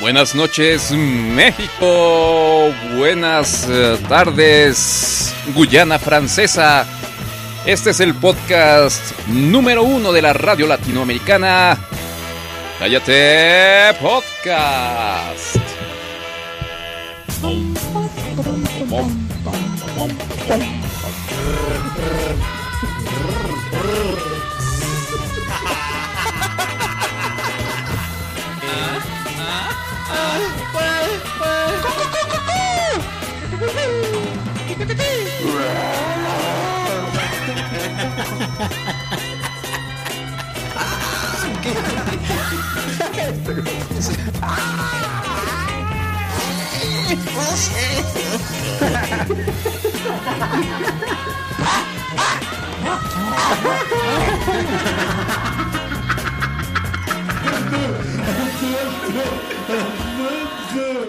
Buenas noches México, buenas eh, tardes Guyana Francesa. Este es el podcast número uno de la radio latinoamericana. Cállate Podcast. ったけどハハハ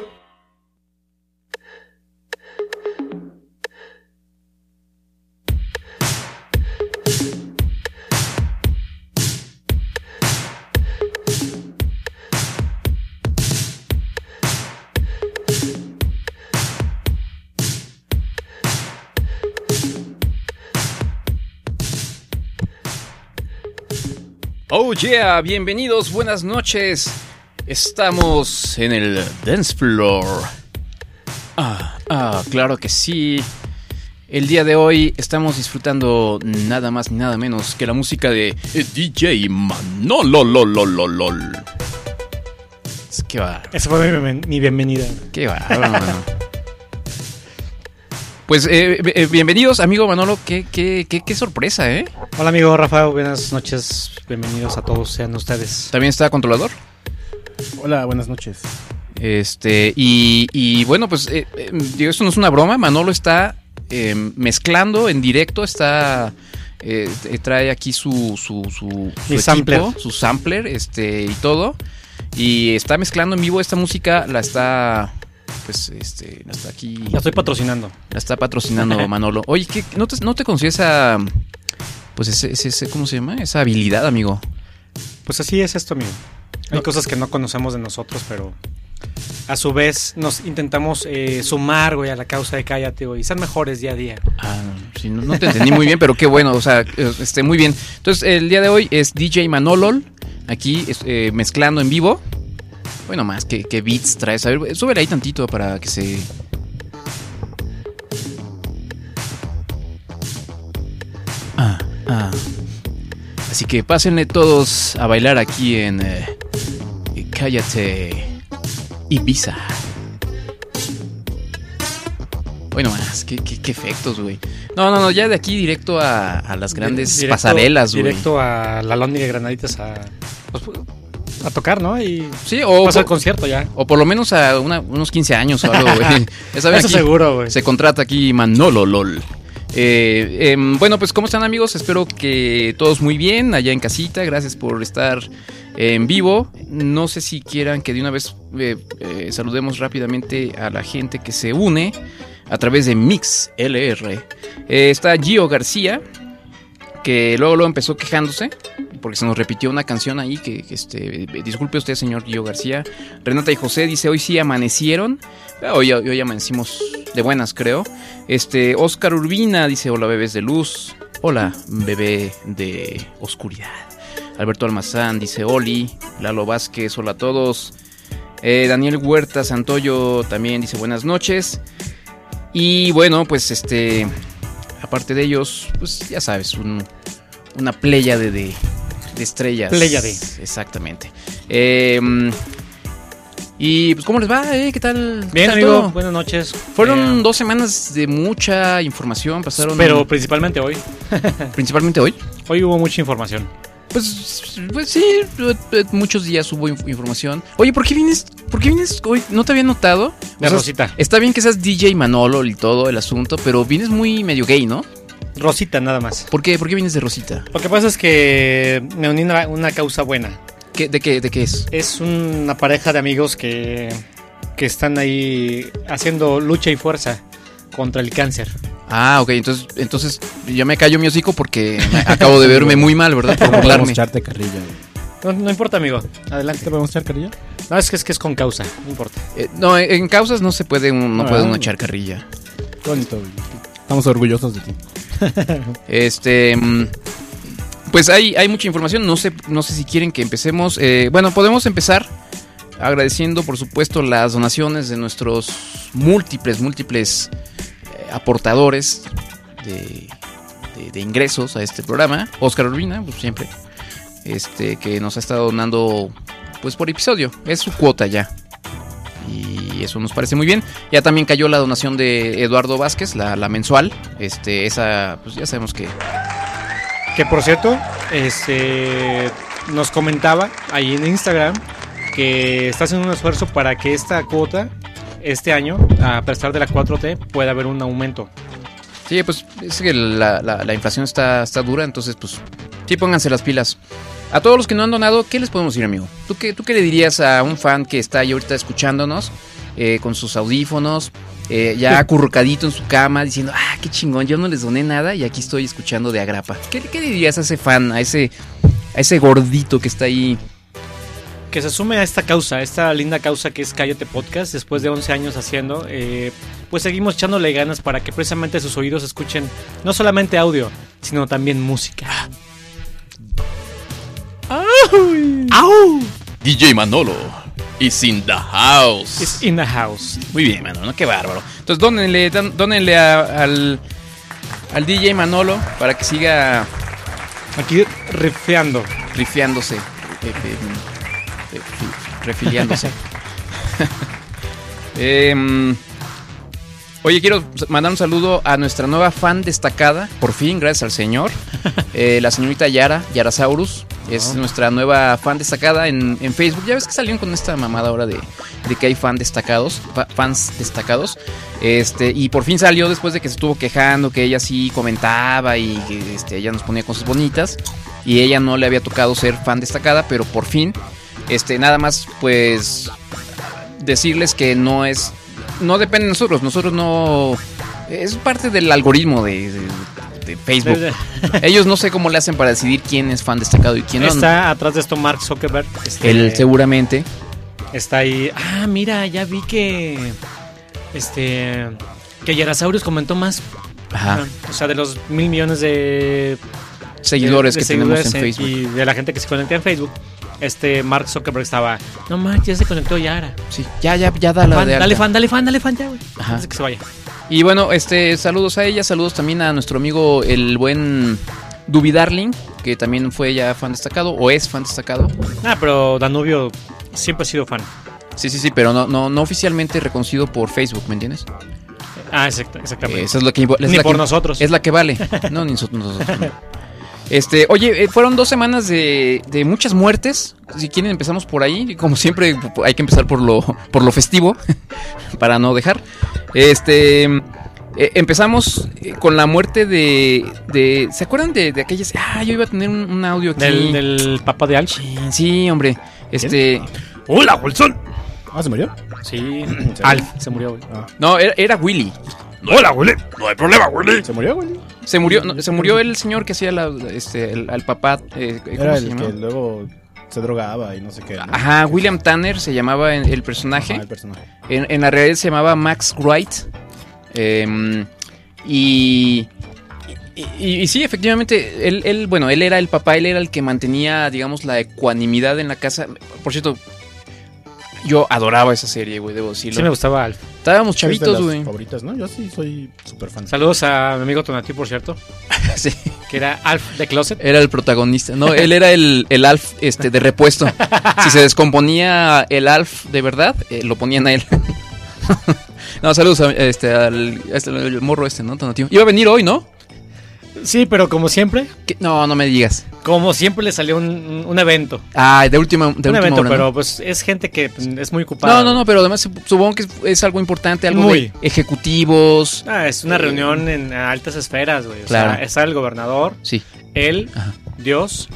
ハ Oh yeah, bienvenidos, buenas noches. Estamos en el dance floor. Ah, ah, claro que sí. El día de hoy estamos disfrutando nada más ni nada menos que la música de DJ Manolo. Lol, ¿Qué va? Esa fue mi, mi bienvenida. ¿Qué va? Pues eh, eh, bienvenidos, amigo Manolo. Qué, qué, qué, qué, sorpresa, ¿eh? Hola, amigo Rafael. Buenas noches. Bienvenidos a todos, sean ustedes. ¿También está controlador? Hola, buenas noches. Este, y, y bueno, pues, eh, digo, esto no es una broma. Manolo está mezclando en directo, está. trae aquí su, su, su, su sampler. su sampler, este, y todo. Y está mezclando en vivo esta música, la está pues este, está aquí. La estoy patrocinando. La está patrocinando Manolo. Oye, ¿qué, no, te, ¿no te esa, pues ese, ese, ¿cómo se llama? Esa habilidad, amigo. Pues así es esto, amigo. Hay cosas que no conocemos de nosotros, pero a su vez nos intentamos eh, sumar, güey, a la causa de Cállate, güey, y ser mejores día a día. Ah, sí, no, no, te entendí muy bien, pero qué bueno, o sea, este, muy bien. Entonces, el día de hoy es DJ Manolol, aquí eh, mezclando en vivo. Bueno, más, ¿qué, qué beats traes? A ver, súbele ahí tantito para que se... Ah, ah. Así que pásenle todos a bailar aquí en eh, Cállate Ibiza. Bueno, más, ¿qué, qué, qué efectos, güey. No, no, no, ya de aquí directo a, a las grandes directo, pasarelas, güey. Directo a la Lóndiga de Granaditas a... Pues, a tocar, ¿no? Y sí, o pasar al concierto ya. O por lo menos a una, unos 15 años o algo, güey. Eso aquí seguro, güey. Se contrata aquí Manolo LOL. Eh, eh, bueno, pues ¿cómo están amigos? Espero que todos muy bien allá en casita. Gracias por estar en vivo. No sé si quieran que de una vez eh, saludemos rápidamente a la gente que se une a través de Mix LR. está Gio García, que luego empezó quejándose porque se nos repitió una canción ahí que, este disculpe usted señor Gio García Renata y José dice hoy sí amanecieron hoy, hoy, hoy amanecimos de buenas creo. Este Oscar Urbina dice hola bebés de luz hola bebé de oscuridad Alberto Almazán dice Oli Lalo Vázquez hola a todos eh, Daniel Huerta Santoyo también dice buenas noches y bueno pues este aparte de ellos pues ya sabes un, una playa de, de, de estrellas. Playa de. Exactamente. Eh, y pues, ¿cómo les va? Eh? ¿Qué tal? Bien, ¿Qué tal amigo. todo? Buenas noches. Fueron eh, dos semanas de mucha información. Pasaron. Pero principalmente hoy. principalmente hoy. Hoy hubo mucha información. Pues, pues sí, muchos días hubo información. Oye, ¿por qué vienes? ¿Por qué vienes hoy? ¿No te había notado? De o sea, Rosita. Está bien que seas DJ Manolo y todo el asunto, pero vienes muy medio gay, ¿no? Rosita nada más. ¿Por qué? ¿Por qué vienes de Rosita? Lo que pasa es que me uní a una causa buena. ¿Qué, de, qué, ¿De qué es? Es una pareja de amigos que, que están ahí haciendo lucha y fuerza contra el cáncer. Ah, ok, entonces, entonces ya me callo mi hocico porque acabo de verme muy mal, ¿verdad? Por burlarme. echarte carrilla. No, no importa, amigo. Adelante. ¿Te podemos echar carrilla? No, es que es, que es con causa, no importa. Eh, no, en en causas no se puede, un- no Ah. puede uno echar carrilla. Bonito, güey. Estamos orgullosos de ti. Este. mm, Pues hay, hay mucha información. No sé, no sé si quieren que empecemos. eh, bueno, podemos empezar agradeciendo, por supuesto, las donaciones de nuestros múltiples, múltiples aportadores de, de- ingresos a este programa. Oscar Urbina, pues siempre. Este, que nos ha estado donando, pues por episodio. Es su cuota ya. Y eso nos parece muy bien. Ya también cayó la donación de Eduardo Vázquez, la, la mensual. Este, esa, pues ya sabemos que Que por cierto, este nos comentaba ahí en Instagram que está haciendo un esfuerzo para que esta cuota este año, a pesar de la 4T, pueda haber un aumento. Sí, pues es que la, la- la inflación está, está dura, entonces pues sí pónganse las pilas. A todos los que no han donado, ¿qué les podemos decir, amigo? ¿Tú qué, tú qué le dirías a un fan que está ahí ahorita escuchándonos eh, con sus audífonos, eh, ya acurrucadito en su cama, diciendo, ah, qué chingón, yo no les doné nada y aquí estoy escuchando de agrapa? ¿Qué, qué le dirías a ese fan, a ese, a ese gordito que está ahí? Que se sume a esta causa, esta linda causa que es Cállate Podcast, después de 11 años haciendo, eh, pues seguimos echándole ganas para que precisamente sus oídos escuchen no solamente audio, sino también música. DJ Manolo is in the house. It's in the house. Muy bien, Manolo, qué bárbaro. Entonces, dónenle, dónenle a- al, al DJ Manolo para que siga Aquí rifeando. rifeándose, eh, eh, eh, refiliándose. Em, oye, quiero mandar un saludo a nuestra nueva fan destacada, por fin, gracias al señor, eh, la señorita Yara, Yarasaurus. Es Oh. nuestra nueva fan destacada en, en Facebook. Ya ves que salieron con esta mamada ahora de, de que hay fan destacados, fa- fans destacados. Este, y por fin salió después de que se estuvo quejando, que ella sí comentaba y que este, ella nos ponía cosas bonitas. Y ella no le había tocado ser fan destacada, pero por fin, este, nada más, pues, decirles que no es, no depende de nosotros, nosotros no, es parte del algoritmo de, de- de Facebook. Ellos no sé cómo le hacen para decidir quién es fan destacado y quién no. Está atrás de esto Mark Zuckerberg. este, Él seguramente. Está ahí. Ah, mira, ya vi que. Este. Que Yerasaurus comentó más. Ajá. O sea, de los mil millones de. Seguidores de- de que tenemos en seguidores Facebook. Y de la gente que se conecta en Facebook. Este Mark Zuckerberg estaba. No manches, ya se conectó Yara. Sí, ya, ya, ya da la Fan, de dale fan, dale fan, dale fan ya, güey. Ajá. Antes de que se vaya. Y bueno, este, saludos a ella, saludos también a nuestro amigo el buen Duby Darling, que también fue ya fan destacado, o es fan destacado. Ah, pero Danubio siempre ha sido fan. Sí, sí, sí, pero no, no, no oficialmente reconocido por Facebook, ¿me entiendes? Ah, exacta- exactamente. Esa es lo que es Ni la por que- nosotros. Es la que vale. No, ni nosotros. nosotros no. Este, oye, eh, fueron dos semanas de, de muchas muertes. Si quieren empezamos por ahí. Como siempre, hay que empezar por lo, por lo festivo para no dejar. Este, eh, empezamos eh, con la muerte de, de ¿se acuerdan de, de aquellas? Ah, yo iba a tener un, un audio aquí. Del, del Papa de Alch. Sí, Sí, hombre. Este, ¡Hola, Wilson! Ah, ¿se murió? Sí, Alf se murió, güey. Ah, no, era, era Willy. ¡Hola, Willy! No hay problema, Willy. ¿Se murió, güey? Se murió, no, se murió el señor que hacía la, este, el- al papá. eh, ¿cómo Era se el llamaba? que luego se drogaba y no sé qué. ¿no? Ajá, William Tanner se llamaba en- el personaje. Ajá, el personaje. En, en la realidad se llamaba Max Wright. Em, y, y, y sí, efectivamente, él, él, bueno, él era el papá, él era el que mantenía, digamos, la ecuanimidad en la casa. Por cierto, yo adoraba esa serie, güey, debo decirlo. Sí me gustaba Alf. Estábamos Es de chavitos, güey. favoritas, ¿no? Yo sí soy súper fan. Saludos a mi amigo Tonati, por cierto, Sí, que era Alf de Closet. era el protagonista. No, él era el, el Alf este, de repuesto. Si se descomponía el Alf de verdad, eh, lo ponían a él. No, saludos a, este, al este, el morro este, ¿no? Tonatiuh. Iba a venir hoy, ¿no? Sí, pero como siempre, ¿Qué? No, no me digas. Como siempre le salió un, un evento. Ah, de última, de un última evento, hora, ¿no? pero pues es gente que pues, es muy ocupada. No, no, no, pero además supongo que es, es algo importante, algo Muy. de ejecutivos. Ah, es una Eh, reunión en altas esferas, güey. O Claro. sea, está el gobernador, Sí, él, Ajá. Dios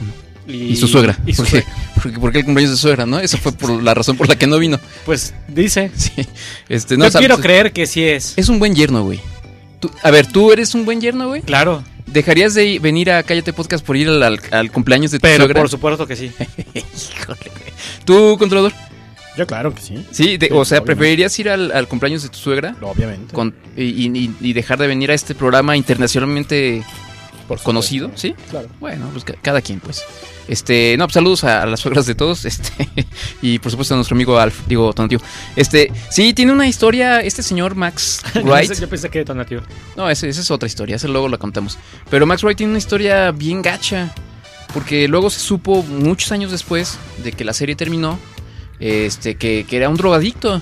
y, y, su suegra. Y su porque, suegra. porque, porque el cumpleaños de su suegra, ¿no? Esa fue por la razón por la que no vino. Pues dice. Sí. Este, no, Yo quiero creer que sí es. Es un buen yerno, güey. Tú- a ver, ¿tú eres un buen yerno, güey? Claro, ¿Dejarías de venir a Cállate Podcast por ir al, al- al cumpleaños de tu pero suegra? por supuesto que sí. Híjole. ¿Tú, controlador? Yo claro que sí. Sí, de- Sí, o sea, obviamente. ¿preferirías ir al, al cumpleaños de tu suegra Obviamente. con, y, y- y dejar de venir a este programa internacionalmente Por conocido? ¿Sí? Claro. Bueno, pues ca- cada quien, pues. Este, no, pues saludos a, a las suegras de todos, este, y por supuesto a nuestro amigo Alf, digo, Tonatio. Este, sí, tiene una historia, este señor Max Wright. Yo pensé que era Tonatio. No, esa es otra historia, esa luego la contamos. Pero Max Wright tiene una historia bien gacha, porque luego se supo muchos años después de que la serie terminó, este, que, que era un drogadicto,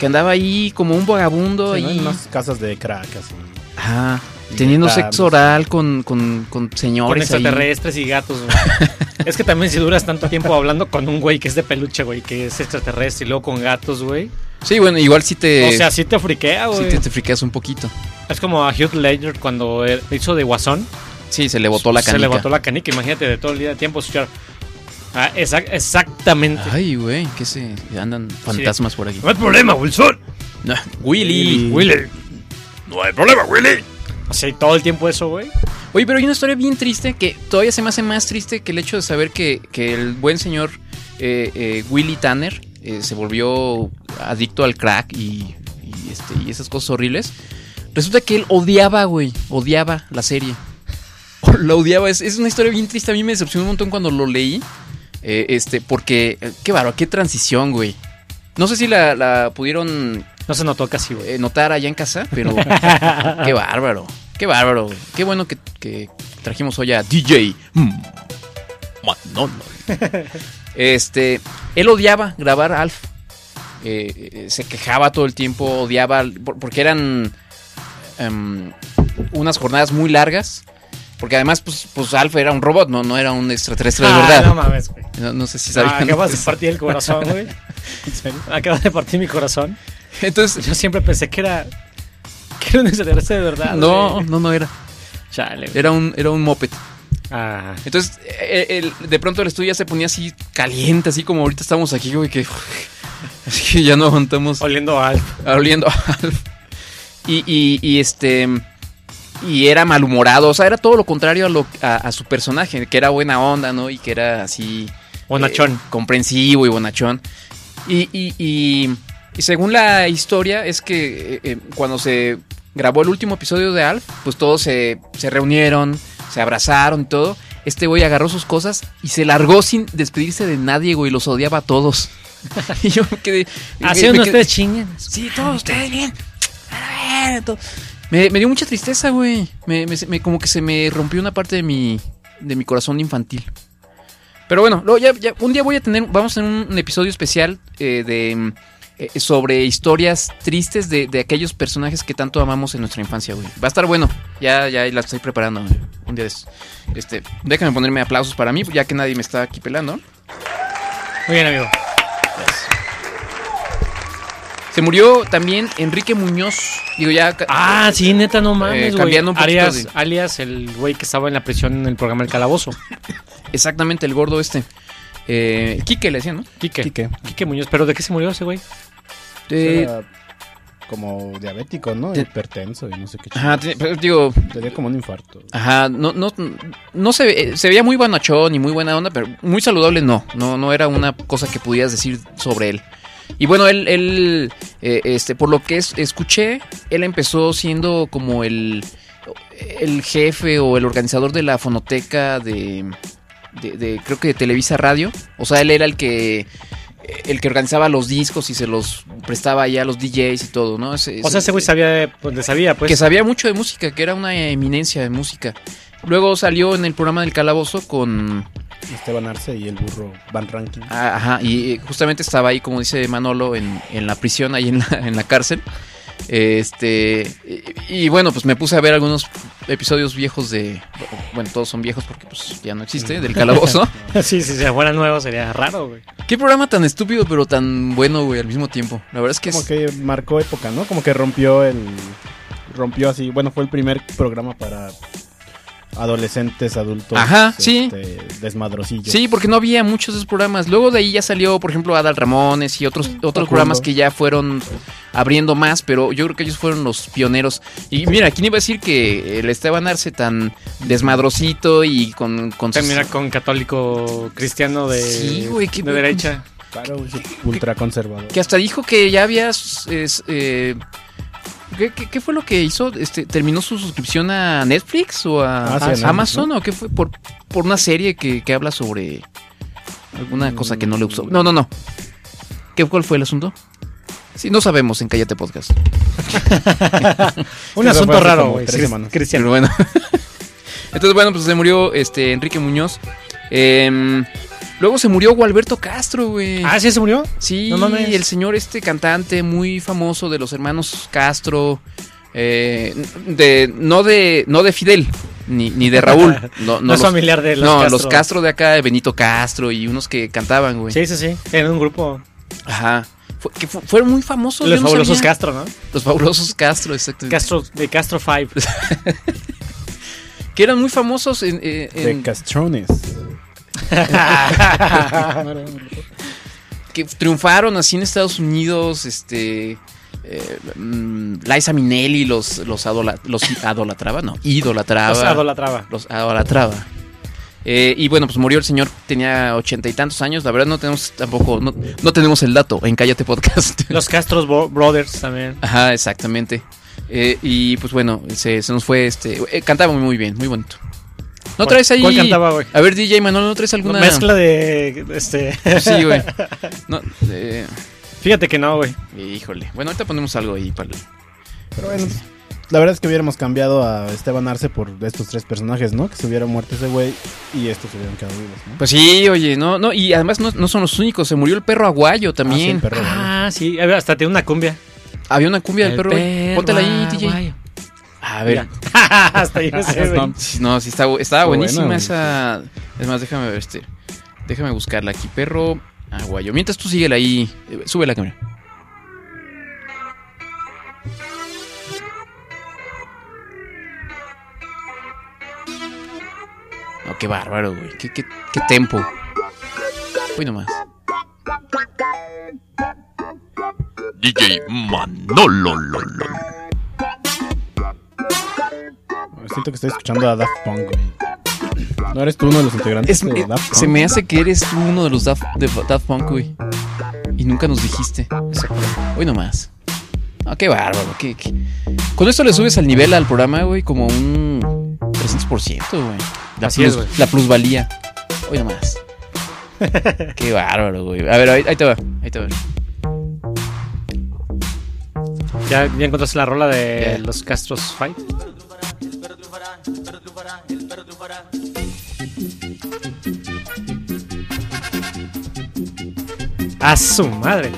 que andaba ahí como un vagabundo Sí, ¿no? ahí. En unas casas de crack así. Ajá, teniendo sexo oral con, con, con Con señores ahí. extraterrestres y gatos, güey. es que también si duras tanto tiempo hablando con un güey que es de peluche, güey, que es extraterrestre y luego con gatos, güey. Sí, bueno, igual sí te, o sea, sí te friquea, güey. te, te friqueas un poquito. Es como a Hugh Ledger cuando él hizo de Guasón. Sí, se le botó la Se canica. le botó la canica, imagínate, de todo el día de tiempo escuchar. Ah, exac- exactamente. Ay, güey, que se andan fantasmas por aquí. No hay problema, Wilson. No, Willy. Willy. No hay problema, Willy. O todo el tiempo eso, güey. Oye, pero hay una historia bien triste que todavía se me hace más triste que el hecho de saber que, que el buen señor eh, eh, Willy Tanner eh, se volvió adicto al crack y, y, este, y esas cosas horribles. Resulta que él odiaba, güey, odiaba la serie. La odiaba, es, es una historia bien triste. A mí me decepcionó un montón cuando lo leí. eh, este, porque, qué bárbaro, qué transición, güey. No sé si la pudieron No se notó casi, güey. eh, notar allá en casa, pero qué bárbaro, qué bárbaro. güey. Qué bueno que, que trajimos hoy a DJ Manolo. Este, él odiaba grabar a Alf. Eh, eh, se quejaba todo el tiempo, odiaba, por- porque eran em, unas jornadas muy largas. Porque además, pues, pues Alf era un robot, no, no era un extraterrestre de Ah, verdad. No mames, güey. No, no sé si Ah, sabían. acabas de partir el corazón, güey. Acabas de partir mi corazón. Entonces, Yo siempre pensé que era. Que era un extraterrestre de verdad. no, güey. no, no era. Chale, güey. Era un, era un moped. Ah. Entonces, eh, el- de pronto el estudio ya se ponía así caliente, así como ahorita estamos aquí, güey, que, así que ya no aguantamos Oliendo a Alf. oliendo a Alf. Y, y, y, este. Y era malhumorado, o sea, era todo lo contrario a, lo, a, a su personaje, que era buena onda, ¿no? Y que era así. Bonachón. eh, comprensivo y bonachón. Y, y, y- y según la historia, es que eh, eh, cuando se grabó el último episodio de Alf, pues todos se, se reunieron, se abrazaron y todo. Este güey agarró sus cosas y se largó sin despedirse de nadie, güey. Los odiaba a todos. y yo me quedé. Así me- quedé- ustedes chingan. Sí, todos ustedes bien. A ver, todo. Me, me dio mucha tristeza, güey. Me, me- me- como que se me rompió una parte de mi, de mi corazón infantil. Pero bueno, luego ya, ya- un día voy a tener, vamos a tener un, un episodio especial eh, de eh, sobre historias tristes de, de aquellos personajes que tanto amamos en nuestra infancia, güey. Va a estar bueno. Ya, ya la estoy preparando güey, un día de estos. Este, déjame ponerme aplausos para mí, ya que nadie me está aquí pelando. Muy bien, amigo. Se murió también Enrique Muñoz. Digo, ya. Ah, sí, neta, no mames, Eh, cambiando un poquito alias, de- alias el güey que estaba en la prisión en el programa El Calabozo. Exactamente, el gordo este. Eh, Quique le decían, ¿no? Quique. Quique. Quique Muñoz. ¿Pero de qué se murió ese güey? Eh, como diabético, ¿no? Te- Hipertenso y no sé qué. ajá, te- pero digo, Tenía como un infarto. ajá, no, no, no se, se veía muy bonachón y muy buena onda, pero muy saludable no, no, no era una cosa que pudieras decir sobre él. Y bueno, él, él eh, este, por lo que es- escuché, él empezó siendo como el, el jefe o el organizador de la fonoteca de, de, de, creo que de Televisa Radio. O sea, él era el que el que organizaba los discos y se los prestaba ya a los DJs y todo, ¿no? Ese- O sea, ese güey sabía, pues sabía, pues. que sabía mucho de música, que era una eminencia de música. Luego salió en el programa del Calabozo con... Esteban Arce y el burro Van Ranking. ah, Ajá, y eh, justamente estaba ahí, como dice Manolo, en, en la prisión, ahí en la, en la cárcel. Este... Y, y bueno, pues me puse a ver algunos episodios viejos de... Bueno, todos son viejos porque pues ya no existe, del Calabozo. sí, sí, si fuera nuevo sería raro, güey. Qué programa tan estúpido, pero tan bueno, güey, al mismo tiempo. La verdad es que Como es... que marcó época, ¿no? Como que rompió el. Rompió así. Bueno, fue el primer programa para adolescentes, adultos. Ajá, sí. este, Desmadrosillos. Sí, porque no había muchos de esos programas. Luego de ahí ya salió, por ejemplo, Adal Ramones y otros, otros programas que ya fueron abriendo más, pero yo creo que ellos fueron los pioneros. Y mira, ¿quién iba a decir que el Esteban Arce tan desmadrosito y con, con sus- Termina con católico cristiano de, Sí, güey, qué de derecha. Claro, güey, sí, ultra conservador. Que hasta dijo que ya habías... es, eh, ¿qué, qué, qué fue lo que hizo? Este, ¿Terminó su suscripción a Netflix o a, Ah, sí, a a Netflix, Amazon? ¿no? ¿O qué fue? Por, por una serie que, que habla sobre alguna cosa que no le gustó. No, no, no. ¿Qué, ¿Cuál fue el asunto? Sí, no sabemos en Cállate Podcast. Un asunto raro, güey. tres Cris- semanas. Cristian. Pero bueno. Entonces, bueno, pues se murió este Enrique Muñoz. Em, luego se murió Gualberto Castro, güey. Ah, ¿sí se murió? Sí, No mames. el señor este cantante muy famoso de los hermanos Castro, eh, de no de no de Fidel ni, ni de Raúl, no, No, es los, familiar de los no, Castro. los Castro de acá, de Benito Castro y unos que cantaban, güey. Sí, sí, sí. En un grupo. Ajá. Fue- que fu- fueron muy famosos. Los no fabulosos sabía. Castro, ¿no? Los fabulosos Castro, exacto. Castro, de Castro 5. Que eran muy famosos en, eh, De en- Castrones. que triunfaron así en Estados Unidos, este eh, mm, Liza Minnelli los los, adola- los idolatraba, no, idolatraba. Los idolatraba. los idolatraba. Eh, y bueno, pues murió el señor, tenía ochenta y tantos años. La verdad no tenemos tampoco, no, no tenemos el dato en Cállate Podcast. Los Castro Bo- Brothers también. Ajá, exactamente. Eh, y pues bueno, se, se nos fue este. eh, cantaba muy bien, muy bonito. ¿No ¿Cuál- traes ahí? cuál cantaba, güey? A ver, DJ Manuel, ¿no traes alguna? Mezcla de. Este. Sí, güey. No, eh, Fíjate que no, güey. híjole. Bueno, ahorita ponemos algo ahí para. el- Pero bueno, la verdad es que hubiéramos cambiado a Esteban Arce por estos tres personajes, ¿no? Que se hubiera muerto ese güey y estos se hubieran quedado vivos, ¿no? Pues sí, oye, no, no, y además no, no son los únicos, se murió el perro aguayo Ah, sí, también. el perro. Ah, sí. a ver, Hasta tiene una cumbia. Había una cumbia del El perro. güey. Póntela ahí, DJ. aguayo. A ver. hasta ahí me sé, güey. No, Sí, No, sí, está, estaba buenísima esa. Es más, déjame ver este. Déjame buscarla aquí. Perro aguayo. Mientras tú síguela ahí. eh, Sube la cámara. No, qué bárbaro, güey. Qué, qué, qué tempo. Uy, nomás. DJ Manolo. Siento que estoy escuchando a Daft Punk, güey. ¿No eres tú uno de los integrantes Es- de eh, Daft Punk? se me hace que eres tú uno de los Daft, de Daft Punk, güey. Y nunca nos dijiste. Hoy nomás. Ah, qué bárbaro. qué- qué- Con esto le subes al nivel al programa, güey, como un 300%, güey. La, Así plus- es, güey. la plusvalía. Hoy nomás. qué bárbaro, güey. A ver, ahí, ahí te va. Ahí te va. ¿Ya, ya encontraste la rola de los Castros Fight? A su madre.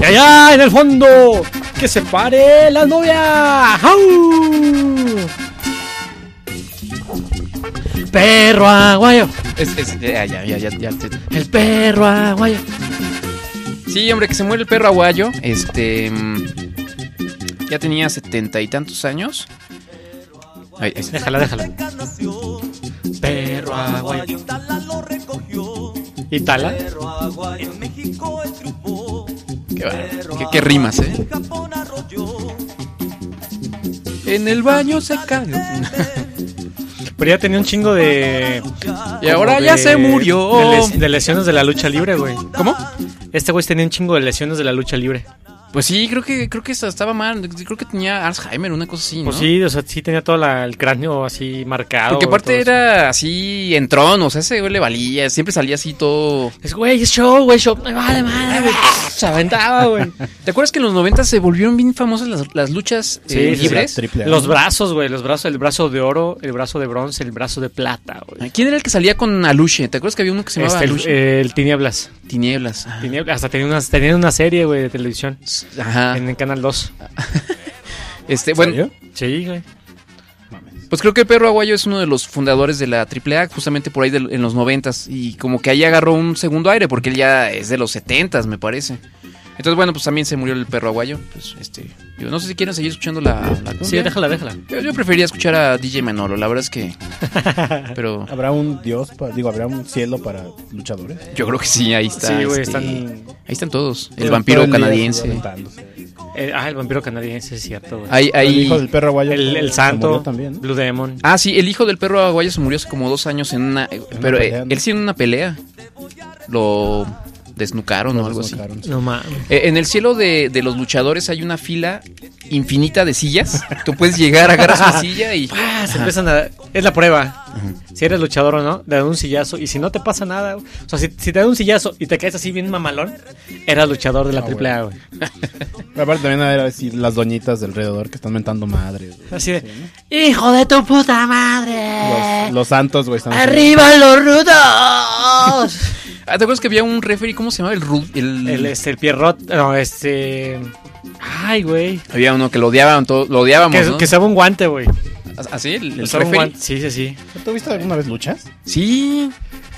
Y allá en el fondo, que se pare la novia. ¡Au! Perro aguayo, Es, es- ya, ya, el perro aguayo. Sí, hombre, que se muere el perro aguayo. Este. Ya tenía setenta y tantos años. Ahí, ahí está. Déjala, aguayo. ¿Y tala? Qué, bárbaro. Qué- qué rimas, ¿eh? En el baño se cayó. Pero ya tenía un chingo de. Y ahora ya se murió. De, les- de lesiones de la lucha libre, güey. ¿Cómo? Este güey tenía un chingo de lesiones de la lucha libre. Pues sí, creo que creo que estaba mal. Creo que tenía Alzheimer, una cosa así, ¿no? Pues sí, o sea, sí tenía todo la- el cráneo así marcado. Porque aparte era así en trono, o sea, ese güey le valía, siempre salía así todo. Es, güey, es show, güey, show. Me vale madre, güey. Se aventaba, güey. ¿Te acuerdas que en los 90 se volvieron bien famosas las, las luchas Sí, eh, sí, libres? sí. Triple. Los brazos, güey. Los brazos, el brazo de oro, el brazo de bronce, el brazo de plata, güey. ¿Quién era el que salía con Aluche? ¿Te acuerdas que había uno que se llamaba Este, el, Aluche? el Tinieblas. Tinieblas. Ah, Tinieblas. Hasta tenía una, tenía una serie, güey, de televisión. Ajá. En el Canal 2. Este, bueno. Sí, güey. Pues creo que el perro aguayo es uno de los fundadores de la AAA, justamente por ahí en los noventas. Y como que ahí agarró un segundo aire, porque él ya es de los setentas, me parece. Entonces, bueno, pues también se murió el perro aguayo. Pues, este, yo no sé si quieren seguir escuchando la, la Sí, déjala, déjala. Yo, yo preferiría escuchar a DJ Manolo, la verdad es que... Pero ¿Habrá un dios, pa- digo, habrá un cielo para luchadores? yo creo que sí, ahí está. Sí, güey, este, están... Ahí están todos. El vampiro canadiense. eh, ah, el vampiro canadiense, es cierto, güey. Hay, El hijo del perro aguayo. El, el se santo, murió también. ¿no? Blue Demon. Ah, sí, el hijo del perro aguayo se murió hace como dos años en una... pero pelea, eh, ¿no? él sí en una pelea. Lo desnucaron o algo así. Desnucaron. No mames. Eh, en el cielo de, de los luchadores hay una fila infinita de sillas. Tú puedes llegar, agarras una silla y... Ah, se empiezan a... Es la prueba. Si eres luchador o no, te dan un sillazo. Y si no te pasa nada, o sea, si, si te dan un sillazo y te caes así bien mamalón, eras luchador de la Ah, triple A, güey. Pero Aparte también a ver así las doñitas de alrededor que están mentando madres. güey. Así de, ¡Hijo de tu puta madre! Los, los santos, güey, están así. ¡Arriba los rudos! Ah, ¿Te acuerdas que había un referee? ¿Cómo se llamaba? El... Ru- el... el, este, el Pierrot, no, este... Ay, güey. Había uno que lo odiaban, todo, lo odiábamos, Que, ¿no? que usaba un guante, güey. ¿Así? ¿El, el Usaba un referee? guante. Sí, sí, sí. ¿Tú viste alguna vez luchas? Sí.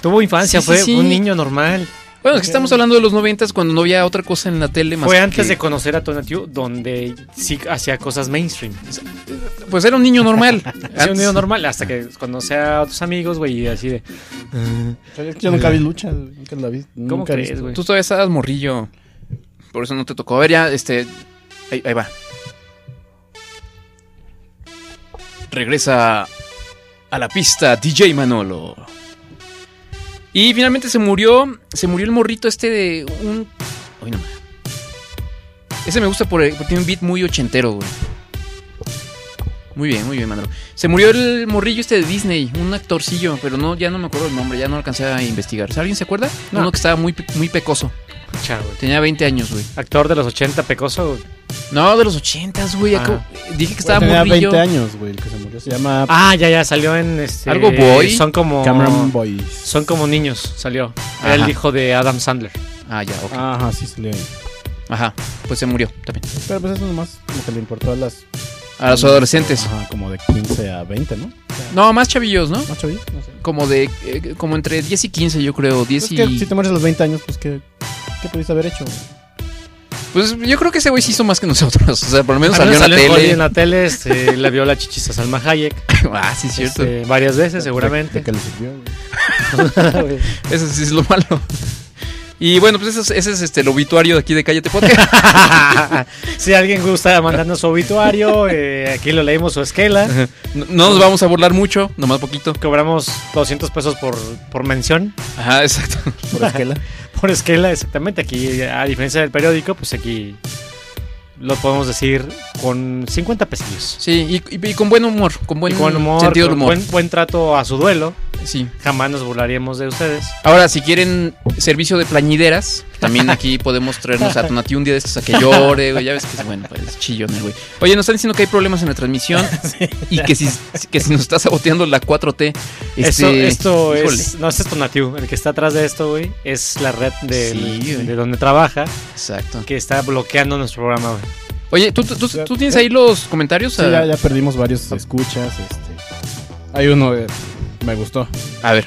Tuvo infancia, Sí, fue sí, sí. un niño normal. Bueno, es que estamos hablando de los noventas cuando no había otra cosa en la tele más Fue que- antes de conocer a Tonatiu, donde sí hacía cosas mainstream. Pues era un niño normal. Hacía un niño normal, hasta que conocí a otros amigos, güey, y así de... Yo nunca vi luchas. Nunca la vi. ¿Cómo nunca crees, güey? Tú todavía estabas morrillo. Por eso no te tocó. A ver, ya, este. Ahí, ahí va. Regresa a la pista DJ Manolo. Y finalmente se murió. Se murió el morrito este de un. Uy, no. Ese me gusta por, porque tiene un beat muy ochentero, güey. Muy bien, muy bien, Manolo. Se murió el morrillo este de Disney, un actorcillo, pero no, ya no me acuerdo el nombre, ya no alcancé a investigar. ¿Alguien se acuerda? No. Uno que estaba muy, muy pecoso. Chao, güey. Tenía 20 años, güey. Actor de los 80, pecoso. güey. No, de los 80, güey. Ah. acabo- Dije que estaba tenía morrillo. 20 años, güey, el que se murió. Se llama Ah, ya, ya, salió en este... ¿Algo boy? Son como... Cameron Boyce. Son como niños, salió. Era el hijo de Adam Sandler. Ah, ya, ok. Ajá, sí salió ahí. Ajá, pues se murió también. Pero pues eso nomás como que le importó a las... A los adolescentes. Ajá, como de 15 a 20, ¿no? No, más chavillos, ¿no? ¿Más chavillos? No sé. Como de. eh, como entre 10 y 15, yo creo. 10 Es y. que si te mueres a los 20 años, pues ¿qué, qué pudiste haber hecho? Pues yo creo que ese güey sí hizo más que nosotros. O sea, por lo menos Al salió menos en la salió tele. en la tele, este, le vio la chichis a Salma Hayek. ah, sí, es cierto. este, varias veces, ¿De seguramente. qué le sirvió? güey? Ese sí es lo malo. Y bueno, pues ese es, ese es este, el obituario de aquí de Cállate Podcast. si alguien gusta mandarnos su obituario, eh, aquí lo leímos o esquela. No, no nos vamos a burlar mucho, nomás poquito. Cobramos 200 pesos por, por mención. Ajá, exacto. Por esquela. Por esquela, exactamente. Aquí, a diferencia del periódico, pues aquí lo podemos decir con 50 pesillos. Sí, y, y- y con buen humor, con buen, Y con humor, sentido del humor. Buen, buen trato a su duelo. Sí. Jamás nos burlaríamos de ustedes. Ahora, si quieren servicio de plañideras, también aquí podemos traernos a Tonati un día de estos a que llore, güey. Ya ves que es bueno, pues es chillón el güey. Oye, nos están diciendo que hay problemas en la transmisión y que si, que si nos está saboteando la 4T. Esto, Este, esto es. No, este es Tonatiu. El que está atrás de esto, güey, es la red de, Sí, de donde trabaja Exacto. que está bloqueando nuestro programa, güey. Oye, ¿tú, tú, tú- tú tienes ahí los comentarios? Sí, a, ya, ya perdimos varios escuchas. Este. Hay uno, eh, me gustó. a ver.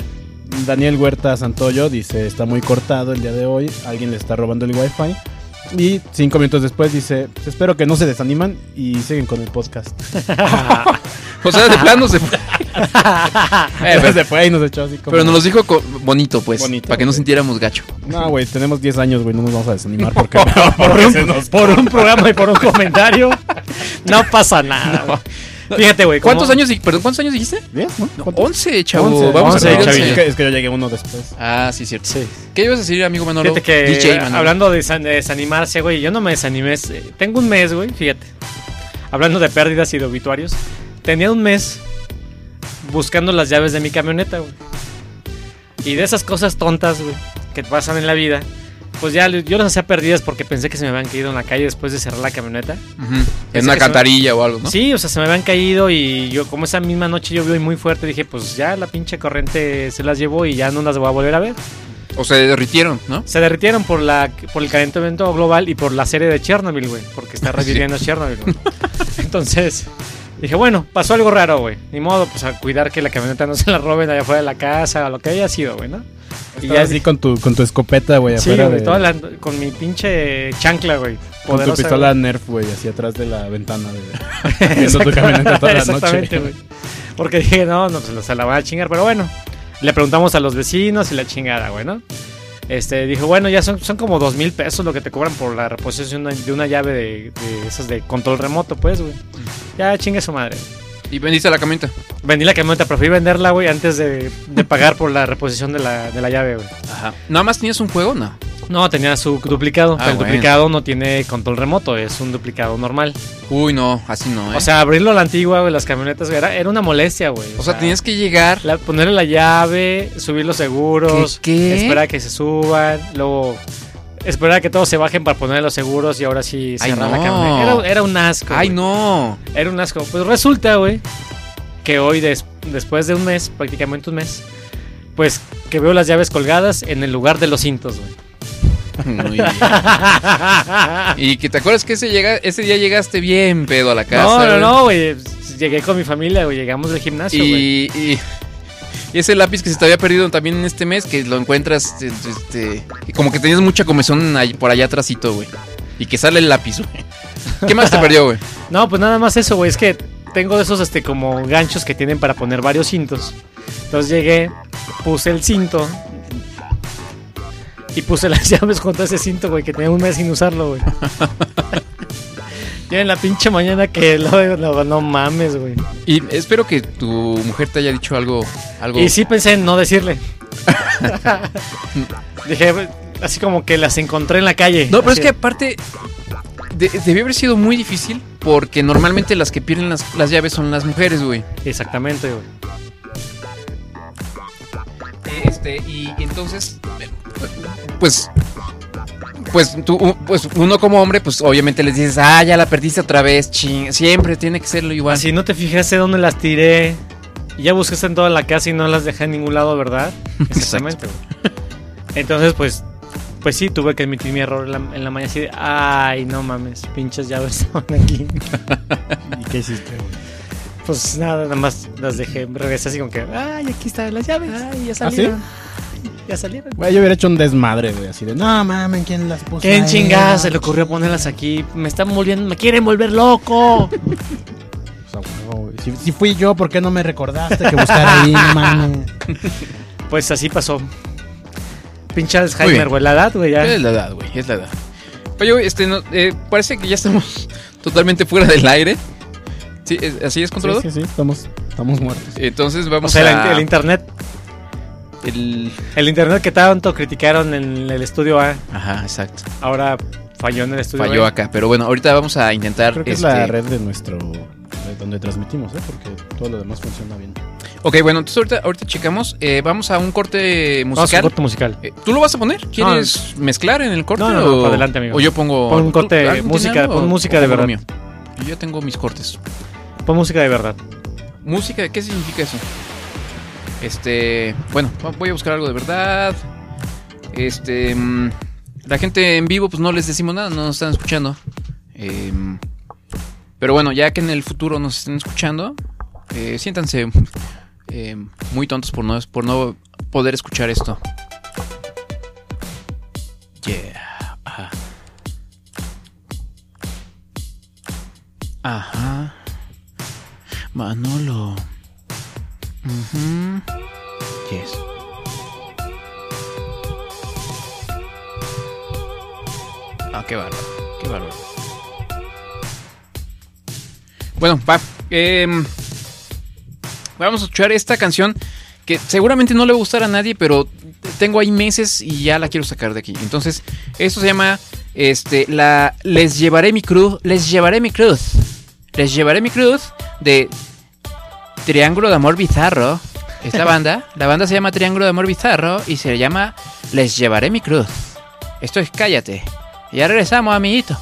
Daniel Huerta Santoyo dice, está muy cortado el día de hoy, alguien le está robando el wifi. Y cinco minutos después dice, "Pues espero que no se desaniman y siguen con el podcast. O sea, de plano se fue. Eh, pero, se fue y nos echó así como... pero nos los dijo bonito, pues. Bonito, para que no güey. sintiéramos gacho. No, güey, tenemos 10 años, güey, no nos vamos a desanimar porque... por, un, por un programa y por un comentario, no pasa nada. güey. Fíjate, güey. ¿Cuántos cómo- años, perdón, ¿cuántos años dijiste? ¿10? ¿no? No. 11, chavo. 11, Vamos once, a ver. chavillo. Es que, es que yo llegué uno después. Ah, sí, cierto. Sí. ¿Qué ibas a decir, amigo Manolo? Fíjate que DJ Manolo. hablando de desanimarse, güey, yo no me desanimé. eh, Tengo un mes, güey, fíjate. Hablando de pérdidas y de obituarios. Tenía un mes buscando las llaves de mi camioneta, güey. Y de esas cosas tontas, güey, que pasan en la vida. Pues ya yo las hacía perdidas porque pensé que se me habían caído en la calle después de cerrar la camioneta. En una cantarilla o algo, ¿no? Sí, o sea, se me habían caído y yo como esa misma noche llovió y muy fuerte, dije, pues ya la pinche corriente se las llevó y ya no las voy a volver a ver. O se derritieron, ¿no? Se derritieron por la por el calentamiento global y por la serie de Chernobyl, güey, porque está reviviendo Chernobyl. güey. Entonces, Dije, bueno, pasó algo raro, güey. Ni modo, pues a cuidar que la camioneta no se la roben allá afuera de la casa o lo que haya sido, güey, ¿no? Y Y así con tu, con tu escopeta, güey, Sí, afuera güey, de... toda la- con mi pinche chancla, güey. Con tu pistola güey. Nerf, güey, así atrás de la ventana. De... Viendo tu camioneta toda la Exactamente, noche. güey. Porque dije, no, no, pues se la van a chingar, pero bueno. Le preguntamos a los vecinos y la chingada, güey, ¿no? Este, dijo, bueno, ya son, son como dos mil pesos lo que te cobran por la reposición de una, de una llave de, de esas de control remoto, pues, güey. Ya chingue su madre. Y vendiste la camioneta. Vendí la camioneta, preferí venderla, güey, antes de, de pagar por la reposición de la, de la llave, güey. Ajá. ¿Nada más tenías un juego? No. No, tenía su duplicado, Ah, pero el bueno. duplicado no tiene control remoto, es un duplicado normal. Uy, no, así no, ¿eh? O sea, abrirlo a la antigua, güey, las camionetas, güey, era, era una molestia, güey. O sea, tenías que llegar. la- ponerle la llave, subir los seguros, ¿Qué, qué? esperar a que se suban, luego esperar a que todos se bajen para poner los seguros y ahora sí cerrar la no. camioneta. Era, era un asco. Ay, no. Era un asco. Pues resulta, güey, que hoy, des- después de un mes, prácticamente un mes, pues que veo las llaves colgadas en el lugar de los cintos, güey. Muy bien. Y que te acuerdas que ese, llega, ese día llegaste bien pedo a la casa. no, no, no, güey. Llegué con mi familia, güey. Llegamos del gimnasio, güey. Y, y, y ese lápiz que se te había perdido también en este mes, que lo encuentras, este, y como que tenías mucha comezón ahí- por allá atrásito, güey. Y que sale el lápiz, güey. ¿Qué más te perdió, güey? No, pues nada más eso, güey. Es que tengo de esos, este, como ganchos que tienen para poner varios cintos. Entonces llegué, puse el cinto. Y puse las llaves junto a ese cinto, güey, que tenía un mes sin usarlo, güey. Ya en la pinche mañana que lo, lo- no mames, güey. Y espero que tu mujer te haya dicho algo. algo... Y sí pensé en no decirle. Dije, así como que las encontré en la calle. No, pero es que aparte de- debió haber sido muy difícil porque normalmente las que pierden las, las llaves son las mujeres, güey. Exactamente, güey. Este, y entonces, pues, pues tú, pues uno como hombre, pues obviamente les dices, ah, ya la perdiste otra vez, ching, siempre tiene que serlo igual. Así no te fijaste dónde las tiré. Y ya buscaste en toda la casa y no las dejé en ningún lado, ¿verdad? Exactamente. güey. Entonces, pues, pues sí, tuve que admitir mi error en la, en la mañana. Así de, ay, no mames, pinches llaves estaban aquí. ¿Y qué hiciste, güey? Pues nada, nada más las dejé. Regresé así como que, ay, aquí están las llaves. Ay, ya ¿Ah, sí? Ya salieron. Güey, yo hubiera hecho un desmadre, güey, así de, no mames, ¿quién las puso? ¿Quién chingada se le ocurrió ponerlas aquí? Me están volviendo, me quieren volver loco. Pues, güey. Si, si fui yo, ¿por qué no me recordaste que buscar ahí, no mames? Pues así pasó. Pinche Alzheimer, güey, la edad, güey, ya. Es la edad, güey, es la edad. Oye, güey, este, no, eh, parece que ya estamos totalmente fuera del aire. Sí, es- así es, Sí, controlador. sí, sí, estamos, estamos muertos. Entonces O vamos sea, el, a... el internet. El- El internet que tanto criticaron en el estudio A, Ajá, exacto. ahora falló en el estudio Falló B. acá. Pero bueno, ahorita vamos a intentar... Creo que este, es la red de nuestro, de donde transmitimos, ¿eh? Porque todo lo demás funciona bien. Ok, bueno, entonces ahorita, ahorita checamos. Eh, vamos a un corte Vamos a un musical. corte musical. Eh, ¿Tú lo vas a poner? ¿Quieres mezclar en el corte? No, no, o, adelante, amigo. O yo pongo. Pon un corte, ¿Tú- algún música, pon o- música o de lo verdad. mío? Yo ya tengo mis cortes. Pon música de verdad. ¿Música? ¿Qué significa eso? Este. Bueno, voy a buscar algo de verdad. Este. mm, La gente en vivo, pues no les decimos nada, no nos están escuchando. Em, pero bueno, ya que en el futuro nos estén escuchando, eh, siéntanse eh, muy tontos por no, por no poder escuchar esto. Yeah. Ajá. Manolo. Ujú. Yes. Ah, qué bárbaro. Qué bárbaro. Bueno, va. em, vamos a escuchar esta canción que seguramente no le va a gustar a nadie, pero tengo ahí meses y ya la quiero sacar de aquí. Entonces, esto se llama este la Les llevaré mi cruz, les llevaré mi cruz. Les llevaré mi cruz de Triángulo de Amor Bizarro. Es la banda. La banda se llama Triángulo de Amor Bizarro y se llama Les llevaré mi cruz. Esto es Cállate. Ya regresamos, amiguito.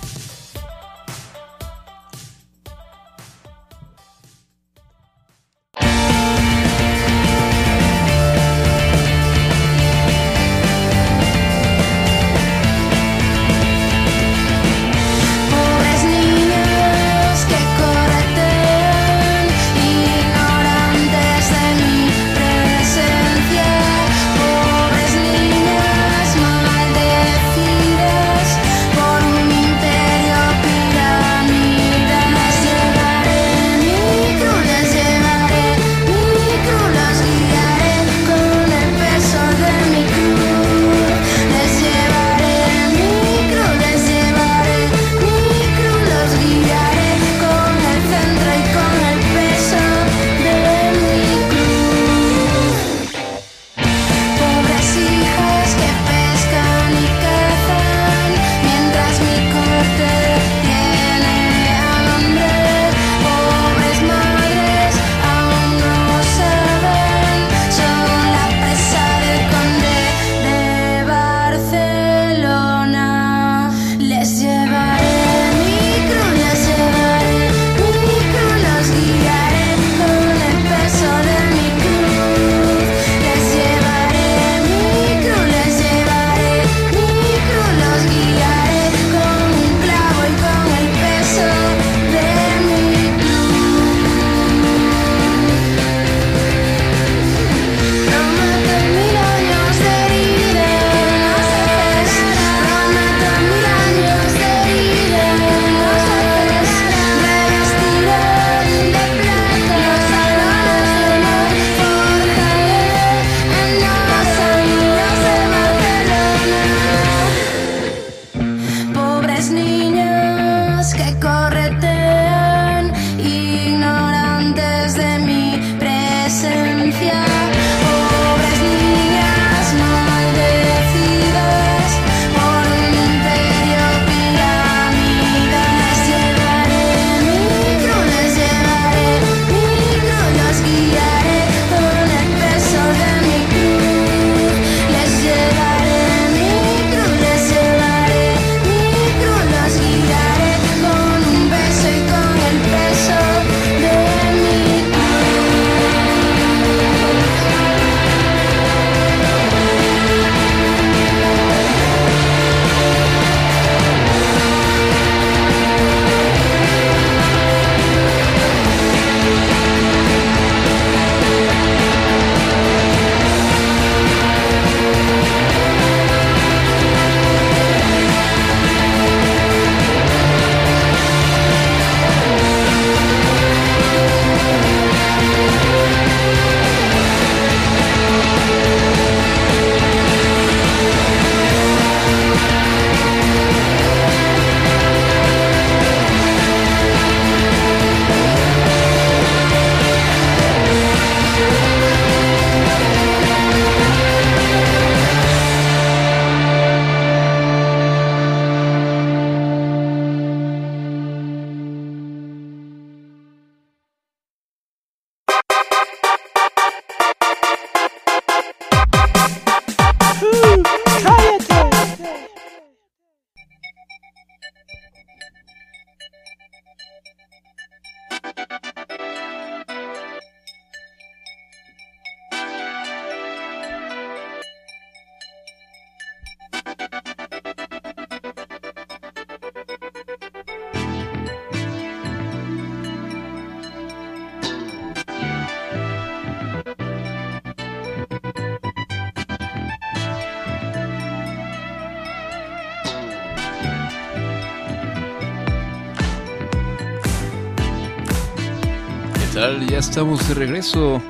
Estamos de regreso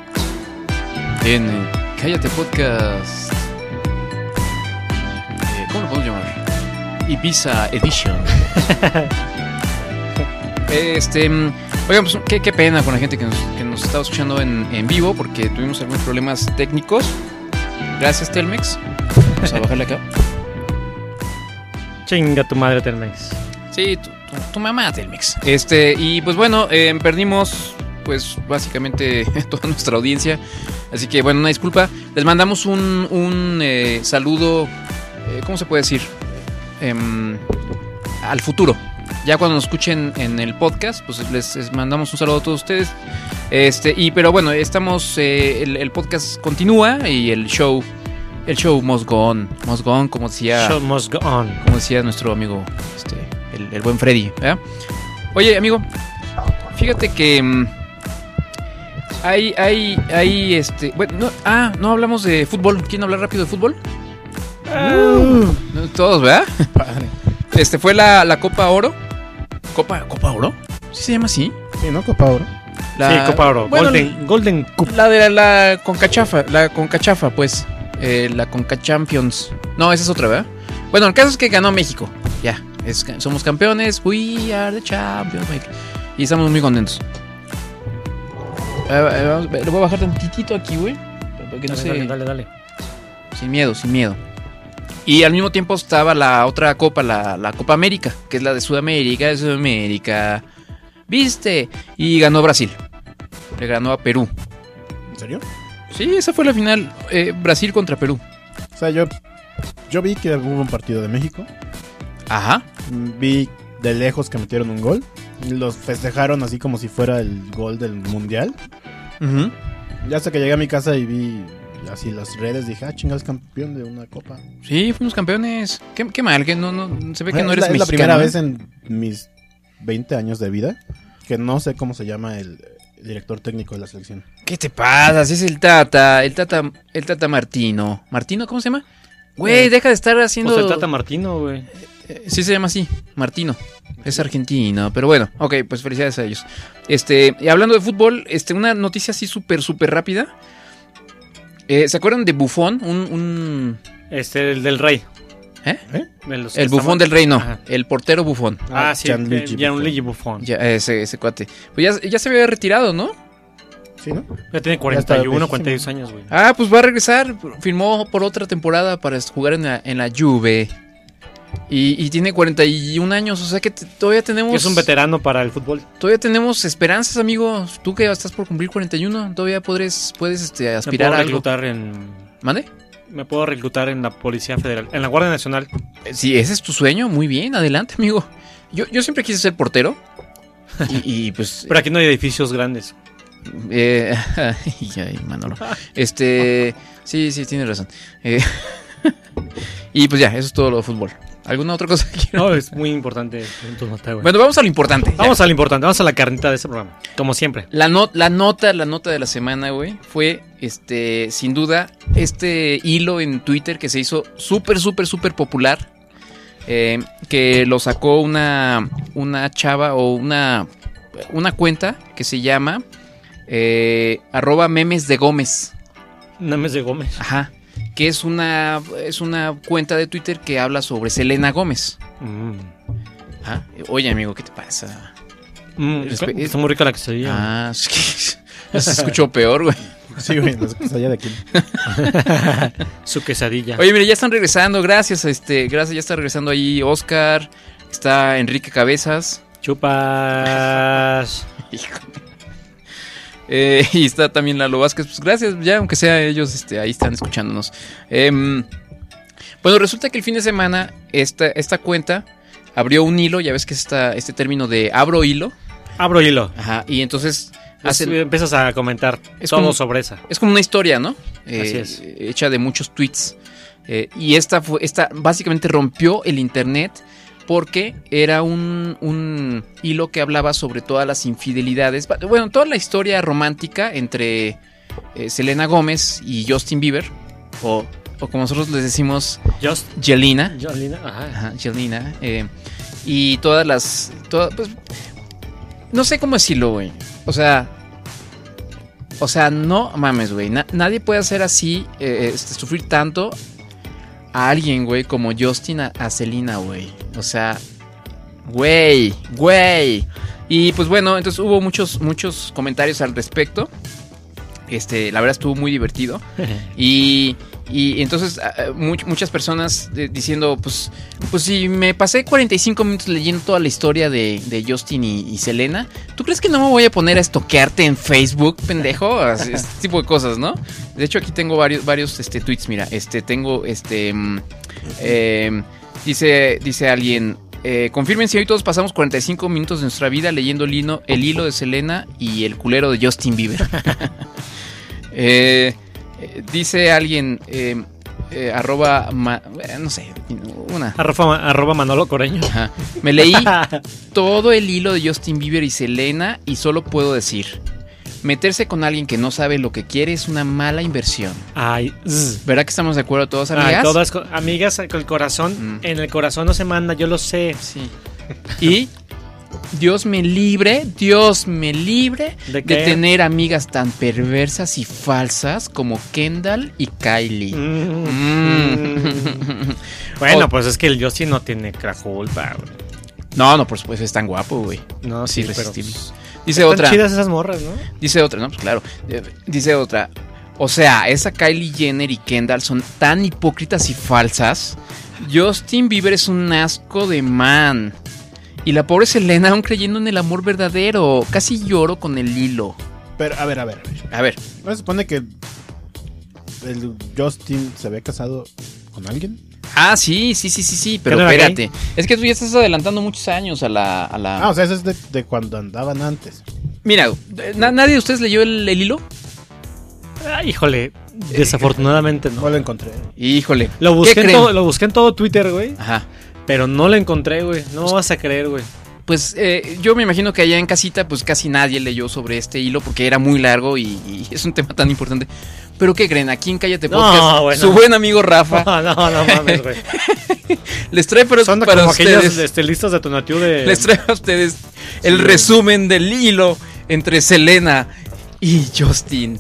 en eh, Cállate Podcast. Eh, ¿Cómo lo podemos llamar? Ibiza Edition. este, mm, oigan, pues qué, qué pena con la gente que nos, que nos estaba escuchando en, en vivo porque tuvimos algunos problemas técnicos. Gracias, Telmex. Vamos a bajarle acá. Chinga tu madre, Telmex. Sí, tu, tu- tu mamá, Telmex. Este, y pues bueno, eh, perdimos pues básicamente toda nuestra audiencia. Así que bueno, una disculpa. Les mandamos un, un eh, saludo, eh, ¿cómo se puede decir? Em, al futuro. Ya cuando nos escuchen en el podcast, pues les, les mandamos un saludo a todos ustedes. Este, y pero bueno, estamos, eh, el, el podcast continúa y el show, el show must go on, must go on, como decía Show must go on. como decía nuestro amigo, este, el, el buen Freddy. Oye, amigo, fíjate que mm, hay, hay, hay, este, bueno, no, ah, no hablamos de fútbol. ¿Quieren hablar rápido de fútbol? No, Todos, ¿verdad? Padre. Este fue la, la Copa Oro. Copa, Copa Oro. ¿Sí se llama así? Sí, ¿no? Copa Oro. La- sí, Copa Oro. bueno, Golden, Golden Cup. La de la, la Concachafa, la Concachafa, pues. Eh, la Conca Champions. No, esa es otra, ¿verdad? Bueno, el caso es que ganó México. Ya, es, somos campeones. We are the champions. Y estamos muy contentos. Vamos, le voy a bajar tantitito aquí, güey. Para que no Dale, se... dale, dale, dale. Sin miedo, sin miedo. Y al mismo tiempo estaba la otra copa, la, la Copa América, que es la de Sudamérica, de Sudamérica. ¿Viste? Y ganó Brasil. Le ganó a Perú. ¿En serio? Sí, esa fue la final. eh, Brasil contra Perú. O sea, yo, yo vi que hubo un partido de México. Ajá. Vi de lejos que metieron un gol. Y los festejaron así como si fuera el gol del mundial. Ya hasta que llegué a mi casa y vi así las redes, dije, ah, chingas, campeón de una copa. Sí, fuimos campeones. Qué, qué mal, que no, no, se ve que no es eres la, es la mexicano. primera ¿eh? vez en mis 20 años de vida que no sé cómo se llama el, el director técnico de la selección. ¿Qué te pasa? Si es el Tata, el Tata, el Tata Martino. ¿Martino cómo se llama? Güey, Eh, deja de estar haciendo... Pues el Tata Martino, güey. Eh, Sí se llama así, Martino. Es argentino, pero bueno, ok, pues felicidades a ellos. Este, y hablando de fútbol, este, una noticia así súper, súper rápida. Eh, ¿Se acuerdan de Buffon? Un, un- Este, el del Rey. ¿Eh? Que El Buffon estaban- del Rey, no. Ajá. El portero Buffon. Ah, sí, Gianluigi el Gianluigi Buffon. Ya, ese, ese cuate. Pues ya, ya se había retirado, ¿no? ¿Sí, no? Ya tiene Ya 41, está viejísimo. 42 años, güey. Ah, pues va a regresar. Firmó por otra temporada para jugar en la, en la Juve. Y, y tiene 41 años, o sea que todavía tenemos... Es un veterano para el fútbol. Todavía tenemos esperanzas, amigos. Tú que estás por cumplir 41, todavía podres, puedes este, Me aspirar puedo a algo. reclutar en... ¿Mande? Me puedo reclutar en la Policía Federal. En la Guardia Nacional. Eh, Si ese es tu sueño, muy bien, adelante, amigo. Yo, yo siempre quise ser portero. Y, y, pues. Pero aquí no hay edificios grandes. eh, ay, ay, Manolo. Este. Sí, sí, tienes razón. Eh, y pues ya, eso es todo lo de fútbol. ¿Alguna otra cosa que quiero? No, es muy importante. Bueno, vamos a lo importante. ya. Vamos a lo importante, vamos a la carnita de este programa. Como siempre. La, no- la nota, la nota de la semana, güey, fue, este, sin duda, este hilo en Twitter que se hizo súper, súper, súper popular. eh, que lo sacó una, una chava o una, una cuenta que se llama eh, arroba memes de Gómez. Names de Gómez. Ajá. Que es una, es una cuenta de Twitter que habla sobre Selena Gómez. Mm. Ajá. Oye, amigo, ¿qué te pasa? Mm, está muy rica la quesadilla. Ah, es que se escuchó peor, güey. Sí, güey, las cosas allá de aquí. Su quesadilla. Oye, mire, ya están regresando, gracias, este, gracias, ya está regresando ahí Oscar, está Enrique Cabezas, Chupas. eh, y está también Lalo Vázquez, pues gracias, ya aunque sea ellos, este, ahí están escuchándonos. Em, bueno, resulta que el fin de semana esta, esta cuenta abrió un hilo, ya ves que es esta, este término de abro hilo, Abro hilo. ajá, y entonces Así hacen, empiezas a comentar Es todo como- sobre esa. Es como una historia, ¿no? Eh, Así es. Hecha de muchos tweets. Eh, y esta fue, esta básicamente rompió el internet porque era un, un hilo que hablaba sobre todas las infidelidades. Bueno, toda la historia romántica entre eh, Selena Gómez y Justin Bieber. O, o como nosotros les decimos, Just. Jelena. Jolina. Ajá. Ajá, Jelena. eh, y todas las. todas, pues, no sé cómo decirlo, güey. O sea, O sea, no mames, güey. Na- nadie puede hacer así, eh, este, sufrir tanto a alguien, güey, como Justin a, a Selena, güey. O sea, güey, güey. Y pues bueno, entonces hubo muchos, muchos comentarios al respecto. Este, la verdad estuvo muy divertido. Y, y entonces much- muchas personas eh, diciendo, pues, pues si me pasé 45 minutos leyendo toda la historia de, de Justin y, y Selena, ¿tú crees que no me voy a poner a estoquearte en Facebook, pendejo? Este tipo de cosas, ¿no? De hecho aquí tengo varios, varios este, tweets, mira, este, tengo, este, eh, dice, dice alguien... eh, confirmen si hoy todos pasamos 45 minutos de nuestra vida leyendo el hilo, el hilo de Selena y el culero de Justin Bieber. Eh, eh, dice alguien, eh, eh, arroba, ma- no sé, una. Arroba, arroba Manolo Coreño. Ajá. Me leí todo el hilo de Justin Bieber y Selena y solo puedo decir, meterse con alguien que no sabe lo que quiere es una mala inversión. Ay, zzz. ¿Verdad que estamos de acuerdo todos, Ay, amigas? todas co- amigas con el corazón. Mm. En el corazón no se manda, yo lo sé. Sí. Y Dios me libre, Dios me libre ¿De tener amigas tan perversas y falsas como Kendall y Kylie. Mm. Mm. Bueno, O- pues es que el Justin no tiene culpa. No, no, por supuesto, es tan guapo, güey. No, Sí, pero. Dice están otra, chidas esas morras, ¿no? dice otra, no, pues claro. Eh, Dice otra. O sea, esa Kylie Jenner y Kendall son tan hipócritas y falsas. Justin Bieber es un asco de man. Y la pobre Selena aún creyendo en el amor verdadero. Casi lloro con el hilo. Pero, a ver, a ver. A ver, ¿No se supone que el Justin se había casado con alguien? Ah, sí, sí, sí, sí, sí, pero ¿Que no era espérate. Es que tú ya estás adelantando muchos años a la... A la... Ah, o sea, ese es de, de cuando andaban antes. Mira, na- ¿nadie de ustedes leyó el, el hilo? Ah, híjole, desafortunadamente No no. lo encontré. Híjole. Lo ¿qué busqué, en todo, lo busqué en todo Twitter, güey. Ajá. Pero no lo encontré, güey. No me vas a creer, güey. Pues eh, yo me imagino que allá en casita, pues casi nadie leyó sobre este hilo porque era muy largo y, y es un tema tan importante. Pero ¿qué creen? Aquí en Cállate No, Podcast, bueno. su buen amigo Rafa No, no, no mames, güey. les trae para, Son para como ustedes, este, listas de Tonatiu de. les trae a ustedes el resumen del hilo entre Selena y Justin.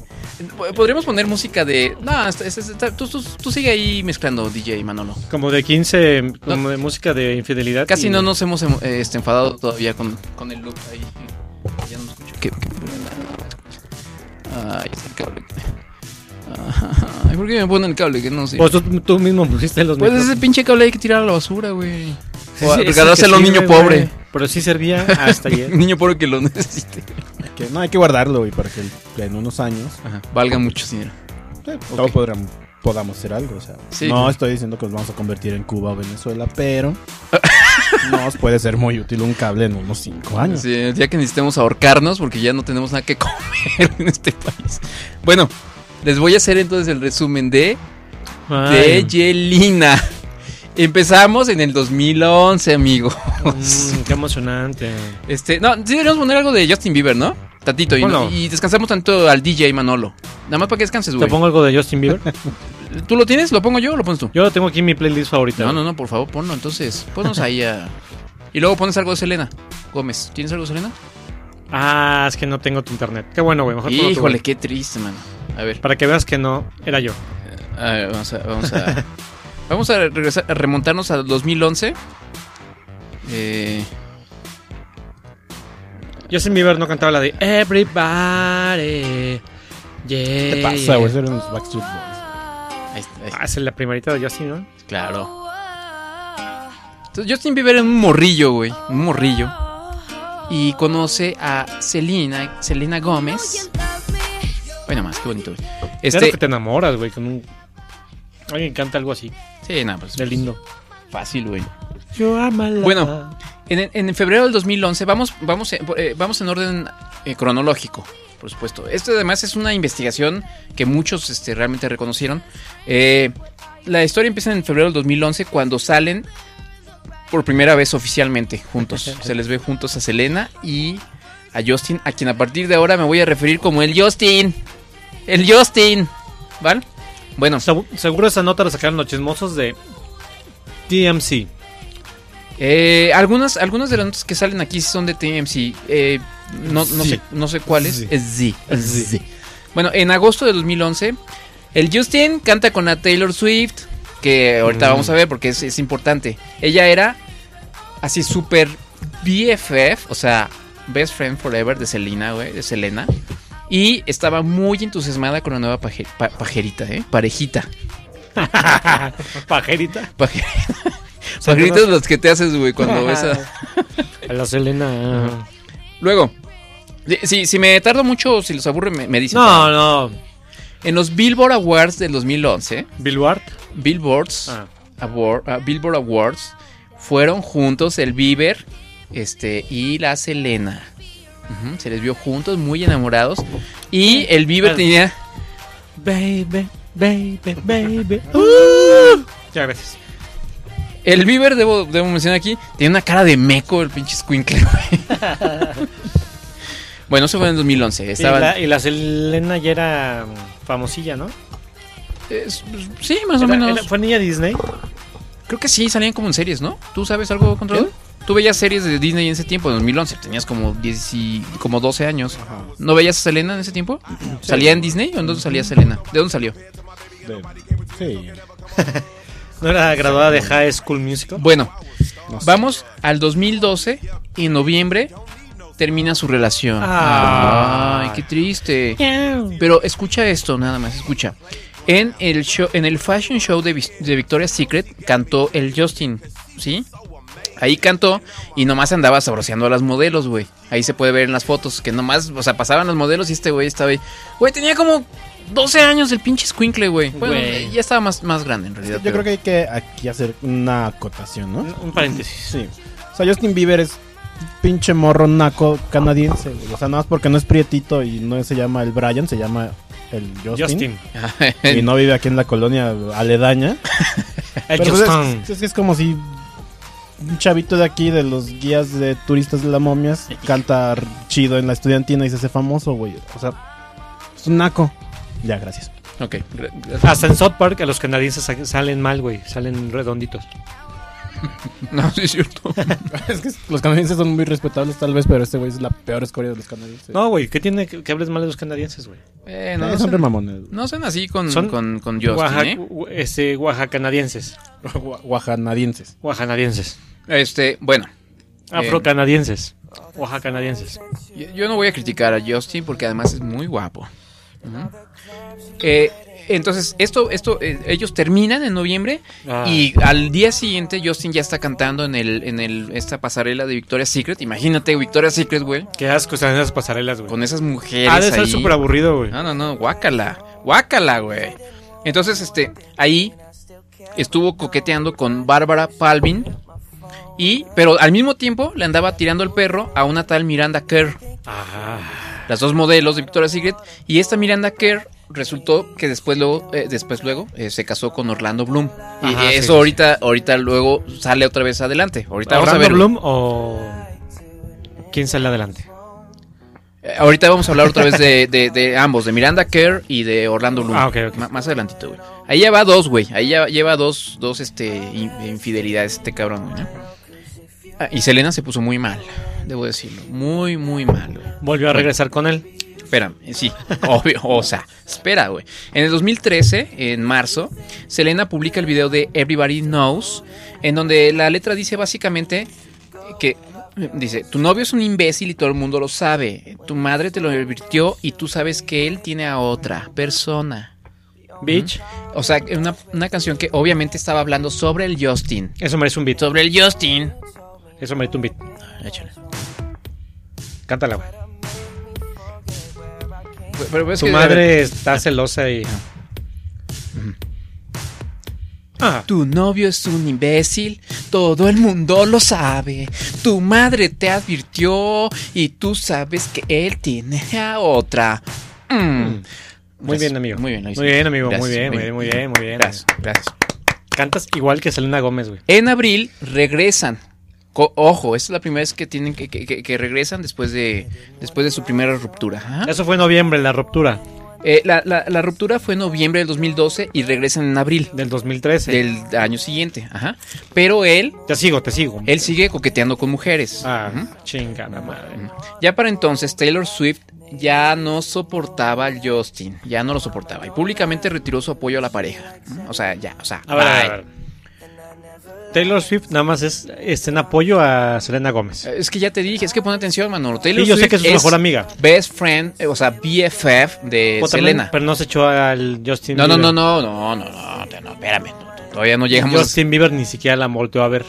Podríamos poner música de... No, esta- esta- esta- tú, tú- tú sigue ahí mezclando DJ Manolo. Como de 15, como de música de infidelidad. Casi y- no nos hemos em- este, enfadado todavía con, con el loop ahí. Ya no escucho. ¿Qué, qué- Ay, está el cable. Ay, ¿por qué me ponen el cable? Que no sé. Pues tú, tú mismo pusiste los Pues ese pinche cable hay que tirar a la basura, güey. Sí, O a sí, regalárselo a un que niño pobre. Pero sí servía hasta ayer. Niño pobre que lo necesite. Que no, hay que guardarlo, güey, para que en unos años Ajá, valga mucho dinero. eh, todos podramos, podamos hacer algo. O sea, Sí. no estoy diciendo que nos vamos a convertir en Cuba o Venezuela, pero nos puede ser muy útil un cable en unos 5 años. Sí, el día que necesitemos ahorcarnos porque ya no tenemos nada que comer en este país. Bueno, les voy a hacer entonces el resumen de de Yelina. Empezamos en el 2011, amigo. Mm, qué emocionante. Este, no, sí deberíamos poner algo de Justin Bieber, ¿no? Tantito y, descansamos tanto al DJ Manolo. Nada más para que descanses, ¿Te güey. pongo algo de Justin Bieber? ¿Tú lo tienes? ¿Lo pongo yo o lo pones tú? Yo lo tengo aquí en mi playlist favorita. No, no, no, por favor, ponlo entonces. Ponnos ahí a... Y luego pones algo de Selena Gómez. ¿Tienes algo de Selena? Ah, es que no tengo tu internet. Qué bueno, güey. Mejor Híjole, güey. qué triste, mano. A ver, Para que veas que no era yo. a ver, vamos a... Vamos a, vamos a regresar, a remontarnos al 2011. Eh... Justin Bieber no cantaba la de Everybody. Yeah. ¿Qué te pasa, güey? Eran los Backstreet Boys. Ahí está, ahí está. Ah, es la primerita de Justin, ¿no? Claro. Entonces, Justin Bieber es un morrillo, güey. Un morrillo. Y conoce a Selena, Selena Gómez. Bueno, más, qué bonito, güey. Claro Este. que te enamoras, güey, con un... Alguien canta algo así, Sí, nada, pues. de lindo. Fácil, güey. Are my love. Bueno. En, en febrero del 2011, vamos, vamos, eh, eh, vamos en orden eh, cronológico, por supuesto. Esto además es una investigación que muchos este, realmente reconocieron. Eh, la historia empieza en febrero del 2011 cuando salen por primera vez oficialmente juntos. Se les ve juntos a Selena y a Justin, a quien a partir de ahora me voy a referir como el Justin. El Justin. ¿Vale? Bueno, Segu- Seguro esa nota la sacaron los chismosos de TMC. Eh, algunas, algunas de las notas que salen aquí son de TMC. Eh, no, no, Sí. sé, no sé cuáles. Sí. Es Z. Z. Bueno, en agosto de 2011, el Justin canta con la Taylor Swift, que ahorita Mm. vamos a ver porque es, es importante. Ella era así súper BFF, o sea, Best Friend Forever de Selena, güey, de Selena. Y estaba muy entusiasmada con la nueva paje- pa- pajerita, ¿eh? Parejita. Pajerita. Paje- Pajeritas los que te haces, güey, cuando ves a... A la Selena. Luego, si, si me tardo mucho o si los aburre, me, me dicen. No, no. En los Billboard Awards del 2011, Billboard. Billboards, Ah. Award- ah, Billboard Awards, fueron juntos el Bieber este, y la Selena. Ujú, se les vio juntos, muy enamorados. Y el Bieber tenía... Baby, baby, baby. Uh. Ya, gracias. El Bieber, debo, debo mencionar aquí, tiene una cara de meco el pinche squinkle, güey. bueno, eso fue en 2011. Y Estaban, la, y la Selena ya era famosilla, ¿no? Es- sí, más o menos. era- ¿Fue niña Disney? Creo que sí, salían como en series, ¿no? ¿Tú sabes algo, Control? Tú veías series de Disney en ese tiempo, en 2011. Tenías como 10 y- como 12 años. ¿No veías a Selena en ese tiempo? ¿Salía en Disney o en dónde salía Selena? ¿De dónde salió? De- sí. ¿No era graduada de High School Musical? Bueno, No sé. vamos al 2012 y en noviembre termina su relación. Ah. Ay, qué triste. Pero escucha esto, nada más, escucha. En el show, en el fashion show de Victoria's Secret cantó el Justin, ¿sí? Ahí cantó y nomás andaba sabroseando a las modelos, güey. Ahí se puede ver en las fotos que nomás, o sea, pasaban los modelos y este güey estaba ahí. Güey, tenía como 12 años el pinche squinkle, güey. Bueno, Güey. ya estaba más, más grande en realidad. Yo creo que hay que aquí hacer una acotación, ¿no? Un, un paréntesis. Sí. O sea, Justin Bieber es pinche morro naco canadiense. güey. O sea, nada más porque no es prietito y no se llama el Brian, se llama el Justin. Justin. Y no vive aquí en la colonia aledaña. El Pero, pues, Justin. es, es que es como si un chavito de aquí, de los guías de turistas de la momias, canta chido en la estudiantina y se hace famoso, güey. O sea, es un naco. Ya, gracias. Ok. Hasta en South Park a los canadienses sa- salen mal, güey. Salen redonditos. No, sí es cierto. es que los canadienses son muy respetables tal vez, pero este güey es la peor escoria de los canadienses. No, güey. ¿Qué tiene que, que hables mal de los canadienses, güey? Eh, Eh, no, no, son re mamones. no son así con, Son con, con Justin, Oaxaca, ¿eh? este, oaxacanadienses. Gua- Guajanadienses. Oaxacanadienses. Este, bueno. Afrocanadienses. Oaxacanadienses. Yo, yo no voy a criticar a Justin porque además es muy guapo. Ujú. Eh, entonces, esto, esto, eh, ellos terminan en noviembre Ah. y al día siguiente Justin ya está cantando en el, en el, esta pasarela de Victoria's Secret. Imagínate Victoria's Secret, güey, Qué asco están esas pasarelas, güey. con esas mujeres Ha de ser súper aburrido, güey. No, no, no, guácala, guácala, güey. Entonces, este, ahí estuvo coqueteando con Bárbara Palvin y, pero al mismo tiempo le andaba tirando el perro a una tal Miranda Kerr, Ah. las dos modelos de Victoria's Secret, y esta Miranda Kerr resultó que después luego, eh, después luego eh, se casó con Orlando Bloom y Ajá, eso sí, ahorita, ahorita luego sale otra vez adelante. Ahorita vamos a ¿Orlando ver. Bloom o quién sale adelante? Eh, Ahorita vamos a hablar otra vez de, de- de ambos, de Miranda Kerr y de Orlando Bloom. Ah, ok, ok. Ma- más adelantito, güey. Ahí ya va dos, güey. Ahí ya lleva dos, dos este, in- infidelidades este cabrón, güey. ¿no? Ah, y Selena se puso muy mal, debo decirlo. Muy, muy mal, güey. Volvió a regresar con él. Espérame, sí, obvio, o sea, espera, güey. En el 2013, en marzo, Selena publica el video de Everybody Knows, en donde la letra dice básicamente que dice, tu novio es un imbécil y todo el mundo lo sabe. Tu madre te lo advirtió y tú sabes que él tiene a otra persona. Bitch. O sea, una, una canción que obviamente estaba hablando sobre el Justin. Eso merece un beat. Sobre el Justin. Eso merece un beat. Échale. Cántala, güey. Pero que- madre está celosa y. Ah, Tu novio es un imbécil, todo el mundo lo sabe. Tu madre te advirtió y tú sabes que él tiene a otra. Mm. muy Gracias. bien, amigo. Muy bien. Muy bien, amigo. Gracias, muy bien, muy bien, muy bien, muy bien. Gracias, gracias. Cantas igual que Selena Gómez, güey. En abril regresan. Ojo, esta es la primera vez que tienen que, que- que- que regresan después de después de su primera ruptura. Ajá. Eso fue en noviembre, la ruptura. Eh, la, la- la ruptura fue en noviembre del 2012 y regresan en abril Del 2013. del año siguiente. Ajá. Pero él, Te sigo, te sigo. él sigue coqueteando con mujeres. Ah, Ujú. chingada madre. Ya para entonces Taylor Swift ya no soportaba al Justin, ya no lo soportaba y públicamente retiró su apoyo a la pareja. O sea, ya, o sea, A ver, a ver, bye. a ver. Taylor Swift nada más es, es en apoyo a Selena Gómez. Es que ya te dije, es que pon atención, Manolo. Taylor Sí, yo sé que es su mejor amiga. Best friend, eh, o sea, BFF de O también- Selena. Pero no se echó al Justin No, Bieber. no, no, no, no, no, no, no, espérame, no, todavía no llegamos. Justin Bieber ni siquiera la volteó a ver.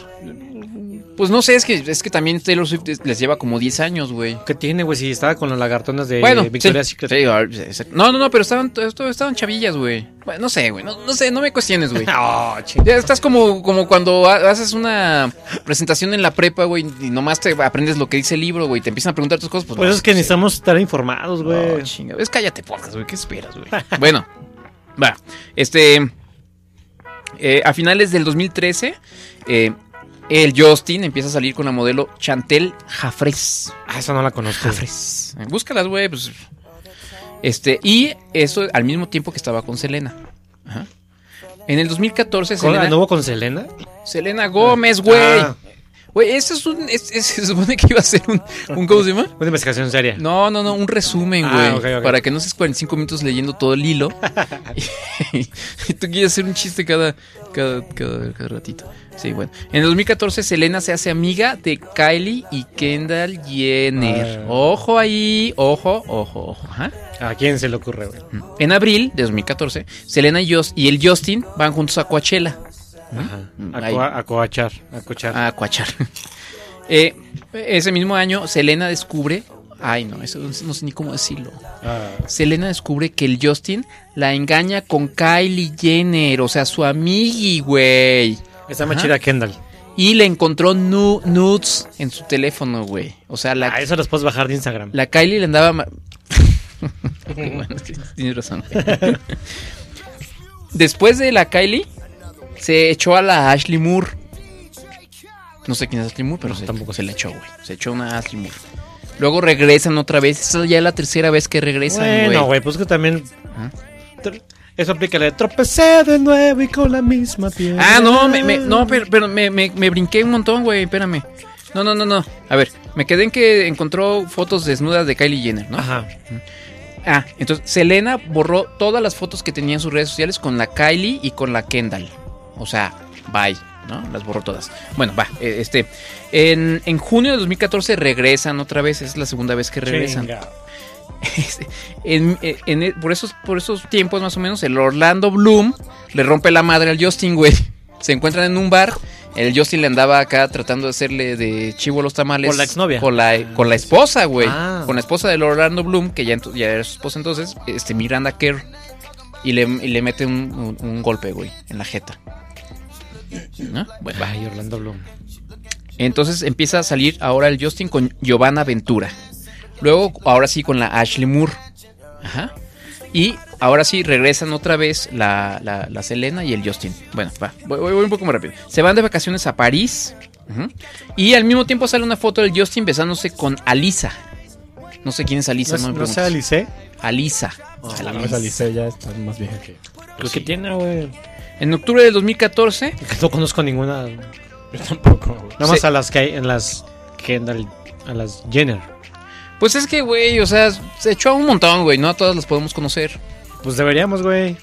Pues no sé, es que es que también Taylor Swift les lleva como 10 años, güey. ¿Qué tiene, güey? Si estaba con las lagartonas de Bueno, Victoria's sí, Secret. sí, ah, no, no, no, pero estaban, estaban chavillas, güey. Bueno, no sé, güey, no, no sé, no me cuestiones, güey. Oh, ching- Ya estás como, como cuando ha- haces una presentación en la prepa, güey, y nomás te aprendes lo que dice el libro, güey, te empiezan a preguntar tus cosas, pues, Pues no, es que sí. necesitamos estar informados, No, güey. chinga, es cállate, podcast, güey, ¿qué esperas, güey? bueno, va, este, eh, a finales del 2013, eh, el Justin empieza a salir con la modelo Chantel Jafres. Ah, esa no la conozco. Jafres. Eh, Búscalas, güey, pues. Este, y eso al mismo tiempo que estaba con Selena. Ajá. En el 2014, ¿Con- Selena, ¿Anduvo con Selena? Selena Gómez, güey. Ah. Güey, eso es un. es- es- se supone que iba a ser un. un ¿Cómo se llama? Una investigación seria. No, no, no, un resumen, güey. Ah, ok. Para que no seas 45 minutos leyendo todo el hilo. y, y tú quieres hacer un chiste cada, cada, cada, cada ratito. Sí, bueno. En el 2014, Selena se hace amiga de Kylie y Kendall Jenner. Ah. Ojo ahí, ojo, ojo, ojo. Ajá. ¿A quién se le ocurre, güey? En abril de 2014, Selena y el Justin van juntos a Coachella. Ajá. Mm, A, coachar, a coachar. A Coachar. Eh, ese mismo año, Selena descubre. Ay, no, eso no sé ni cómo decirlo. Ah. Selena descubre que el Justin la engaña con Kylie Jenner, o sea, su amigui, güey. Está más chida Kendall. Y le encontró nu- nudes en su teléfono, güey. O sea, la, Ah, eso los puedes bajar de Instagram. la Kylie le andaba... Bueno, tienes razón. Después de la Kylie, se echó a la Ashley Moore. No sé quién es Ashley Moore, pero No, se, tampoco se le echó, güey. Se echó una Ashley Moore. Luego regresan otra vez. Esta ya es la tercera vez que regresan, güey. Bueno, güey, pues que también. Eso aplica de tropecé de nuevo y con la misma piedra. Ah, no, me, me- no, pero, pero me, me- me brinqué un montón, güey, espérame. No, no, no, no. A ver, me quedé en que encontró fotos desnudas de Kylie Jenner, ¿no? Ajá. Ah, entonces Selena borró todas las fotos que tenía en sus redes sociales con la Kylie y con la Kendall. O sea, bye, ¿no? Las borró todas. Bueno, va, eh, este. En, en junio de 2014 regresan otra vez, es la segunda vez que regresan. Este, en- en- en- por, esos, por esos tiempos más o menos, el Orlando Bloom le rompe la madre al Justin, güey. Se encuentran en un bar. El Justin le andaba acá tratando de hacerle de chivo a los tamales. ¿Con la exnovia? Con la, con la esposa, güey. Ah. Con la esposa del Orlando Bloom, que ya, ya era su esposa entonces, este, Miranda Kerr. Y le, y le mete un, un- un golpe, güey, en la jeta. ¿No? Bueno, va. Ay, Orlando Bloom. Entonces empieza a salir ahora el Justin con Giovanna Ventura. Luego, ahora sí, con la Ashley Moore. Ajá. Y ahora sí regresan otra vez la, la- la Selena y el Justin. Bueno, va, voy, un poco más rápido. Se van de vacaciones a París. Y al mismo tiempo sale una foto del Justin besándose con Alisa. No sé quién es Alisa, No, no, me no sea preguntes. Alice. Alisa. La mesa Alice ya está más vieja que. Pues que tiene, güey. En octubre del 2014, No conozco ninguna. Yo tampoco. Nada más Sí. a las que hay en las Kendall, a las Jenner. pues es que, güey, o sea, se echó a un montón, güey. No a todas las podemos conocer. Pues deberíamos, güey.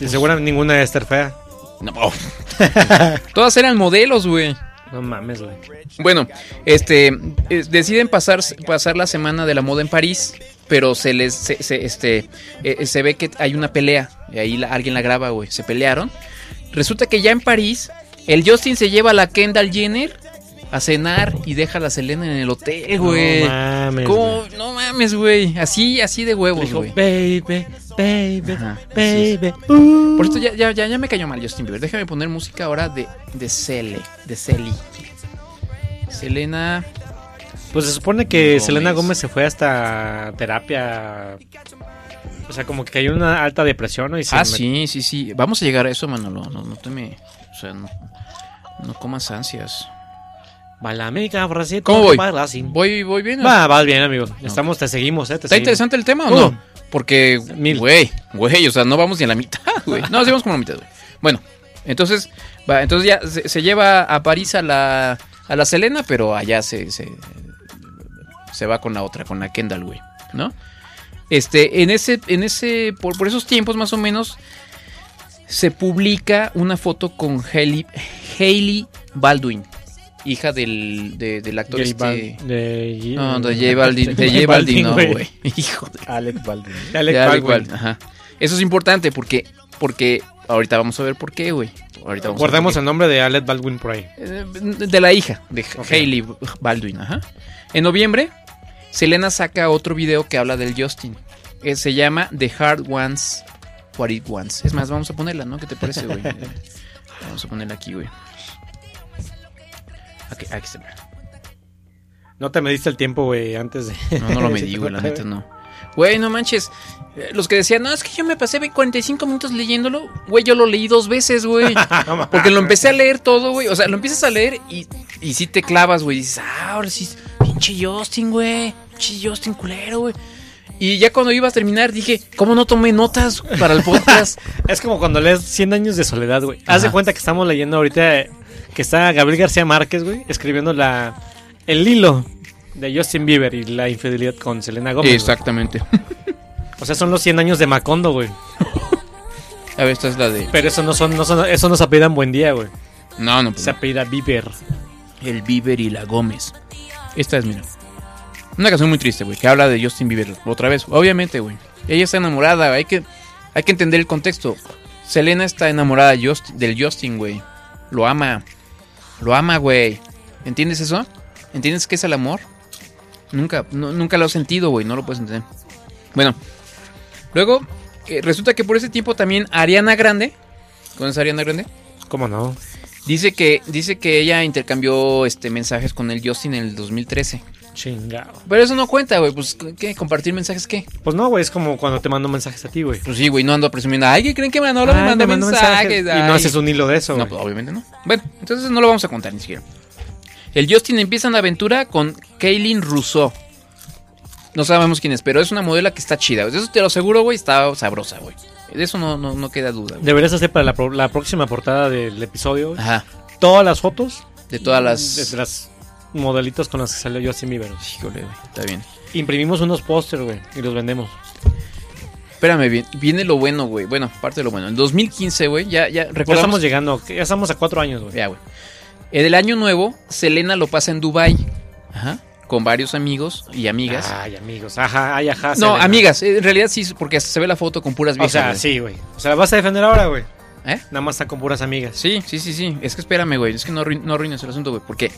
Y seguramente ninguna debe estar fea. No. todas eran modelos, güey. No mames, güey. Bueno, este eh, deciden pasar, pasar la semana de la moda en París, pero se les se, se- este eh, se ve que hay una pelea y ahí la- alguien la graba, güey. Se pelearon. Resulta que ya en París el Justin se lleva a la Kendall Jenner a cenar y deja a la Selena en el hotel, güey. No mames. No mames, güey. Así así de huevos, güey. baby, baby, Ajá, baby. uh". Por esto ya, ya, ya, ya me cayó mal Justin Bieber. Déjame poner música ahora de, de Cele, de Celi. Selena. Pues se supone que Gómez. Selena Gómez se fue hasta terapia. O sea, como que cayó en una alta depresión ¿no? y se Ah, sí, sí, sí. Vamos a llegar a eso, Manolo. No, no te me. O sea, no, no comas ansias. Balame, cabracito, ¿Cómo voy? Voy, voy bien. Va, vas bien, amigo. Estamos, te seguimos, eh. Te ¿Está seguimos. interesante el tema o Uh, no? Porque, Mil. güey, güey, o sea, no vamos ni a la mitad, güey. No, sí vamos como a la mitad, güey. Bueno, entonces, va, entonces ya se, se lleva a París a la, a la Selena, pero allá se, se, se va con la otra, con la Kendall, güey, ¿no? Este, en ese, en ese, por, por esos tiempos más o menos, se publica una foto con Hailey, Hailey Baldwin, hija del, de- del actor J este... Bal- de- No, de J Balvin, de J Balvin, no, güey. Hijo de Alec Baldwin. de Alec de Alec Baldwin. Baldwin, ajá. Eso es importante porque, porque ahorita vamos a ver por qué, güey. Ahorita vamos Guardemos a el nombre de Alec Baldwin por ahí. ver. Eh, De la hija, de Ok. Hailey Baldwin, ajá. En noviembre, Selena saca otro video que habla del Justin. Eh, se llama The Hard Ones, What It Wants. Es más, vamos a ponerla, ¿no? ¿Qué te parece, güey? Vamos a ponerla aquí, güey. Aquí, aquí está. No te mediste el tiempo, güey, antes de... No, no lo medí, güey, la neta no. Güey, no manches. Eh, Los que decían, no, es que yo me pasé 45 minutos leyéndolo. Güey, yo lo leí dos veces, güey. Porque lo empecé a leer todo, güey. O sea, lo empiezas a leer y, y sí te clavas, güey. Dices, ah, ahora sí, pinche Justin, güey. Pinche Justin culero, güey. Y ya cuando iba a terminar dije, ¿cómo no tomé notas para el podcast? Es como cuando lees 100 años de soledad, güey. Haz de cuenta que estamos leyendo ahorita que está Gabriel García Márquez, güey, escribiendo la el hilo de Justin Bieber y la infidelidad con Selena Gómez. Exactamente. O sea, son los 100 años de Macondo, güey. A ver, esta es la de... Pero eso no son, no son eso no se apellidan Buen Día, güey. No, no, pues Se apellida Bieber. El Bieber y la Gómez. Esta es, mira. Una canción muy triste, güey, que habla de Justin Bieber otra vez. Obviamente, güey. Ella está enamorada, hay que, hay que entender el contexto. Selena está enamorada del Justin, güey. Lo ama. Lo ama, güey. ¿Entiendes eso? ¿Entiendes qué es el amor? Nunca, nunca lo he sentido, güey. No lo puedes entender. Bueno. Luego, eh, resulta que por ese tiempo también Ariana Grande. ¿Conoces a Ariana Grande? ¿Cómo no? Dice que, dice que ella intercambió este, mensajes con el Justin en el 2013. Chingado. Pero eso no cuenta, güey. Pues, ¿qué? ¿Compartir mensajes qué? Pues no, güey, es como cuando te mando mensajes a ti, güey. Pues sí, güey, no ando presumiendo. Ay, ¿qué creen que Manolo me mandó me mandó mensajes? Y no haces un hilo de eso, No, pues, obviamente no. Bueno, entonces no lo vamos a contar ni siquiera. El Justin empieza una aventura con Kaylin Rousseau. No sabemos quién es, pero es una modelo que está chida. Eso te lo aseguro, güey, está sabrosa, güey. De eso no, no, no queda duda. güey. Deberías hacer para la, pro- la próxima portada del episodio, güey, Ajá. todas las fotos De todas las... de las modelitos con las que salió Justin Bieber. Híjole, güey, está bien. Imprimimos unos pósters, güey, y los vendemos. Espérame, bien, viene lo bueno, güey. Bueno, parte de lo bueno. En 2015, güey, ya, ya Ya estamos llegando, ya estamos a cuatro años, güey. Ya, güey. En el año nuevo, Selena lo pasa en Dubai. Ajá. Con varios amigos y amigas. Ay, amigos. Ajá, ay, ajá. no, Selena. amigas. En realidad sí, porque se ve la foto con puras O viejas. sea, güey. sí, güey. O sea, la vas a defender ahora, güey. ¿Eh? Nada más está con puras amigas. Sí, sí, sí, sí. Es que espérame, güey. Es que no, arruin- no arruines el asunto, güey. Porque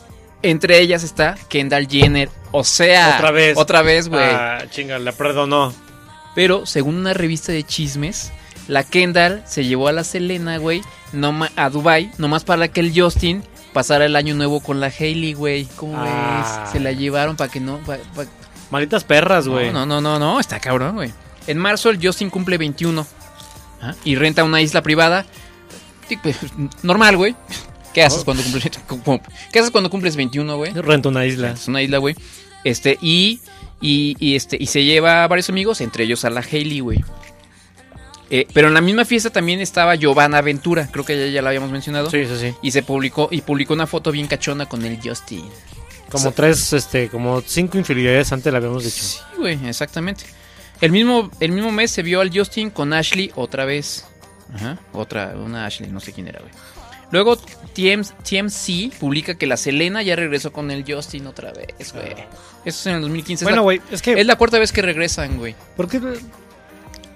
entre ellas está Kendall Jenner. O sea, Otra vez. Otra vez, güey. Ah, chinga, la perdonó. Pero según una revista de chismes, la Kendall se llevó a la Selena, güey, a Dubai, nomás para que el Justin pasara el año nuevo con la Hailey, güey. ¿Cómo Ah. ves? Se la llevaron para que no. pa- pa- Malditas perras, güey. No, no, no, no, está cabrón, güey. En marzo el Justin cumple 21 ¿ah? y renta una isla privada. Pues, Normal, güey. ¿Qué haces Oh. cuando cumples ¿Qué haces cuando cumples 21, güey? Renta una isla. Es una isla, güey. Este, y, y, y, este, y se lleva a varios amigos, entre ellos a la Hailey, güey. Eh, pero en la misma fiesta también estaba Giovanna Ventura, creo que ya, ya la habíamos mencionado. Sí, sí, sí. Y se publicó, y publicó una foto bien cachona con el Justin. Como tres, este, como cinco infidelidades antes la habíamos dicho. Sí, güey, exactamente. El mismo, el mismo mes se vio al Justin con Ashley otra vez. Ajá, otra, una Ashley, no sé quién era, güey. Luego TM TMC publica que la Selena ya regresó con el Justin otra vez, güey. Eso es en el 2015. es Bueno, güey, es que. Es la cuarta vez que regresan, güey. ¿Por qué?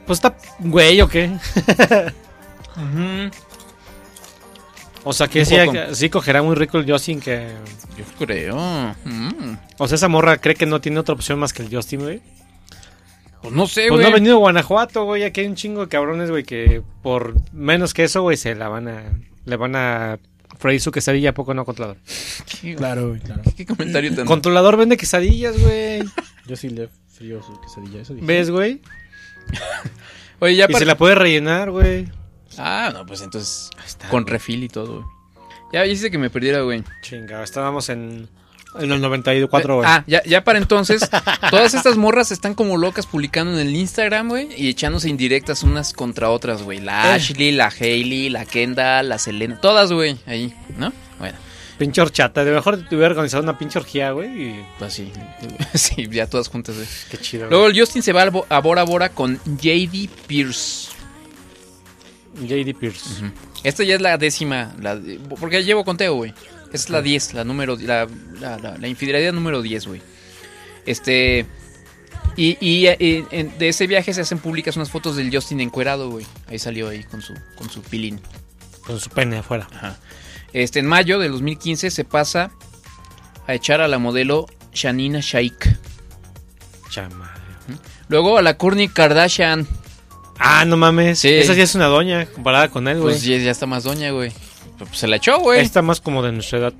Pues está. Güey, ¿o qué? O sea, que sí, cogerá muy rico el Justin que. Yo creo. Mm. O sea, esa morra cree que no tiene otra opción más que el Justin, güey. Pues no sé, Pues güey. no ha venido a Guanajuato, güey. Aquí hay un chingo de cabrones, güey, que por menos que eso, güey, se la van a. Le van a freír su quesadilla, ¿a poco no, controlador? ¿Qué, Claro, güey, claro. qué comentario tan... Controlador vende quesadillas, güey. Yo sí le frío su quesadilla. Eso dije. ¿Ves, güey? Oye, ya Y para... se la puede rellenar, güey. Ah, no, pues entonces... Con refil y todo, güey. Ya hice que me perdiera, güey. Chinga, estábamos en En el 94, güey. Ah, ya, ya para entonces, todas estas morras están como locas publicando en el Instagram, güey, y echándose indirectas unas contra otras, güey. La Eh. Ashley, la Hailey, la Kendall, la Selena, todas, güey, ahí, ¿no? Bueno, Pinche horchata. De mejor te hubiera organizado una pinche orgía, güey. Y pues sí, sí, ya todas juntas, güey. qué chido. güey. Luego el Justin se va a Bora Bora con JD Pierce. JD Pierce. Esta ya es la décima, la porque llevo conteo, güey. Esta es la 10, la número, la, la, la- la infidelidad número 10, güey. Este... Y, y, en- de ese viaje se hacen públicas unas fotos del Justin encuerado, güey. Ahí salió ahí con su, con su pilín. Con su pene afuera. Ajá. Este, en mayo del 2015 se pasa a echar a la modelo Shanina Shaik. Chama. Luego a la Kourtney Kardashian. Ah, no mames. Sí. Esa sí es una doña comparada con él, güey. Pues ya, ya está más doña, güey. Pues se la echó, güey. Está más como de nuestra edad.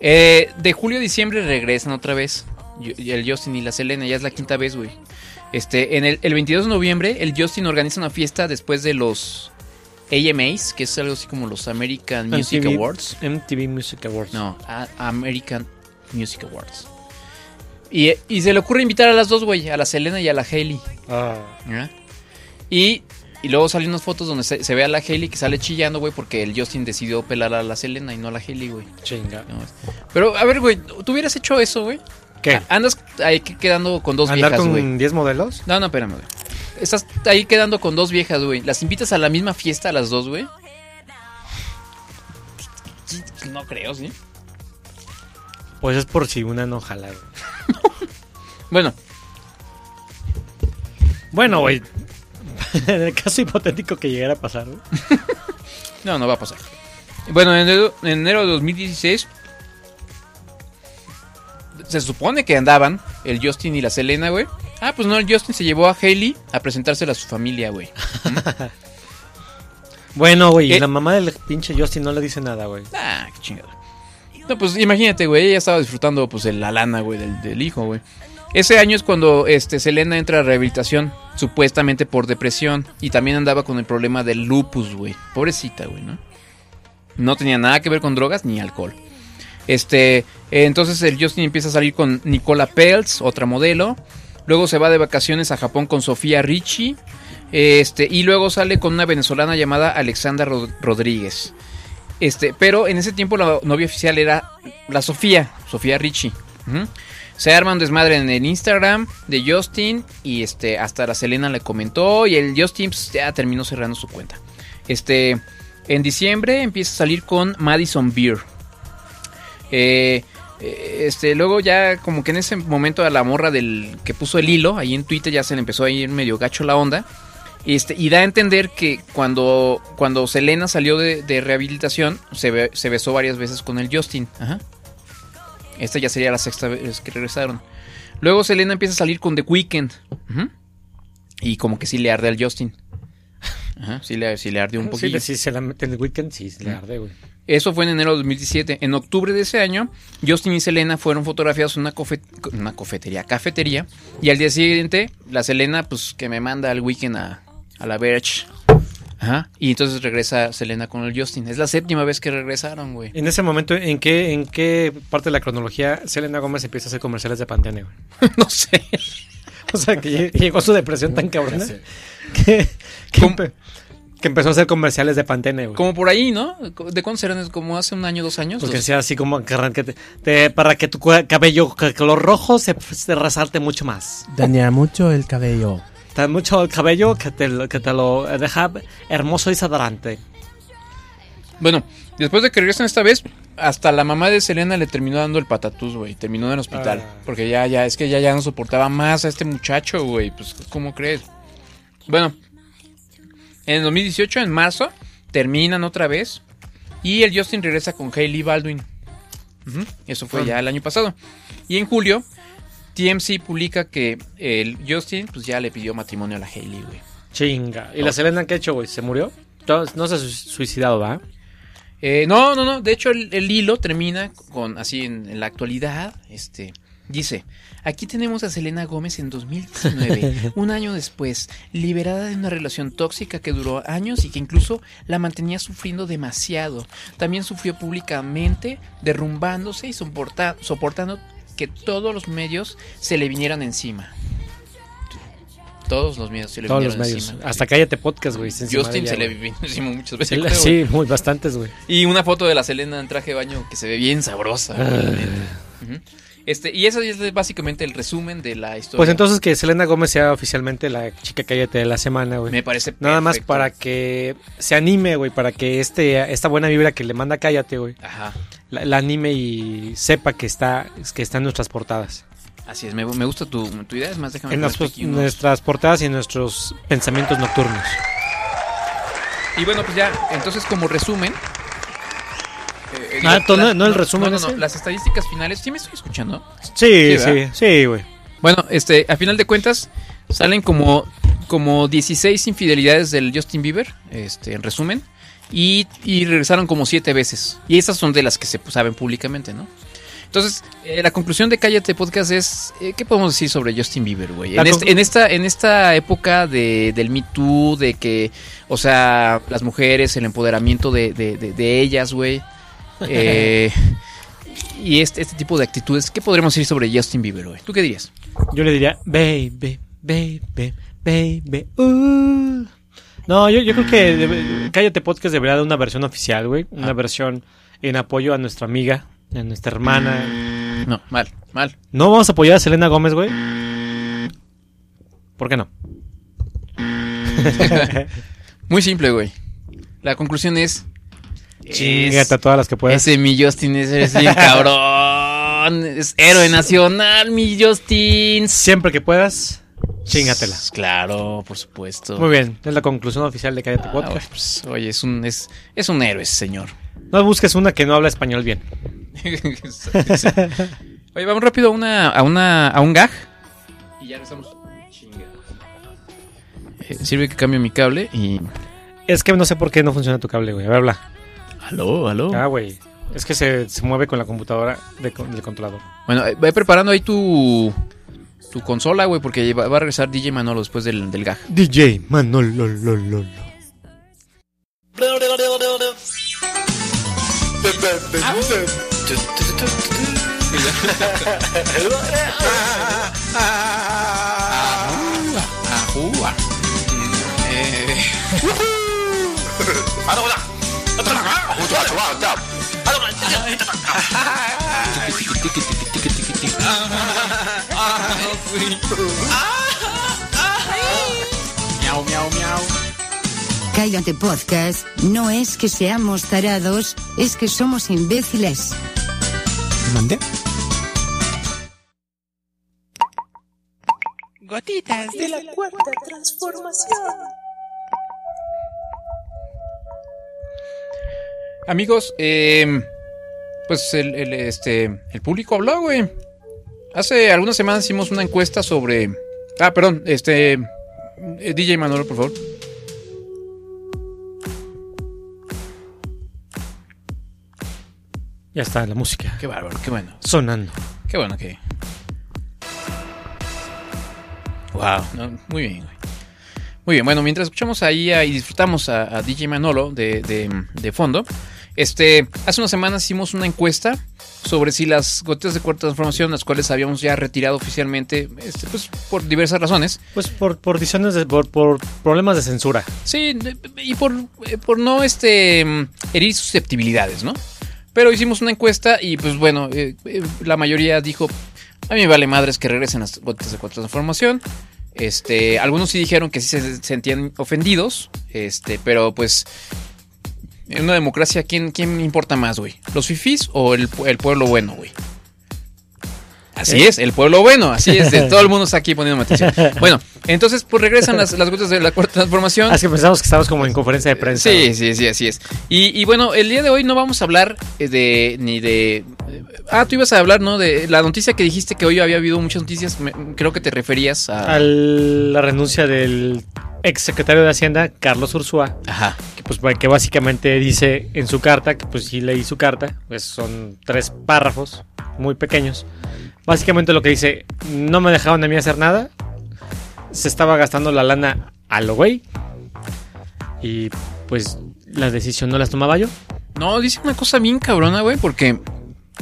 Eh, de julio a diciembre regresan otra vez. El Justin y la Selena, ya es la quinta vez, güey. Este, en el, el 22 de noviembre, el Justin organiza una fiesta después de los AMAs, que es algo así como los American Music MTV Awards. MTV Music Awards. No, a- American Music Awards. Y, y se le ocurre invitar a las dos, güey, a la Selena y a la Hailey. Ah. Y, y luego salen unas fotos donde se, se ve a la Hailey que sale chillando, güey, porque el Justin decidió pelar a la Selena y no a la Hailey, güey. Chinga. No, Pero, a ver, güey, ¿tú hubieras hecho eso, güey? ¿Qué? Andas ahí que- quedando con dos ¿Andar viejas, güey. con 10 modelos? No, no, espérame, güey. Estás ahí quedando con dos viejas, güey. ¿Las invitas a la misma fiesta a las dos, güey? No creo, ¿sí? Pues es por si una no jala, güey. Bueno, Bueno, güey. en el caso hipotético que llegara a pasar, güey. no, no va a pasar. Bueno, en enero, en enero de 2016 se supone que andaban el Justin y la Selena, güey. Ah, pues no, el Justin se llevó a Hailey a presentársela a su familia, güey. Bueno, güey, Eh. la mamá del pinche Justin no le dice nada, güey. Ah, qué chingada. No, pues imagínate, güey, ella estaba disfrutando pues la lana, güey, del, del hijo, güey. Ese año es cuando este Selena entra a rehabilitación, supuestamente por depresión, y también andaba con el problema del lupus, güey. Pobrecita, güey, ¿no? No tenía nada que ver con drogas ni alcohol. Este, eh, entonces el Justin empieza a salir con Nicola Peltz, otra modelo. Luego se va de vacaciones a Japón con Sofía Richie. Este, y luego sale con una venezolana llamada Alexandra Rod- Rodríguez. Este, pero en ese tiempo la novia oficial era la Sofía, Sofía. Ujú. Se arma un desmadre en el Instagram de Justin y este hasta la Selena le comentó y el Justin pues, ya terminó cerrando su cuenta. Este, en diciembre empieza a salir con Madison Beer. Eh, este, luego ya como que en ese momento a la morra del que puso el hilo ahí en Twitter ya se le empezó a ir medio gacho la onda. Este, y da a entender que cuando, cuando Selena salió de, de rehabilitación, se, be- se besó varias veces con el Justin. Ajá. Esta ya sería la sexta vez que regresaron. Luego Selena empieza a salir con The Weeknd. Ujú. Y como que sí le arde al Justin. Ajá, sí le, sí le arde un Sí, poquillo. si se la mete en el weekend, sí, se le arde, güey. Eso fue en enero de 2017. En octubre de ese año, Justin y Selena fueron fotografiados en una, cofe- una cafetería, cafetería. Y al día siguiente, la Selena, pues que me manda al weekend a, a la Verge. Ajá. Y entonces regresa Selena con el Justin. Es la séptima vez que regresaron, güey. En ese momento, ¿en qué, ¿en qué parte de la cronología Selena Gómez empieza a hacer comerciales de Pantene, güey? no sé. O sea, que lle- llegó su depresión tan cabrona sé. que, que, que empezó a hacer comerciales de Pantene, güey. Como por ahí, ¿no? ¿De cuándo serán? ¿Como hace un año, dos años? Porque sea así como que te- te- para que tu cabello, color rojo, se, se resalte mucho más. Daña mucho el cabello. Tan mucho el cabello que te, lo- que te lo deja hermoso y sadorante. Bueno, después de que regresan esta vez, hasta la mamá de Selena le terminó dando el patatús, güey. Terminó en el hospital. Ah. Porque ya, ya, es que ya, ya no soportaba más a este muchacho, güey. Pues, ¿cómo crees? Bueno, en el 2018, en marzo, terminan otra vez. Y el Justin regresa con Hailey Baldwin. Eso fue ya el año pasado. Y en julio, TMC publica que el Justin, pues ya le pidió matrimonio a la Hailey, güey. Chinga. ¿Y la Selena qué ha hecho, güey? ¿Se murió? No, no se ha su- suicidado, ¿va? Eh, no, no, no. De hecho, el, el hilo termina con así en, en la actualidad. Este, Dice, aquí tenemos a Selena Gómez en 2019, un año después, liberada de una relación tóxica que duró años y que incluso la mantenía sufriendo demasiado. También sufrió públicamente, derrumbándose y soporta- soportando que todos los medios se le vinieran encima. Todos los medios se le Todos los vinieron medios. encima. Hasta cállate podcast, güey. Justin se le vino encima muchas veces. Sí, creo, güey. Sí, muy bastantes, güey. Y una foto de la Selena en traje de baño que se ve bien sabrosa. Ujú. Este, y eso es básicamente el resumen de la historia. Pues entonces que Selena Gómez sea oficialmente la chica cállate de la semana, güey. me parece Nada más para que se anime, güey, para que este, esta buena vibra que le manda Cállate, güey, Ajá. la, la anime y sepa que está, que está en nuestras portadas. Así es, me, me gusta tu, tu idea. Es más, déjame En aquí unos- nuestras portadas y en nuestros pensamientos nocturnos. Y bueno, pues ya, entonces como resumen. Eh, Ah, la- ¿tú no- no el resumen no, no, ese? las estadísticas finales. ¿Sí me estoy escuchando? Sí, Sí, sí, güey. Bueno, este, a final de cuentas, salen como, como 16 infidelidades del Justin Bieber, este, en resumen, y, y regresaron como 7 veces. Y esas son de las que se pues, saben públicamente, ¿no? Entonces, eh, la conclusión de Cállate Podcast es, eh, ¿qué podemos decir sobre Justin Bieber, güey? En, este- en esta, en esta época de, del Me Too, de que, o sea, las mujeres, el empoderamiento de, de- de- de ellas, güey, eh, y este, este tipo de actitudes, ¿qué podríamos decir sobre Justin Bieber, güey? ¿Tú qué dirías? Yo le diría, baby, baby, baby, uh. No, yo, yo creo que Cállate Podcast debería dar una versión oficial, güey. Una Ah. versión en apoyo a nuestra amiga, a nuestra hermana. No, mal, mal. ¿No vamos a apoyar a Selena Gómez, güey? ¿Por qué no? Muy simple, güey. La conclusión es. Chingate a todas las que puedas. Ese mi Justin es, es bien cabrón. Es héroe nacional, mi Justin. Siempre que puedas, chingatela. Claro, por supuesto. Muy bien, es la conclusión oficial de Cállate Ah, Podcast. pues, oye, es un, es, es un héroe ese señor. No busques una que no habla español bien. Oye, vamos rápido a una, a una, a un gag. Y ya estamos. Eh, sirve que cambio mi cable y. Es que no sé por qué no funciona tu cable, güey. A ver, habla. Aló, aló. Ah, güey. Es que se, se mueve con la computadora de del controlador. Bueno, eh, ve preparando ahí tu, tu consola, güey, porque va, va a regresar DJ Manolo después del, del gag. DJ Manolo, lo, lo, lo. Ajúa. Miau, miau, miau. Cállate Podcast no es que seamos tarados, es que somos imbéciles. ¿Mandé? de la cuarta transformación. Amigos, eh, pues el, el, este, el público habló, güey. Hace algunas semanas hicimos una encuesta sobre... Ah, perdón, este... eh, DJ Manolo, por favor. Ya está la música. Qué bárbaro, qué bueno. Sonando. Qué bueno que... Wow, no, muy bien, güey. Muy bien, bueno, mientras escuchamos ahí y disfrutamos a, a DJ Manolo de, de- de fondo, este, hace unas semanas hicimos una encuesta sobre si las gotas de cuarta transformación, las cuales habíamos ya retirado oficialmente, este, pues por diversas razones, Pues por, por decisiones de, por, por problemas de censura. Sí, y por, eh, por no este herir susceptibilidades, ¿no? Pero hicimos una encuesta y pues bueno, eh, eh, la mayoría dijo, a mí me vale madres que regresen las gotas de cuarta transformación. Este, algunos sí dijeron que sí se sentían ofendidos, este, pero pues en una democracia, ¿quién, quién importa más, güey? ¿Los fifís o el, el pueblo bueno, güey? Así ¿Eh? es, el pueblo bueno, así es, todo el mundo está aquí poniendo atención. Bueno, entonces pues regresan las, las gotas de la cuarta transformación. Ah, es que pensamos que estábamos como en conferencia de prensa. Sí, ¿no? sí, sí, así es. Y, y bueno, el día de hoy no vamos a hablar eh, de ni de... eh, Ah, tú ibas a hablar, ¿no? De la noticia que dijiste que hoy había habido muchas noticias. me- creo que te referías a... A la renuncia del ex secretario de Hacienda, Carlos Ursúa, Ajá. que, pues, que básicamente dice en su carta, que pues sí leí su carta, pues son tres párrafos muy pequeños, Básicamente lo que dice, no me dejaron a mí hacer nada. Se estaba gastando la lana a lo güey. Y pues la decisión no las tomaba yo. No, dice una cosa bien cabrona, güey, porque.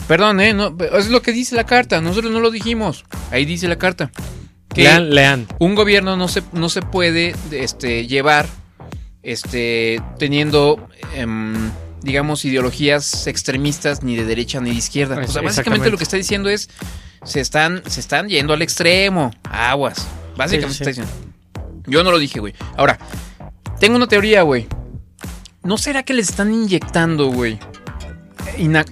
Perdón, ¿eh? No, es lo que dice la carta. Nosotros no lo dijimos. Ahí dice la carta. Que Lean, lean. un gobierno no se, no se puede este, llevar este, teniendo, em, digamos, ideologías extremistas ni de derecha ni de izquierda. O sea, básicamente lo que está diciendo es, se están, se están yendo al extremo. Aguas. Básicamente Sí, sí, está diciendo. Yo no lo dije, güey. Ahora, tengo una teoría, güey. ¿No será que les están inyectando, güey?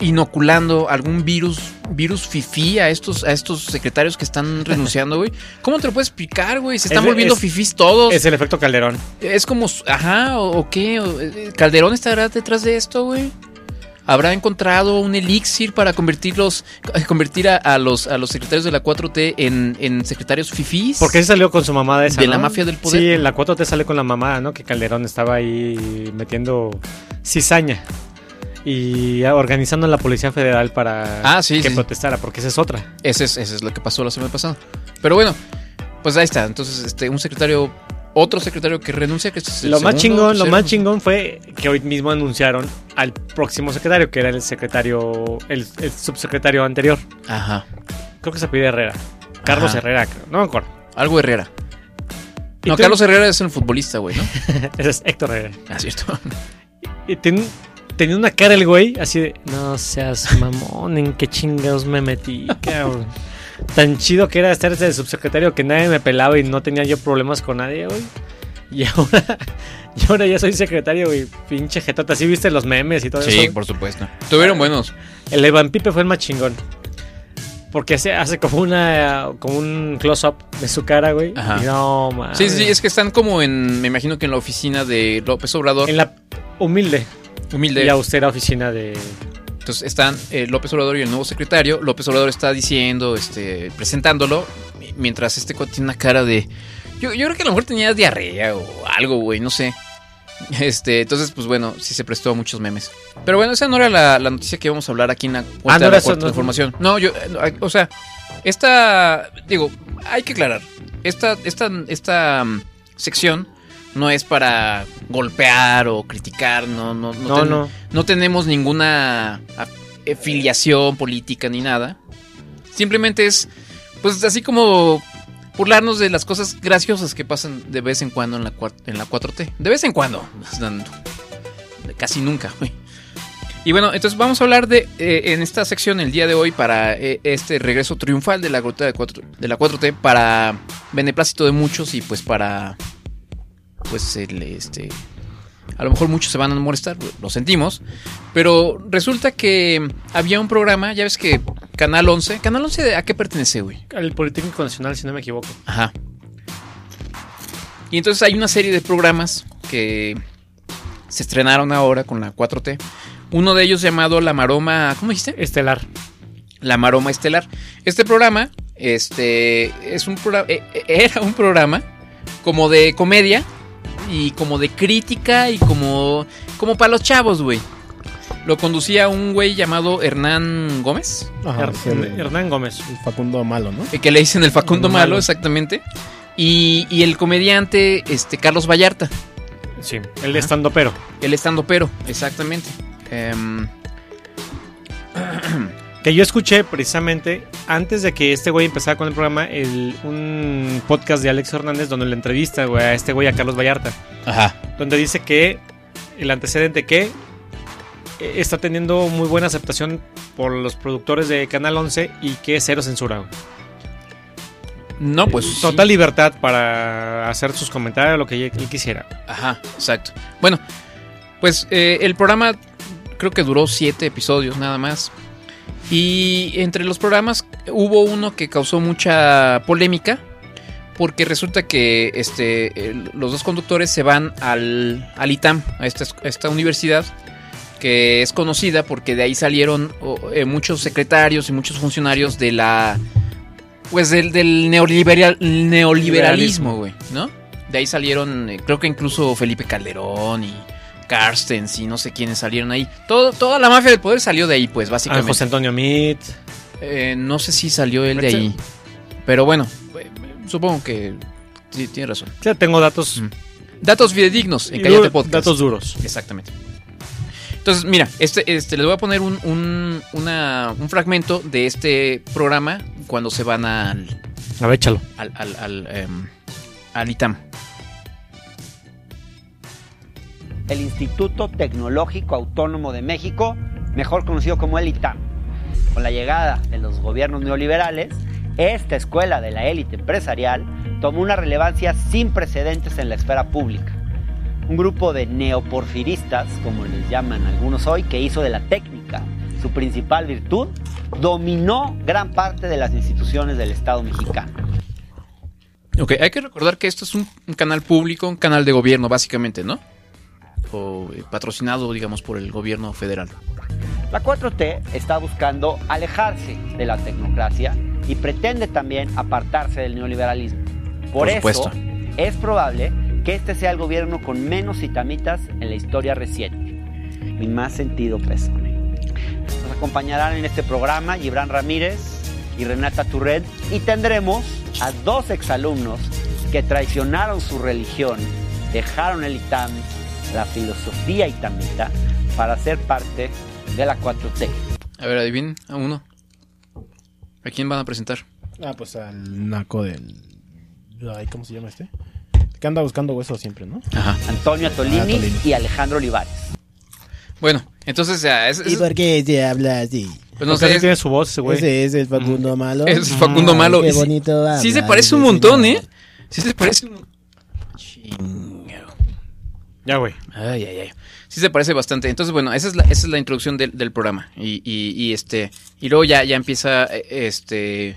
inoculando algún virus virus fifí a estos a estos secretarios que están renunciando, güey. ¿Cómo te lo puedes explicar, güey? Se están Es- volviendo es- fifís todos. Es el efecto Calderón. Es como, ajá, o, o qué, o, eh, Calderón estará detrás de esto, güey. Habrá encontrado un elixir para convertirlos, eh, convertir a, a los a los secretarios de la 4T en, en secretarios fifís. Porque sí salió con su mamada esa, De ¿no? la mafia del poder. Sí, en la 4T sale con la mamá, ¿no? Que Calderón estaba ahí metiendo cizaña. Y organizando a la Policía Federal para Ah, sí, que sí. protestara, porque esa es otra. Ese es, ese es lo que pasó la semana pasada. Pero bueno, pues ahí está. Entonces, este, un secretario, otro secretario que renuncia, que es el Lo más chingón, lo más chingón fue que hoy mismo anunciaron al próximo secretario, que era el secretario, el, el subsecretario anterior. Ajá. Creo que se pide Herrera. Carlos Ajá. Herrera, creo. no me acuerdo. Algo Herrera. ¿Y No, tú? Carlos Herrera es el futbolista, güey, ¿no? Ese es Héctor Herrera. Ah, cierto. Y ten- tenía una cara el güey así de, no seas mamón, ¿en qué chingados me metí, cabrón? Tan chido que era estar de subsecretario que nadie me pelaba y no tenía yo problemas con nadie, güey. Y ahora, y ahora ya soy secretario, güey. Pinche jetota. ¿Sí viste los memes y todo eso? Sí, por supuesto. Tuvieron buenos. El Evan Pipe fue el más chingón. Porque hace, hace como una como un close-up de su cara, güey. Ajá. Y no, mames. Sí, sí, es que están como en, me imagino que en la oficina de López Obrador. En la humilde humilde. y austera oficina de... Entonces están eh, López Obrador y el nuevo secretario. López Obrador está diciendo, este, presentándolo, mi- mientras este cuate tiene una cara de. Yo, yo creo que a lo mejor tenía diarrea o algo, güey, no sé. Este, entonces, pues bueno, sí se prestó a muchos memes. Pero bueno, esa no era la, la noticia que íbamos a hablar aquí en la Ah, no de era la cuarta no. transformación. No, yo, no, o sea, esta, digo, hay que aclarar. Esta, esta, esta mm, sección no es para golpear o criticar, no, no, no, No, ten- no. no tenemos ninguna af- afiliación política ni nada. Simplemente es, pues así como burlarnos de las cosas graciosas que pasan de vez en cuando en la, en la 4T. De vez en cuando. Casi nunca, güey. Y bueno, entonces vamos a hablar de, eh, en esta sección el día de hoy, para eh, este regreso triunfal de la, de, 4, de la 4T, para beneplácito de muchos y pues para, pues el, este, a lo mejor muchos se van a molestar, lo sentimos. Pero resulta que había un programa, ya ves que Canal 11, ¿Canal 11 a qué pertenece, güey? Al Politécnico Nacional, si no me equivoco. Ajá. Y entonces hay una serie de programas que se estrenaron ahora con la 4T. Uno de ellos llamado La Maroma, ¿cómo dijiste? Estelar. La Maroma Estelar. Este programa, este, es un programa, era un programa como de comedia y como de crítica y como, como para los chavos, güey. Lo conducía un güey llamado Hernán Gómez, Ajá, Her- el, Hernán Gómez. el Facundo Malo, ¿no? eh, que le dicen el Facundo Malo. Malo, exactamente. Y, y el comediante este, Carlos Vallarta, Sí, el estando pero. el estando pero, exactamente. Em, Que yo escuché precisamente antes de que este güey empezara con el programa el, un podcast de Alex Hernández donde le entrevista güey, a este güey a Carlos Vallarta. ajá. Donde dice que el antecedente que eh, está teniendo muy buena aceptación por los productores de Canal 11 y que es cero censura. güey. No, pues. sí. Total libertad para hacer sus comentarios, lo que él quisiera. Ajá, exacto. Bueno, pues eh, el programa creo que duró siete episodios nada más. Y entre los programas hubo uno que causó mucha polémica. Porque resulta que este, los dos conductores se van al, al ITAM, a esta, a esta universidad, que es conocida porque de ahí salieron eh, muchos secretarios y muchos funcionarios de la. Pues del, del neoliberal, neoliberalismo, güey, ¿no? De ahí salieron, eh, creo que incluso Felipe Calderón y Carstens y no sé quiénes salieron ahí. Todo, toda la mafia del poder salió de ahí, pues, A básicamente. José Antonio Mit. Eh, no sé si salió él de ahí. Pero bueno, eh, supongo que sí, tiene razón. O sea, tengo datos. Mm. Datos fidedignos en Cállate Podcast. Datos duros. Exactamente. Entonces, mira, este, este, les voy a poner un, un, una- un fragmento de este programa cuando se van al, A ver, échalo. al, al, al, em, al ITAM. El Instituto Tecnológico Autónomo de México, mejor conocido como el ITAM. Con la llegada de los gobiernos neoliberales, esta escuela de la élite empresarial tomó una relevancia sin precedentes en la esfera pública. Un grupo de neoporfiristas, como les llaman algunos hoy, que hizo de la técnica su principal virtud, dominó gran parte de las instituciones del Estado mexicano. Ok, hay que recordar que esto es un, un canal público, un canal de gobierno, básicamente, ¿no? O eh, patrocinado, digamos, por el gobierno federal. La 4T está buscando alejarse de la tecnocracia y pretende también apartarse del neoliberalismo. Por, Por eso es probable que este sea el gobierno con menos itamitas en la historia reciente. Mi más sentido pésame. Nos acompañarán en este programa Gibran Ramírez y Renata Turret y tendremos a dos exalumnos que traicionaron su religión, dejaron el ITAM, la filosofía itamita, para ser parte de la 4T. A ver, adivinen a uno. ¿A quién van a presentar? Ah, pues al naco del. Ay, ¿Cómo se llama este? Que anda buscando huesos siempre, ¿no? Ajá. Antonio Atolini, Ah, Atolini. y Alejandro Olivares. Bueno, entonces, ya, es, es- qué se habla así? pues no sé, es, tiene su voz ese güey. Ese es el Facundo Malo. es Facundo Malo. Qué Y sí- bonito habla, Sí se parece un montón, señor. ¿eh? Sí se parece un... Ya, güey. Ay, ay, ay. Sí se parece bastante. Entonces, bueno, esa es la, esa es la introducción del, del programa. Y, y, y, este. Y luego ya, ya empieza eh, este.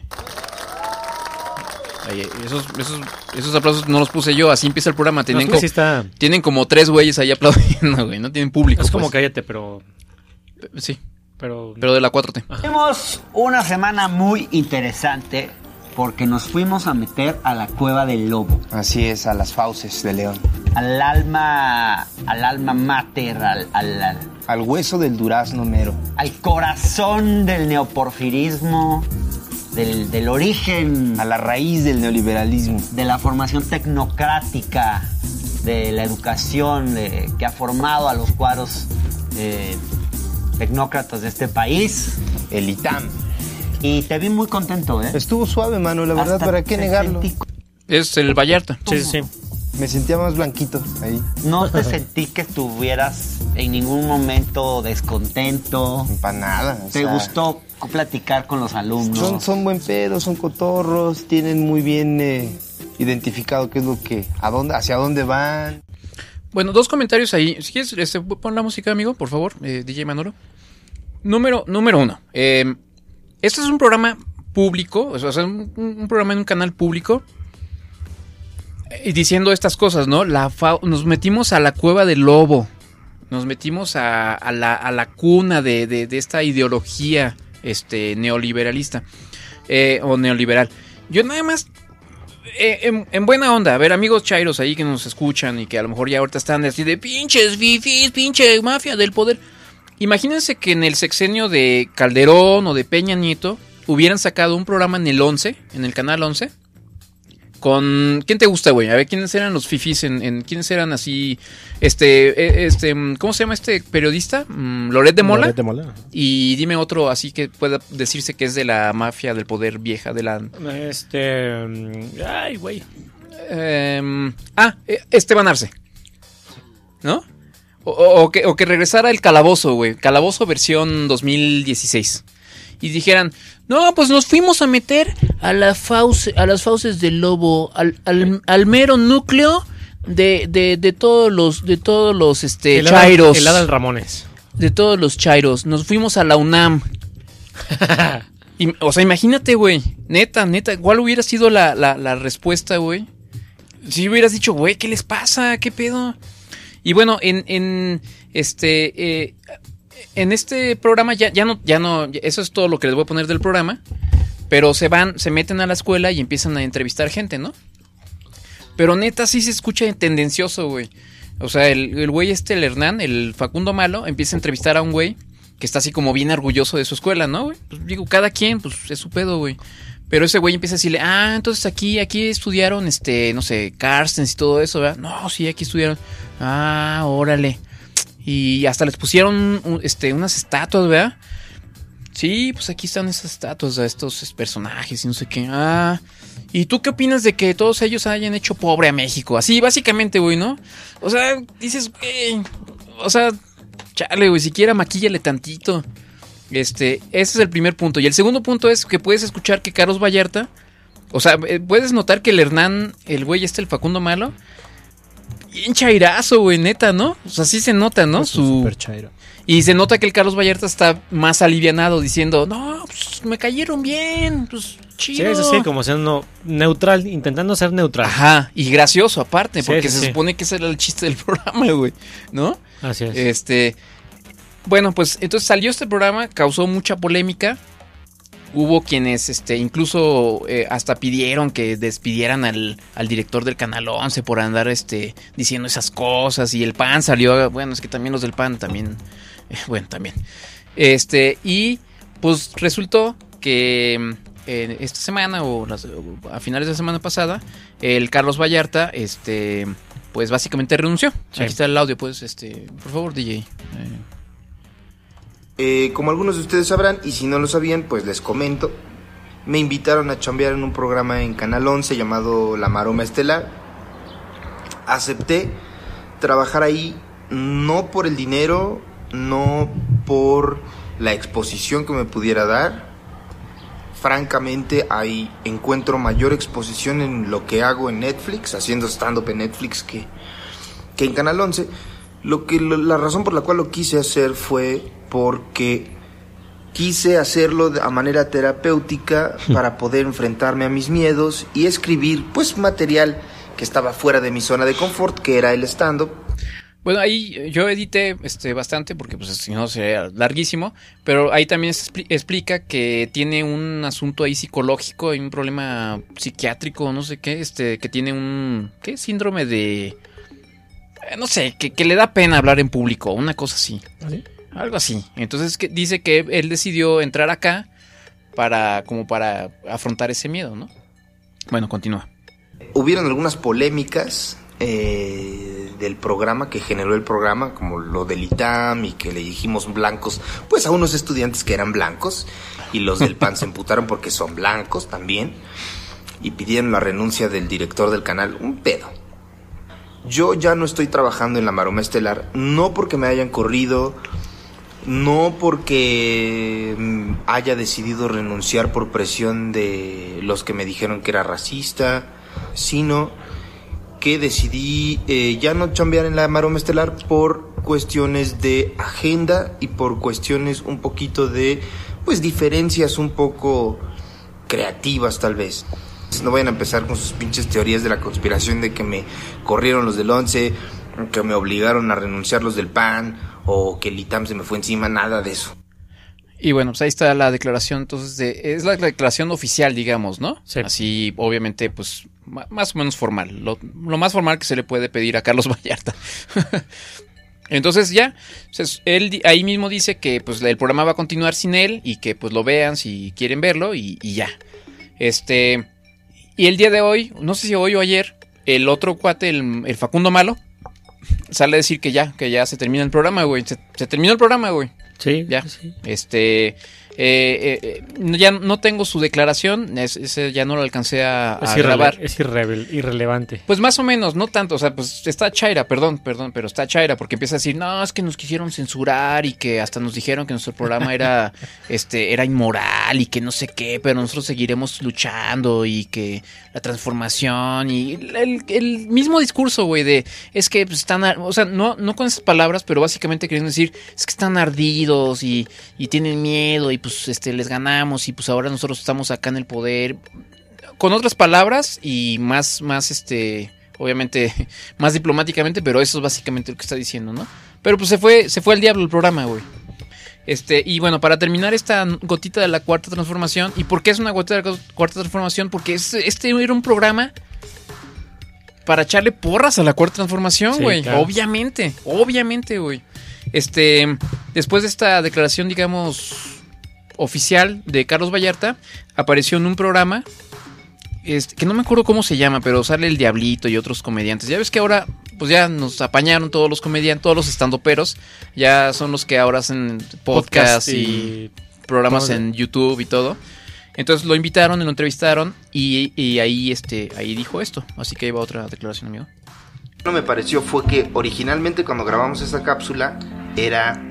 Ay, ay, esos, esos, esos aplausos no los puse yo, así empieza el programa. No, Tienen, es que co- sí está. tienen como tres güeyes ahí aplaudiendo, güey. No tienen público. Es como pues. cállate, pero. Sí, Pero. pero de la 4T. Tuvimos una semana muy interesante porque nos fuimos a meter a la cueva del lobo, Así es, a las fauces de león. al alma, al alma mater, al, al- al- Al hueso del durazno mero. al corazón del neoporfirismo, del, del origen, A la raíz del neoliberalismo. de la formación tecnocrática, de la educación de- que ha formado a los cuadros eh, tecnócratas de este país. El ITAM. Y te vi muy contento, ¿eh? Estuvo suave, mano, la verdad, Hasta ¿para qué negarlo? sentí- Es el Vallarta. Sí, sí, sí. Me sentía más blanquito ahí. No te sentí que estuvieras en ningún momento descontento. Para nada. o ¿Te sea, gustó platicar con los alumnos? Son, son buen pedo, son cotorros, tienen muy bien eh, identificado qué es lo que, a dónde, hacia dónde van. Bueno, dos comentarios ahí. Si quieres, este, pon la música, amigo, por favor, eh, DJ Manolo. Número, número uno. eh, este es un programa público, o sea, un, programa en un canal público. eh, diciendo estas cosas, ¿no? La nos metimos a la cueva del lobo. Nos metimos a, la, cuna de esta ideología este, neoliberalista. eh, o neoliberal. Yo nada más eh, en, en buena onda, a ver, amigos chairos ahí que nos escuchan y que a lo mejor ya ahorita están así de pinches fifis, pinche mafia del poder. Imagínense que en el sexenio de Calderón o de Peña Nieto hubieran sacado un programa en el 11, en el canal 11. Con. ¿Quién te gusta, güey? A ver, ¿quiénes eran los fifis? En, en- ¿Quiénes eran así? Este. eh, este mm, ¿Cómo se llama este periodista? Mm, Loret de Mola. Loret de Mola. Y dime otro así que pueda decirse que es de la mafia del poder vieja, de la Este. mm, Ay, güey. Em, ah, eh, Esteban Arce. ¿No? O, o- o que, o que regresara el calabozo, güey. Calabozo versión 2016. Y dijeran, no, pues nos fuimos a meter a, la fauce, a las fauces del lobo, al, al- al mero núcleo de, de, de todos los, de todos los este, el Adal- chairos. El Adal Ramones. De todos los chairos. Nos fuimos a la UNAM. Y- o sea, imagínate, güey. Neta, neta. ¿Cuál hubiera sido la, la, la respuesta, güey? Si hubieras dicho, güey, ¿qué les pasa? ¿Qué pedo? Y bueno, en, en este. eh, en este programa ya, ya no, ya no. Eso es todo lo que les voy a poner del programa. Pero se van, se meten a la escuela y empiezan a entrevistar gente, ¿no? Pero neta, sí se escucha tendencioso, güey. O sea, el, güey este, el Hernán, el Facundo Malo, empieza a entrevistar a un güey que está así como bien orgulloso de su escuela, ¿no, güey? Pues digo, cada quien, pues es su pedo, güey. Pero ese güey empieza a decirle, ah, entonces aquí, aquí estudiaron, este, no sé, Carstens y todo eso, ¿verdad? No, sí, aquí estudiaron. Ah, órale. Y hasta les pusieron, este, unas estatuas, ¿verdad? Sí, pues aquí están esas estatuas de estos personajes y no sé qué. Ah, ¿y tú qué opinas de que todos ellos hayan hecho pobre a México? Así, básicamente, güey, ¿no? O sea, dices, güey, o sea, chale, güey, siquiera maquíllale tantito. Este, ese es el primer punto. Y el segundo punto es que puedes escuchar que Carlos Vallarta, o sea, eh, puedes notar que el Hernán, el güey este, el Facundo Malo, bien chairazo, güey, neta, ¿no? O sea, sí se nota, ¿no? Su, Super chairo. y se nota que el Carlos Vallarta está más alivianado diciendo, no, pues me cayeron bien, pues Sí, chido. es así, como siendo neutral, intentando ser neutral. Ajá, y gracioso aparte, Sí, porque sí, se sí. supone que ese era el chiste del programa, güey, ¿no? Así es. Este, bueno, pues entonces salió este programa, causó mucha polémica. Hubo quienes, este, incluso eh, hasta pidieron que despidieran al, al director del Canal 11 por andar, este, diciendo esas cosas. Y el PAN salió, bueno, es que también los del PAN también, eh, bueno, también. Este, y pues resultó que eh, esta semana o las- o a finales de la semana pasada, el Carlos Vallarta, este, pues básicamente renunció. Sí. Aquí está el audio, pues, este, por favor, DJ. Eh, como algunos de ustedes sabrán, y si no lo sabían, pues les comento. Me invitaron a chambear en un programa en Canal 11 llamado La Maroma Estelar. Acepté trabajar ahí no por el dinero, no por la exposición que me pudiera dar. Francamente, ahí encuentro mayor exposición en lo que hago en Netflix, haciendo stand-up en Netflix, que, que en Canal 11. Lo que, la razón por la cual lo quise hacer fue porque quise hacerlo a manera terapéutica para poder enfrentarme a mis miedos y escribir pues material que estaba fuera de mi zona de confort, que era el stand-up. Bueno, ahí yo edité este bastante porque pues si no sería larguísimo, pero ahí también se explica que tiene un asunto ahí psicológico, hay un problema psiquiátrico, no sé qué, este que tiene un ¿qué? síndrome de eh, no sé, que, que le da pena hablar en público, una cosa así. ¿Así? Algo así. Entonces que dice que él decidió entrar acá para como para afrontar ese miedo, ¿no? Bueno, continúa. Hubieron algunas polémicas eh, del programa que generó el programa, como lo del ITAM y que le dijimos blancos, pues a unos estudiantes que eran blancos y los del PAN se emputaron porque son blancos también y pidieron la renuncia del director del canal, un pedo. Yo ya no estoy trabajando en la Maroma Estelar, no porque me hayan corrido, no porque mm, haya decidido renunciar por presión de los que me dijeron que era racista, sino que decidí eh, ya no chambear en la Maroma Estelar por cuestiones de agenda y por cuestiones un poquito de, pues, diferencias un poco creativas tal vez. No vayan a empezar con sus pinches teorías de la conspiración de que me corrieron los del 11, que me obligaron a renunciar los del PAN o que el ITAM se me fue encima, nada de eso. Y bueno, pues ahí está la declaración, entonces, de, es la declaración oficial, digamos, ¿no? Sí. Así, obviamente, pues, más o menos formal. Lo, lo más formal que se le puede pedir a Carlos Vallarta. Entonces ya, pues, él ahí mismo dice que pues el programa va a continuar sin él y que pues lo vean si quieren verlo y, y ya. Este, y el día de hoy, no sé si hoy o ayer, el otro cuate, el, el Facundo Malo, sale a decir que ya, que ya se termina el programa, güey. Se, se terminó el programa, güey. Sí, Ya. sí. Este, eh, eh, eh, ya no tengo su declaración, es- ese ya no lo alcancé a, Es, a irrele- grabar. es irrelevante. Pues más o menos, no tanto, o sea, pues está Chaira, perdón, perdón, pero está Chaira porque empieza a decir, no, es que nos quisieron censurar y que hasta nos dijeron que nuestro programa era, este, era inmoral y que no sé qué, pero nosotros seguiremos luchando y que la transformación y el, el mismo discurso, güey, de, es que pues, están, o sea, no, no con esas palabras, pero básicamente queriendo decir, es que están ardidos y, y tienen miedo y pues, este, les ganamos y pues ahora nosotros estamos acá en el poder con otras palabras y más, más, este, obviamente, más diplomáticamente, pero eso es básicamente lo que está diciendo, ¿no? Pero pues se fue, se fue al diablo el programa, güey. Este, y bueno, para terminar esta gotita de la cuarta transformación, ¿y por qué es una gotita de la cuarta transformación? Porque es- este era un programa para echarle porras a la cuarta transformación, Sí, güey. claro. Obviamente, obviamente, güey. Este, después de esta declaración, digamos, oficial de Carlos Vallarta, apareció en un programa este, que no me acuerdo cómo se llama, pero sale el Diablito y otros comediantes. Ya ves que ahora, pues ya nos apañaron todos los comediantes, todos los estandoperos, ya son los que ahora hacen podcast, Podcast y, y- programas todo. en YouTube y todo. Entonces lo invitaron, lo entrevistaron y, y ahí, este, ahí dijo esto. Así que iba otra declaración, amigo. no me pareció fue que originalmente cuando grabamos esta cápsula era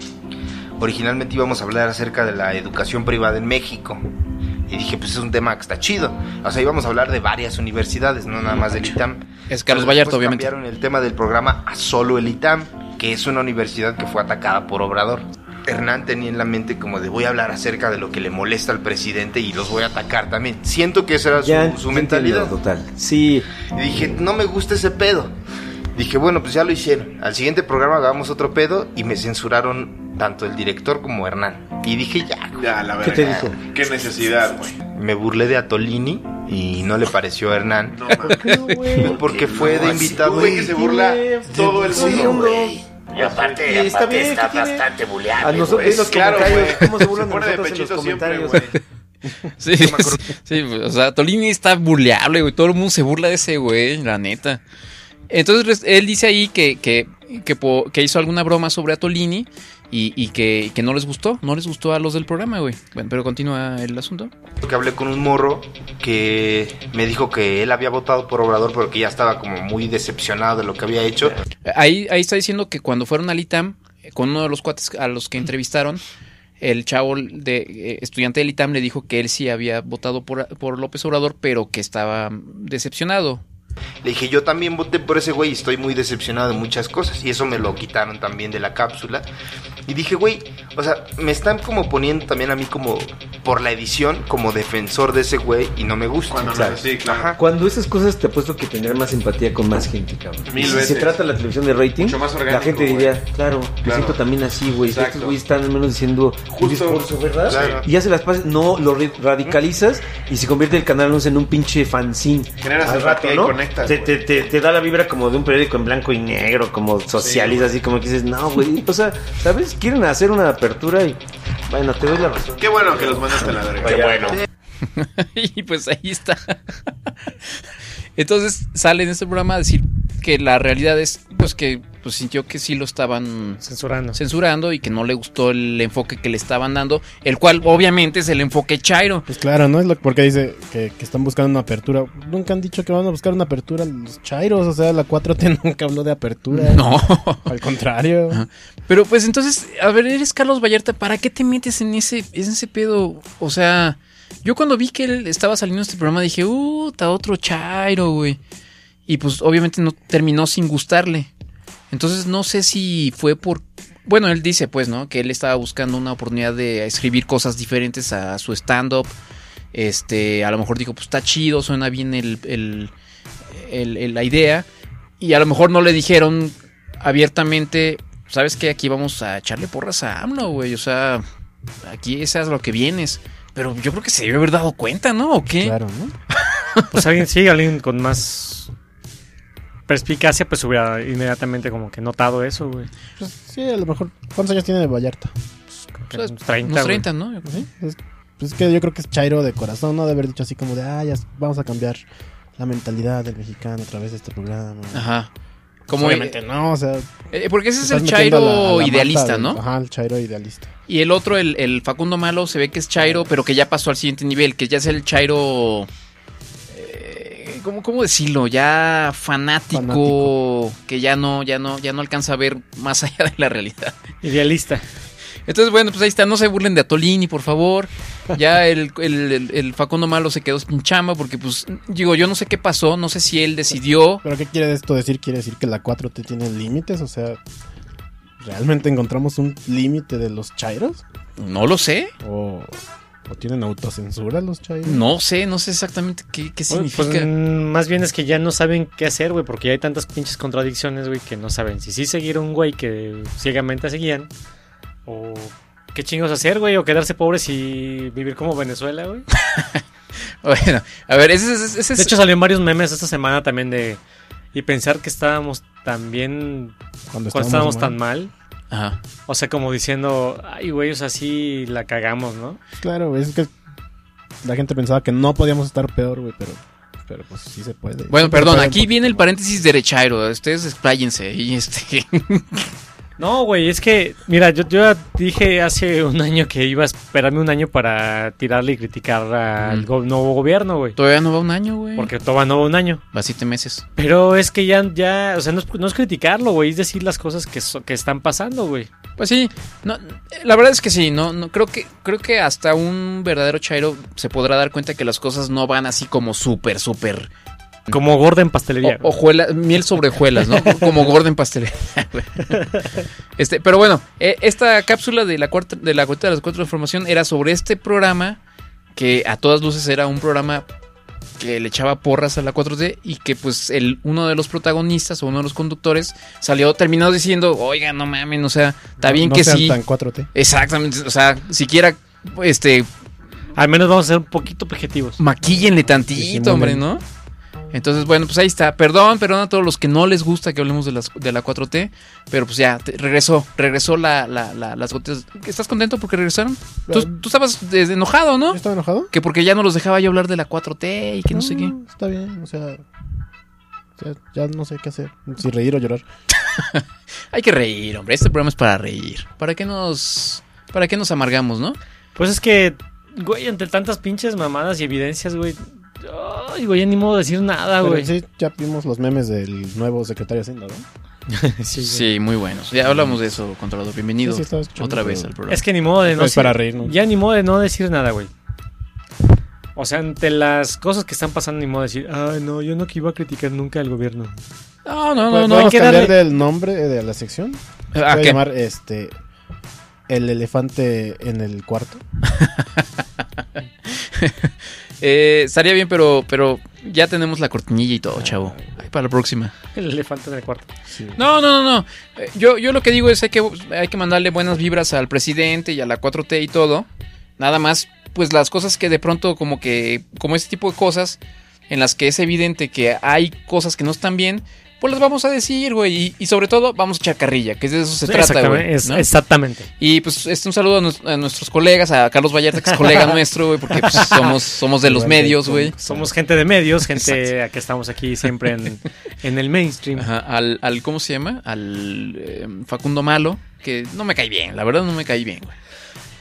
originalmente íbamos a hablar acerca de la educación privada en México y dije pues es un tema que está chido o sea íbamos a hablar de varias universidades no nada más del ITAM Es Carlos Vallarta, obviamente. cambiaron el tema del programa a solo el ITAM que es una universidad que fue atacada por Obrador Hernán tenía en la mente como de voy a hablar acerca de lo que le molesta al presidente y los voy a atacar también siento que esa era Ya, su, mentalidad total. Sí, y dije, no me gusta ese pedo. Dije, bueno, pues ya lo hicieron. Al siguiente programa hagamos otro pedo y me censuraron tanto el director como Hernán. Y dije, ya, güey. Ya, la ¿Qué verdad. te dijo? Qué necesidad, güey. Me burlé de Atolini y no le pareció a Hernán. No mames. porque fue de invitado. Güey que se burla todo el Sí, mundo. hombre. Y aparte, Y está aparte bien, está ¿qué bastante A buleable. nosotros güey. en los Claro, comentarios, güey. ¿cómo se burlan Se de pone de nosotros en los siempre, comentarios? güey. Sí, sí, o sea, Tolini está burleable, güey. Todo el mundo se burla de ese güey, la neta. Entonces él dice ahí que, que, que, que hizo alguna broma sobre Atolini y, y que, que no les gustó, no les gustó a los del programa, güey. Bueno, pero continúa el asunto. Que hablé con un morro que me dijo que él había votado por Obrador, pero que ya estaba como muy decepcionado de lo que había hecho. Ahí, ahí está diciendo que cuando fueron al ITAM, eh, con uno de los cuates a los que entrevistaron, el chavo de eh, estudiante del ITAM le dijo que él sí había votado por, por López Obrador, pero que estaba decepcionado. Le dije, yo también voté por ese güey y estoy muy decepcionado de muchas cosas. Y eso me lo quitaron también de la cápsula. Y dije, güey, o sea, me están como poniendo también a mí como por la edición, como defensor de ese güey y no me gusta. Cuando no, sí, claro. Ajá. Cuando esas cosas te apuesto que tener más empatía con más gente, cabrón. Mil si veces. se trata la televisión de rating, Mucho más la gente güey. diría, claro, me Claro. siento también así, güey. Exacto. Estos güeyes están al menos diciendo un Justo. discurso, ¿verdad? Claro. Y ya se las pasas, no, lo radicalizas y se convierte el canal no sé, en un pinche fanzine. Generas Al empatía y conectas, Te, güey. te, te, te da la vibra como de un periódico en blanco y negro, como socialista, así como que dices, no, güey. O sea, ¿sabes? Quieren hacer una apertura y, bueno, te doy la razón. Qué bueno que los mandaste a la verga. Qué bueno. y pues ahí está. Entonces sale en este programa a decir que la realidad es pues que pues sintió que sí lo estaban Censurando. censurando y que no le gustó el enfoque que le estaban dando, el cual obviamente es el enfoque Chairo. Pues claro, ¿no? Es lo porque dice que, que están buscando una apertura. Nunca han dicho que van a buscar una apertura los chairos. O sea, la 4T nunca habló de apertura. No. Al contrario. Pero pues entonces, a ver, eres Carlos Vallarta, ¿para qué te metes en ese, en ese pedo? O sea, yo cuando vi que él estaba saliendo en este programa dije, uh, está otro Chairo, güey. Y pues obviamente no terminó sin gustarle. Entonces no sé si fue por... Bueno, él dice pues, ¿no? Que él estaba buscando una oportunidad de escribir cosas diferentes a su stand-up. Este, a lo mejor dijo, pues está chido, suena bien el, el- la idea. Y a lo mejor no le dijeron abiertamente, ¿sabes qué? Aquí vamos a echarle porras a AMLO, güey. O sea, aquí esa es lo que vienes. Pero yo creo que se debe haber dado cuenta, ¿no? ¿O qué? Claro, ¿no? Pues alguien, sí, alguien con más perspicacia, pues hubiera inmediatamente como que notado eso, güey. Pues sí, a lo mejor. ¿Cuántos años tiene Vallarta? Que Pues, unos 30, unos güey. 30, ¿no? Sí, es, pues es que yo creo que es Chairo de corazón, ¿no? De haber dicho así como de, ah, ya vamos a cambiar la mentalidad del mexicano a través de este programa. Ajá. Como Obviamente no, o sea. Eh, porque ese es el a la- Chairo a la idealista, mata ¿no? Ajá, el Chairo idealista. Y el otro, el, el Facundo Malo, se ve que es Chairo, pero que ya pasó al siguiente nivel, que ya es el Chairo. ¿Cómo, cómo decirlo? Ya fanático, Fanático. que ya no, ya no, ya no alcanza a ver más allá de la realidad. Idealista. Entonces, bueno, pues ahí está, no se burlen de Atolini, por favor. Ya el, el, el- el Facundo Malo se quedó sin chamba porque, pues, digo, yo no sé qué pasó, no sé si él decidió. ¿Pero qué quiere esto decir? ¿Quiere decir que la 4T tiene límites? O sea, ¿realmente encontramos un límite de los Chairos? No lo sé, ¿O, o tienen autocensura los Chairos? no sé, no sé exactamente qué, qué Bueno, significa. pues, mm, más bien es que ya no saben qué hacer, güey, porque ya hay tantas pinches contradicciones, güey, que no saben si sí seguir un güey que ciegamente seguían, o qué chingos hacer, güey, o quedarse pobres y vivir como Venezuela, güey. Bueno, a ver, ese, ese- ese es... De hecho, salieron varios memes esta semana también de. Y pensar que estábamos tan bien Cuando cuando estábamos tan mal. Ajá. O sea, como diciendo, ay, güey, o sea, sí la cagamos, ¿no? Claro, güey, es que la gente pensaba que no podíamos estar peor, güey, pero, pero pues sí se puede. Bueno, Sí, perdón, aquí viene el paréntesis derechairo. Ustedes expláyense. Y este. No, güey, es que, mira, yo, yo ya dije hace un año que iba a esperarme un año para tirarle y criticar al Mm. go- nuevo gobierno, güey. Todavía no va un año, güey. Porque todavía no va un año. Va siete meses. Pero es que ya, ya, o sea, no es, no es criticarlo, güey, es decir las cosas que, so- que están pasando, güey. Pues sí, no, la verdad es que sí, no, no creo que creo que hasta un verdadero chairo se podrá dar cuenta que las cosas no van así como súper súper Como gorda en pastelería. o- miel sobre hojuelas, ¿no? como gorda en pastelería. este, pero bueno, eh, esta cápsula de la cuarta de la cuarta de las cuatro de formación era sobre este programa que a todas luces era un programa que le echaba porras a la 4T y que pues el uno de los protagonistas o uno de los conductores salió terminó diciendo, "Oiga, no mames, o sea, está No- bien no que sean sí." tan 4T. Exactamente, o sea, siquiera este Al menos vamos a ser un poquito objetivos. maquíllenle tantito, Disimulen. hombre, ¿no? Entonces, bueno, pues ahí está. Perdón, perdón a todos los que no les gusta que hablemos de, las, de la 4T, pero pues ya, te- regresó, regresó la, la- la- las gotas. ¿Estás contento porque regresaron? Tú, tú estabas des- enojado, ¿no? ¿Yo estaba enojado? Que porque ya no los dejaba yo hablar de la 4T y que no, sé qué. Está bien, o sea, o sea, ya no sé qué hacer. Si reír o llorar. Hay que reír, hombre. Este programa es para reír. ¿Para qué nos, para qué nos amargamos, no? Pues es que, güey, entre tantas pinches mamadas y evidencias, güey. Ay, güey, ya ni modo de decir nada, Pero güey. sí, ya vimos los memes del nuevo secretario de Hacienda, ¿no? Sí, muy buenos. Ya hablamos de eso, controlador. Bienvenido Sí, sí, otra vez al programa. Es que ni modo de no Es para decir- reírnos. Ya ni modo de no decir nada, güey. O sea, ante las cosas que están pasando, ni modo de decir, ay, no, yo no que iba a criticar nunca al gobierno. No, no, no, ¿Puedes no. podemos cambiar darle- del nombre de la sección? ¿A Voy a Ah, qué? llamar este el elefante en el cuarto. Eh, estaría bien, pero, pero ya tenemos la cortinilla y todo, chavo. Ay, para la próxima. El elefante en el cuarto. No, no, no, no. Eh, Yo, yo lo que digo es hay que, hay que mandarle buenas vibras al presidente y a la 4T y todo. Nada más, pues las cosas que de pronto como que, como este tipo de cosas en las que es evidente que hay cosas que no están bien, pues las vamos a decir, güey. Y, y sobre todo vamos a echar carrilla, que de eso se trata, güey. exactamente. Y pues este, un saludo a, nues- a nuestros colegas, a Carlos Vallarta, que es colega nuestro, güey, porque pues, somos, somos de los medios, güey. Somos gente de medios, gente que estamos aquí siempre en, en el mainstream. Ajá, al, al, ¿cómo se llama? Al eh, Facundo Malo, que no me cae bien, la verdad no me cae bien, güey.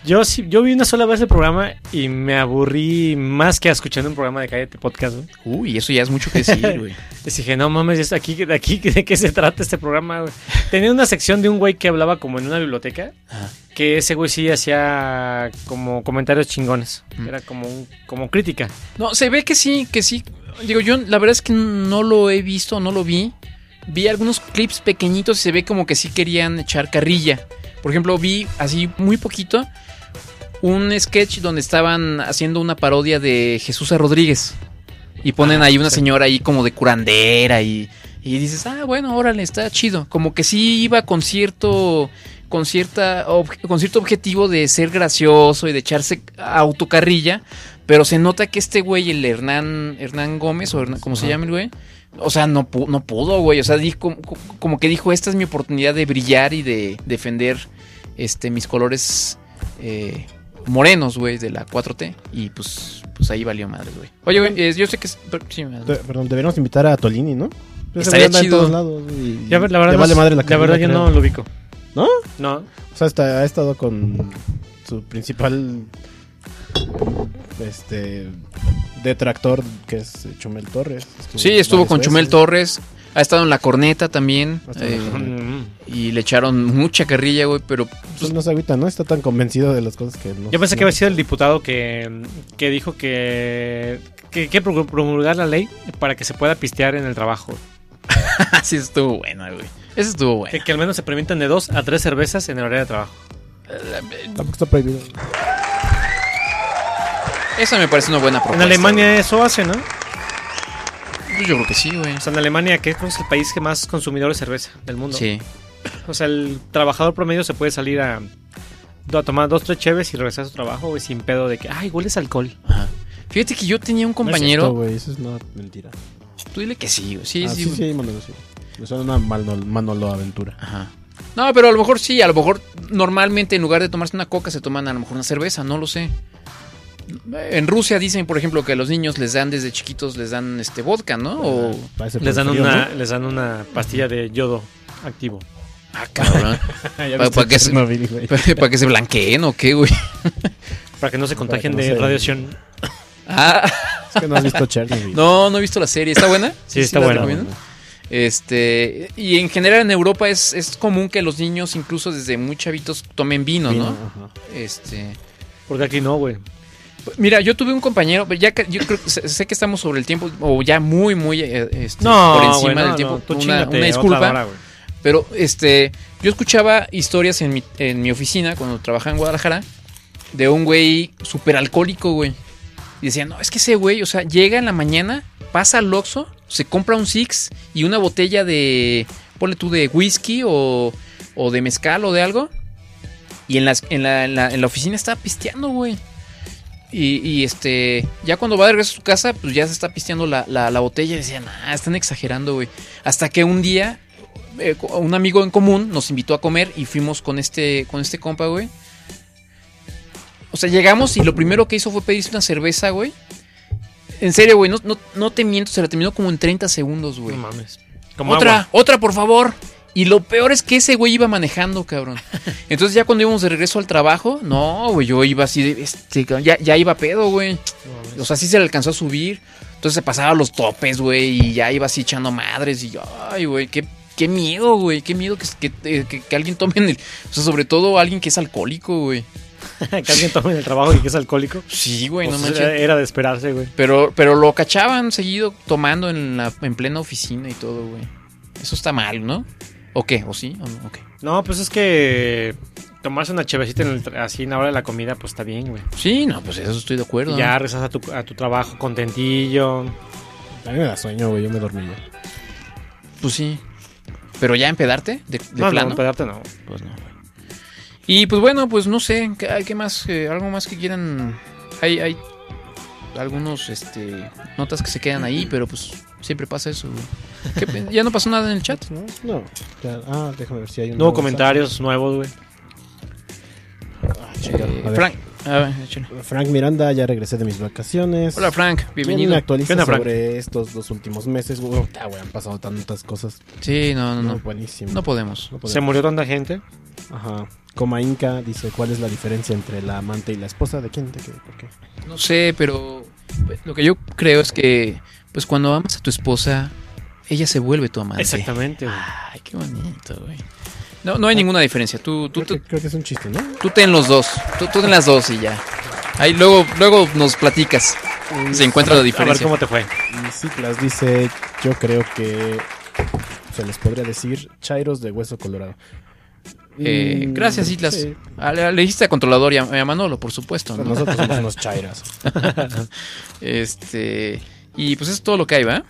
Yo sí, yo vi una sola vez el programa y me aburrí más que escuchando un programa de Cállate Podcast, güey. Uy, eso ya es mucho que decir, güey. Les dije, no mames, ¿es aquí, de aquí de qué se trata este programa, güey? Tenía una sección de un güey que hablaba como en una biblioteca, Ajá. que ese güey sí hacía como comentarios chingones. Mm. Era como un, como crítica. No, se ve que sí, que sí. Digo, yo la verdad es que no lo he visto, no lo vi. Vi algunos clips pequeñitos y se ve como que sí querían echar carrilla. Por ejemplo, vi así muy poquito un sketch donde estaban haciendo una parodia de Jesús Rodríguez. Y ponen Ah, ahí una sí. señora ahí como de curandera y, y dices, ah, bueno, órale, está chido. Como que sí iba con cierto, con cierta, con cierto objetivo de ser gracioso y de echarse autocarrilla. Pero se nota que este güey, el Hernán, Hernán Gómez, o Hernán, ¿cómo se llama el güey? O sea, no, no pudo, güey. O sea, dijo, como, como que dijo, esta es mi oportunidad de brillar y de defender este, mis colores eh, morenos, güey, de la 4T. Y pues, pues ahí valió madre, güey. Oye, güey, eh, yo sé que... es- pero- sí, me- De- Perdón, deberíamos invitar a Tolini, ¿no? Ese Estaría güey anda en chido. todos lados, y- Ya, la verdad, le no vale madre la, la carrera, verdad yo creo. no lo ubico. ¿No? No. O sea, ha estado con su principal este detractor que es Chumel Torres. Sí, estuvo con Chumel veces. Torres. Ha estado en la corneta también. En eh, y le echaron mucha carrilla, güey, pero... Pues no se agüita, ¿no? Está tan convencido de las cosas que no. Yo pensé que no- había sido el diputado que, que dijo que, que hay que promulgar la ley para que se pueda pistear en el trabajo. sí, estuvo buena, güey. Eso estuvo bueno. Que, que al menos se permitan de dos a tres cervezas en el horario de trabajo. Tampoco está prohibido. Esa me parece una buena En propuesta. Alemania eso hace, ¿no? Pues yo creo que sí, güey. O sea, en Alemania, que es el país que más consumidor de cerveza del mundo. Sí. O sea, el trabajador promedio se puede salir a, a tomar dos, tres cheves y regresar a su trabajo, güey, sin pedo de que, ay, hueles alcohol. Ajá. Fíjate que yo tenía un No es compañero... cierto, güey, eso es una mentira. Tú dile que sí, güey. Sí, Ah, sí, sí, güey. sí, Manolo, sí. Me suena una Manolo, Manolo aventura. Ajá. No, pero a lo mejor sí, a lo mejor normalmente en lugar de tomarse una coca se toman a lo mejor una cerveza, no lo sé. En Rusia dicen, por ejemplo, que a los niños les dan desde chiquitos les dan este vodka, ¿no? O Les dan, una, les dan una pastilla de yodo activo. Ah, cabrón. Para, que se, para que se blanqueen o qué, güey. Para que no se contagien de se- radiación. Ah. Es que no has visto Chernobyl. No, no he visto la serie. ¿Está buena? Sí, está buena. Este, y en general en Europa es, es común que los niños, incluso desde muy chavitos, tomen vino, Vino, ¿no? ajá. Este. Porque aquí no, güey. Mira, yo tuve un compañero, ya que- yo creo sé, que estamos sobre el tiempo, o ya muy, muy eh, este, No, por encima no, del tiempo. una, chíngate una otra disculpa. hora, pero este, yo escuchaba historias en mi, en mi oficina cuando trabajaba en Guadalajara de un güey súper alcohólico, güey. Y decían, no, es que ese güey, o sea, llega en la mañana, pasa al Oxxo, se compra un Six y una botella de, ponle tú, de whisky o, o de mezcal o de algo. Y en, las, en, la, en, la, en la oficina está pisteando, güey. Y, y, este, ya cuando va de regreso a su casa, pues ya se está pisteando la, la, la botella. Y decían, ah, están exagerando, güey. Hasta que un día, eh, un amigo en común nos invitó a comer y fuimos con este, con este compa, güey. O sea, llegamos y lo primero que hizo fue pedirse una cerveza, güey. En serio, güey, no, no, no te miento, se la terminó como en 30 segundos, güey. No mames. Como otra, agua. otra, por favor. Y lo peor es que ese güey iba manejando, cabrón. Entonces ya cuando íbamos de regreso al trabajo, no, güey, yo iba así de, este, ya, ya iba pedo, güey. O sea, sí se le alcanzó a subir. Entonces se pasaba los topes, güey, y ya iba así echando madres. Y yo, ay, güey, qué, qué miedo, güey, qué miedo que, que, que- que alguien tome en el... O sea, sobre todo alguien que es alcohólico, güey. que alguien tome en el trabajo y que es alcohólico. Sí, güey, no Pues manches. era, era de esperarse, güey. Pero, pero lo cachaban seguido tomando en, la, en plena oficina y todo, güey. Eso está mal, ¿no? ¿O qué? ¿O sí? ¿O no? ¿O qué? No, pues es que tomarse una chevecita en el tra- así en la hora de la comida, pues está bien, güey. Sí, no, pues eso estoy de acuerdo. Y ya regresas a tu, a tu trabajo contentillo. A mí me da sueño, güey. Yo me dormí ya. Pues sí. Pero ya empedarte, de, de No, no, plano. empedarte no. Pues no, güey. Y pues bueno, pues no sé, ¿qué, qué más? eh, ¿Algo más que quieran? Hay, hay algunos, este, notas que se quedan ahí, pero pues siempre pasa eso. ¿Qué ¿Ya no pasó nada en el chat? No, no. Ya- ah, déjame ver si hay un No nuevo comentarios nuevos, güey. Ah, Eh, a ver. Frank, a ver, échale. Frank Miranda, ya regresé de mis vacaciones. Hola Frank, ¿Quién bienvenido. actualiza ¿Qué onda, Frank? sobre estos dos últimos meses? Puta, güey, han pasado tantas cosas. Sí, no, no, no. buenísimo. No podemos. No podemos. Se murió tanta gente. Ajá. Coma Inca dice, ¿cuál es la diferencia entre la amante y la esposa? ¿De quién? ¿De qué? ¿Por qué? No sé, pero lo que yo creo es que, pues cuando amas a tu esposa, ella se vuelve tu amante. Exactamente, güey. Ay, qué bonito, güey. No, no hay ninguna diferencia. Tú, tú, Creo tú, que, creo que es un chiste, ¿no? tú ten los dos. Tú, tú ten las dos y ya. Ahí luego, luego nos platicas. Se encuentra la A ver diferencia. cómo te fue. Y Ciclas dice, yo creo que se les podría decir chairos de hueso colorado. Eh, Mm, gracias, Islas. sí. Ah, Le, le dijiste a controlador y a, a Manolo, por supuesto. ¿no? Nosotros somos unos chairas. este. Y pues es todo lo que hay, ¿va?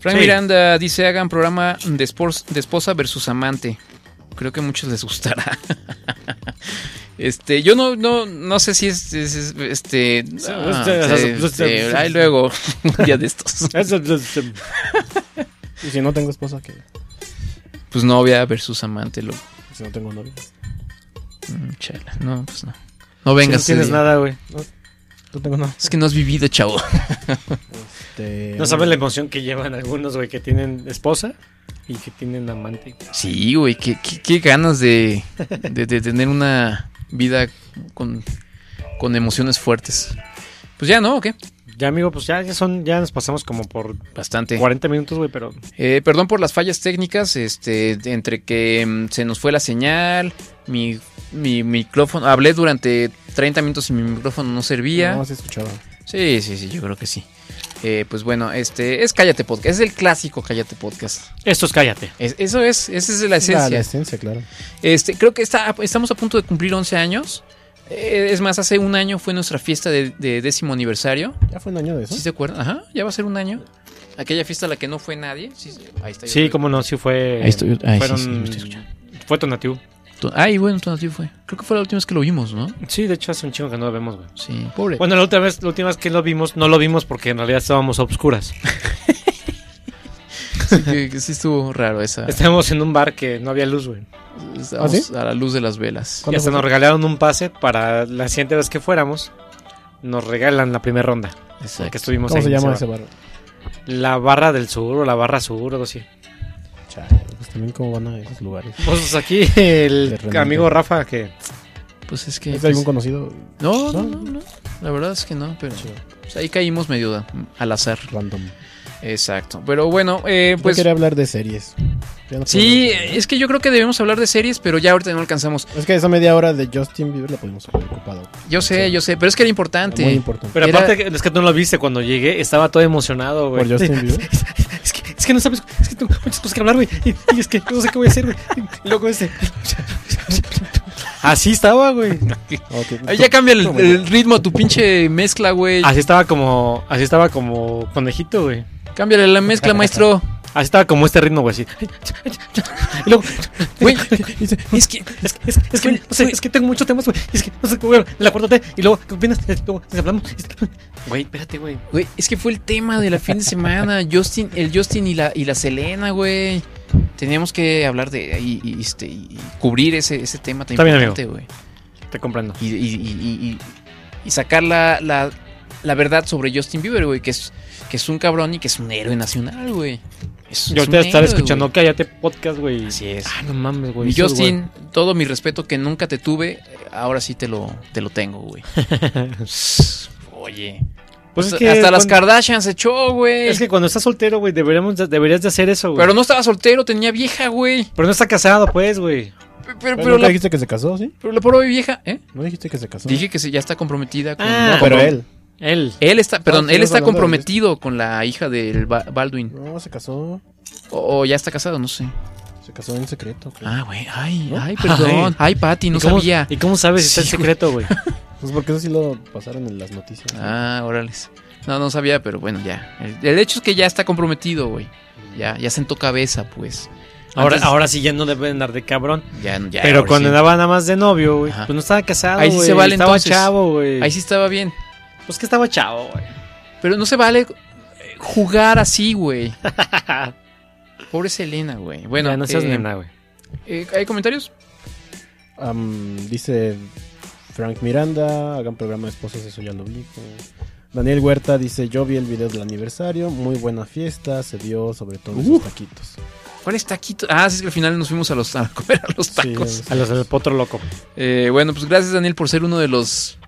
Frank Sí. Miranda dice: hagan programa de, espos- de esposa versus amante. Creo que a muchos les gustará. este, yo no, no, no sé si es, es- es- este. ah, este, ahí luego, un día de estos. y si no tengo esposa, ¿qué? Pues novia versus amante, lo. Si no tengo novia. mm, chala, no, pues no. No vengas. Si no tienes día. nada, güey. No tengo nada. Es que no has vivido, chavo. Este, No sabes la emoción que llevan algunos, güey, que tienen esposa y que tienen amante. Sí, güey, qué, qué- qué ganas de, de- de tener una vida con, con emociones fuertes. Pues ya, ¿no? ¿O qué? Ya, amigo, pues ya, ya son, ya nos pasamos como por Bastante. 40 minutos, güey, pero Eh, perdón por las fallas técnicas, este, entre que mm, se nos fue la señal, mi, mi micrófono, hablé durante 30 minutos y mi micrófono no servía. No, se escuchaba. Sí, sí, sí, yo creo que sí. Eh, pues bueno, este es Cállate Podcast, es el clásico Cállate Podcast. esto es cállate. Es- eso es, esa es la La, esencia. la esencia, claro. Este, creo que está, estamos a punto de cumplir 11 años. Eh, es más, hace un año fue nuestra fiesta de, de décimo aniversario. Ya fue un año de eso. ¿Sí se acuerdan? Ajá, ya va a ser un año. Aquella fiesta a la que no fue nadie. Sí, ahí está. yo Sí, cómo no, sí fue. Ahí estoy, ahí sí, fueron, sí, me estoy escuchando. Fue Tonatiuh. Tu- Ay, bueno, Tonatiuh fue. Creo que fue la última vez que lo vimos, ¿no? Sí, de hecho hace un chingo que no lo vemos, güey. Sí, pobre. Bueno, la última vez, la última vez que lo vimos, no lo vimos porque en realidad estábamos a obscuras. Así que, que sí estuvo raro esa. Estábamos en un bar que no había luz, güey. Estábamos ¿Ah, sí? a la luz de las velas. Y hasta nos regalaron un pase para la siguiente vez que fuéramos. Nos regalan la primera ronda. Exacto. Que estuvimos ¿Cómo ahí se en llama ese bar. La barra del sur o la barra sur o algo así. Chale, pues también cómo van a esos lugares. Pues aquí el amigo Rafa que Pues es que. ¿Es pues, algún conocido no, no, no, no. La verdad es que no, pero. pues, ahí caímos medio al azar. random? Exacto. Pero bueno, eh, Yo pues. quería hablar de series. Ya no Sí, es que yo creo que debemos hablar de series, pero ya ahorita no alcanzamos. Es que esa media hora de Justin Bieber la podemos haber ocupado. Yo sé, yo sé, pero es que era importante. Muy importante. Pero Era- aparte, es que tú no lo viste cuando llegué, estaba todo emocionado, güey. ¿Por Justin Bieber? Es que, es que no sabes, es que tengo muchas cosas que hablar, güey. Y, y es que no sé qué voy a hacer, güey. Y luego este. Así estaba, güey. Ok. Ahí ya cambia el, el ritmo a tu pinche mezcla, güey. Así estaba como, así estaba como conejito, güey. Cámbiale la mezcla, maestro. Así estaba como este ritmo, güey, así. Y luego, Güey, es que, es que, es, es que, no sé, es que tengo muchos temas, güey. Es que, no sé, güey, la cuarta y luego, ¿qué opinas? Luego, hablamos. Güey, espérate, güey. Güey, es que fue el tema de la fin de semana. Justin, el Justin y la, y la Selena, güey. Teníamos que hablar de y, y, este, y cubrir ese, ese tema tan Está importante, güey. Te comprendo. Y, y, y, y- y- y sacar la, la, la verdad sobre Justin Bieber, güey, que es, que es un cabrón y que es un héroe nacional, güey. Es- Yo es ahorita estaba héroe, escuchando güey. Cállate Podcast, güey. Así es. Ah, no mames, güey. Esos, Justin, todo mi respeto que nunca te tuve, ahora sí te lo, te lo tengo, güey. Oye. Pues es hasta que hasta las Kardashian se echó, güey. Es que cuando estás soltero, güey, deberíamos, de- deberías de hacer eso, güey. Pero no estaba soltero, tenía vieja, güey. Pero no está casado, pues, güey. Pero, ¿Pero la, dijiste que se casó, sí? pero la pobre vieja, ¿eh? ¿No dijiste que se casó? Dije que se, ya está comprometida con. Ah, No, pero él. Él. Él está, perdón, Ah, él está comprometido con la hija del Ba- Baldwin. No, se casó. O, o ya está casado, no sé. Se casó en secreto, creo. Ah, güey. Ay, ¿No? ay, perdón. Ay, Pati, no ¿Y cómo- sabía. ¿Y cómo sabes si está en secreto, güey? Pues porque eso sí lo pasaron en las noticias. Ah, órales. No, no sabía, pero bueno, ya. El, el hecho es que ya está comprometido, güey. Ya, ya sentó cabeza, pues. Ahora, Antes- ahora sí ya no debe andar de cabrón. Ya, ya, Pero cuando sí. andaba nada más de novio, güey, pues no estaba casado, Ahí sí se vale Estaba entonces. chavo, güey. Ahí sí estaba bien. Pues que estaba chavo, güey. Pero no se vale eh, jugar así, güey. Pobre Selena, güey. Bueno, ya no seas eh, nena, güey. eh, ¿hay comentarios? Dice Frank Miranda, hagan programa de esposas, eso ya lo vi. Daniel Huerta dice, yo vi el video del aniversario, muy buena fiesta, se vio sobre todo esos Uf. taquitos. ¿Cuál es taquito? Ah, sí, es que al final nos fuimos a, los, a comer a los tacos. Sí, A los del potro loco. Eh, bueno, pues gracias Daniel por ser uno de los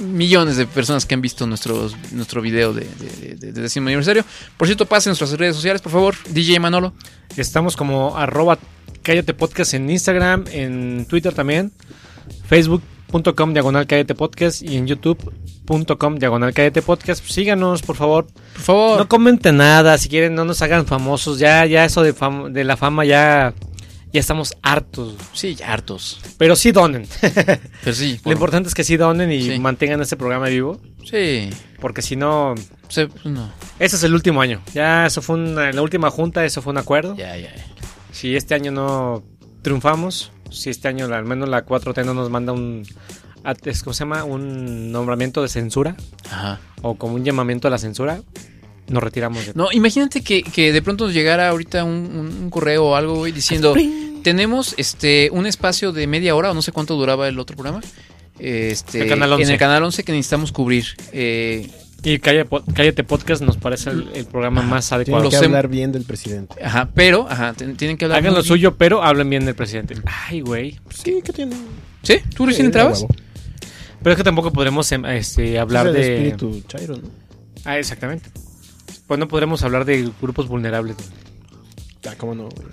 millones de personas que han visto nuestros, nuestro video de, de, de- de décimo aniversario. Por cierto, pasen nuestras redes sociales, por favor. DJ Manolo. Estamos como arroba cállate podcast en Instagram, en Twitter también, facebook.com diagonal cállate podcast y en youtube.com diagonal cállate podcast. Síganos, por favor. Por favor. No comenten nada, si quieren no nos hagan famosos. Ya, ya eso de, fam- de la fama ya, ya estamos hartos. Sí, ya hartos. Pero sí donen. Pero sí. Lo por- importante es que sí donen y Sí. mantengan este programa vivo. Sí. Porque si no, pues no. ese es el último año. Ya eso fue una, en la última junta, eso fue un acuerdo. Ya, ya, ya. Si este año no triunfamos, si este año al menos la 4T no nos manda un, ¿cómo se llama? Un nombramiento de censura Ajá. o como un llamamiento a la censura, nos retiramos de No, imagínate que, que de pronto nos llegara ahorita un, un- un correo o algo, güey, diciendo, tenemos este un espacio de media hora o no sé cuánto duraba el otro programa. Este, El Canal En 11. el canal 11 que necesitamos cubrir. Eh, Y Cállate, Po- Cállate Podcast nos parece el, el programa más Tienen adecuado. Los que sem- hablar bien del presidente. ajá, pero, ajá, tienen que hablar. Hagan lo bien. suyo, pero hablen bien del presidente. Ay, güey. Sí, ¿qué tiene? ¿Sí? ¿Tú recién Sí, entrabas? Pero es que tampoco podremos em, este, hablar Es el de... espíritu chairo, ¿no? Ah, exactamente. Pues no podremos hablar de grupos vulnerables. Ah, ¿cómo no? güey?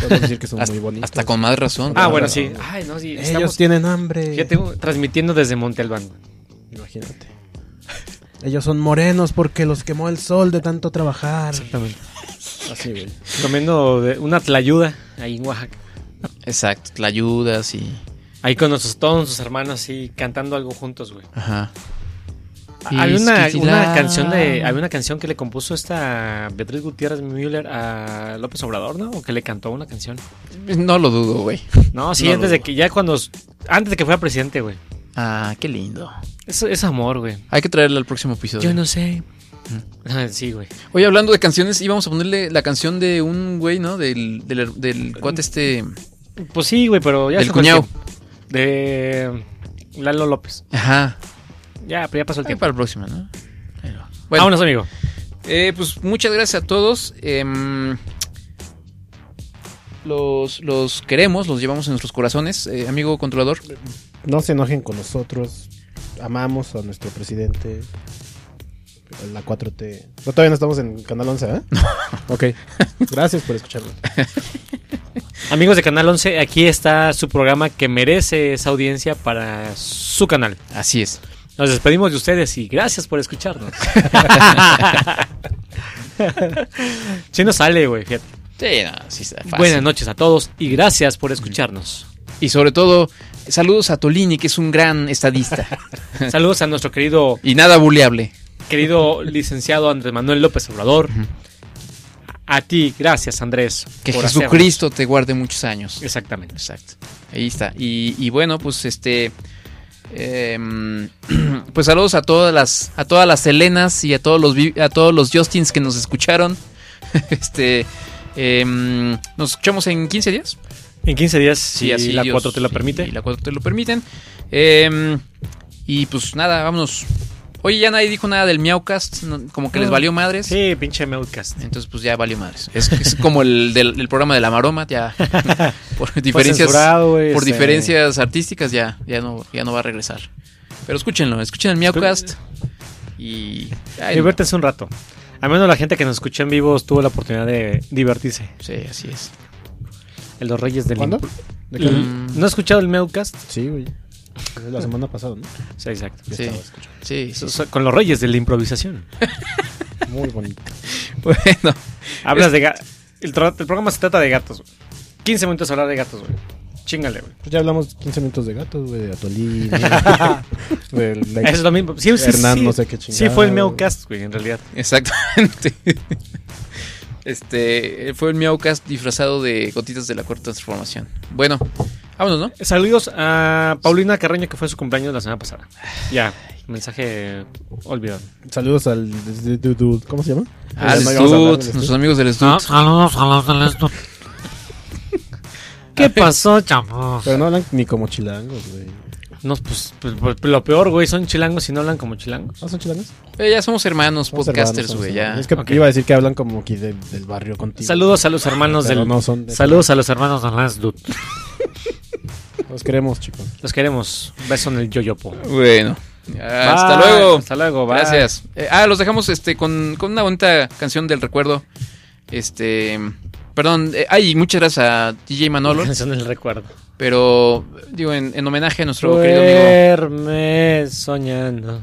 Podemos decir que son Hasta, muy bonitos. hasta con más razón. Ah, no, bueno, no, sí. Ay, no, sí. Ellos Estamos, tienen hambre. fíjate, transmitiendo desde Montelván. Imagínate. Ellos son morenos porque los quemó el sol de tanto trabajar. Exactamente. Así, güey. Comiendo de- una tlayuda ahí en Oaxaca. Exacto, la ayudas y. Ahí con nuestros, todos nuestros hermanos así cantando algo juntos, güey. Ajá. Hay una, canción de, hay una canción que le compuso esta Beatriz Gutiérrez Müller a López Obrador, ¿no? O que le cantó una canción. No lo dudo, güey. No, sí, No antes de que, ya cuando, antes de que fuera presidente, güey. Ah, qué lindo. Es, es amor, güey. Hay que traerle al próximo episodio. Yo no sé Ah, Sí, güey. Oye, hablando de canciones, íbamos a ponerle la canción de un güey, ¿no? Del, del, del cuate este. Pues sí, güey, pero ya Del cuñado. De Lalo López. Ajá. Ya, pero ya pasó el Ahí tiempo. para el próximo, ¿no? Va. Vámonos, amigo. Eh, pues muchas gracias a todos. Em, los, los queremos, los llevamos en nuestros corazones. Eh, amigo controlador. No se enojen con nosotros. Amamos a nuestro presidente. La 4T. No, todavía no estamos en Canal 11, ¿eh? ok. Gracias por escucharnos. Amigos de Canal 11, aquí está su programa que merece esa audiencia para su canal. Así es. Nos despedimos de ustedes y gracias por escucharnos. sí nos sale, güey, fíjate. Sí, no, sí está fácil. Buenas noches a todos y gracias por escucharnos. Y sobre todo, saludos a Tolini, que es un gran estadista. Saludos a nuestro querido y nada buleable. querido licenciado Andrés Manuel López Obrador. A ti, gracias Andrés. Que por Jesucristo te guarde muchos años. Exactamente. Exacto. Ahí está. Y, y bueno, pues este. Em, pues saludos a todas las. a todas las Helenas y a todos los a todos los Justins que nos escucharon. este. em, nos escuchamos en 15 días. En 15 días, si así la Dios- 4 te lo permite. Y la 4 te lo permiten. Em, y pues nada, vámonos. Oye, ya nadie dijo nada del Miaucast. no- como que les No. valió madres. Sí, pinche Meudcast. Entonces, pues ya valió madres. Es, es como el del el programa de la maroma, ya. Por diferencias, por diferencias artísticas, ya, ya no, ya no va a regresar. Pero escúchenlo, escuchen el Miaucast. Y. ay, Diviértese un rato. Al menos la gente que nos escuchó en vivo tuvo la oportunidad de divertirse. Sí, así es. En los Reyes del ¿Cuándo? Mm, ¿No has escuchado el Meudcast? Sí, güey. La semana pasada, ¿no? Sí, exacto. Yo Sí. estaba escuchando. Sí, sí, So- Con los Reyes de la improvisación. Muy bonito. Bueno, Hablas de gatos. El, programa se trata de gatos. güey. 15 minutos a hablar de gatos, güey. Chingale, güey. Pues ya hablamos 15 minutos de gatos, güey, de Atolini. del Eso es lo mismo. Sí, sí, Hernán, sí. no sé qué Sí, chingado. fue el Meowcast, güey, en realidad. exactamente. Este fue el Miaucast disfrazado de gotitas de la cuarta transformación. Bueno, vámonos, ¿no? Saludos a Paulina Carreño, que fue su cumpleaños la semana pasada. Ya, mensaje olvidado. Saludos al. ¿Cómo se llama? Ah, Ya el no íbamos a hablar Stut, del nuestros amigos del Stut. saludos a los del Stut. ¿Qué pasó, chavos? Pero no hablan ni como chilangos, güey. No, pues, pues, pues, lo peor, güey, son chilangos y no hablan como chilangos. ¿Ah, son chilangos? Eh, ya somos hermanos, Somos podcasters, hermanos, güey, ya. hermanos. Es que iba a decir que hablan como aquí de- del barrio contigo. Saludos a los hermanos del. no son de- Saludos a los hermanos del Last Dude. Los queremos, chicos. Los queremos. Beso en el yoyopo. Bueno. Hasta luego. Hasta luego, bye. Gracias. Eh, ah, los dejamos este con, con una bonita canción del recuerdo. Este. Perdón, eh, ay, muchas gracias a DJ Manolo. Canción del recuerdo. Pero, digo, en, en homenaje a nuestro querido amigo. Duerme soñando.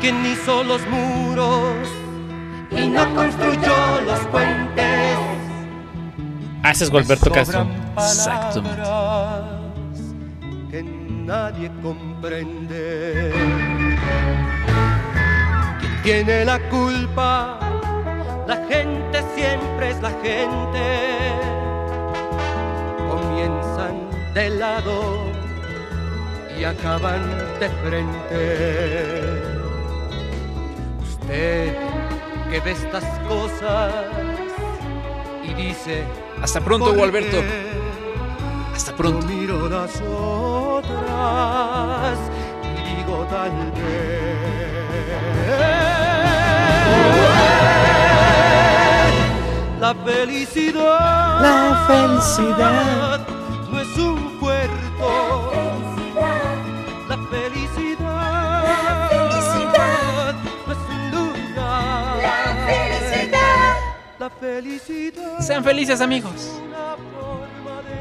quien hizo los muros y no construyó los puentes. Ah, ese es Gualberto Castro. Exactamente. Nadie comprende. ¿Quién tiene la culpa? La gente siempre es la gente. Comienzan de lado y acaban de frente. Usted que ve estas cosas y dice Hasta pronto, ¿por Gualberto. Pronto. Yo miro las otras y digo tal vez la felicidad La felicidad. no es un puerto la felicidad no es un lugar la felicidad Sean felices, amigos.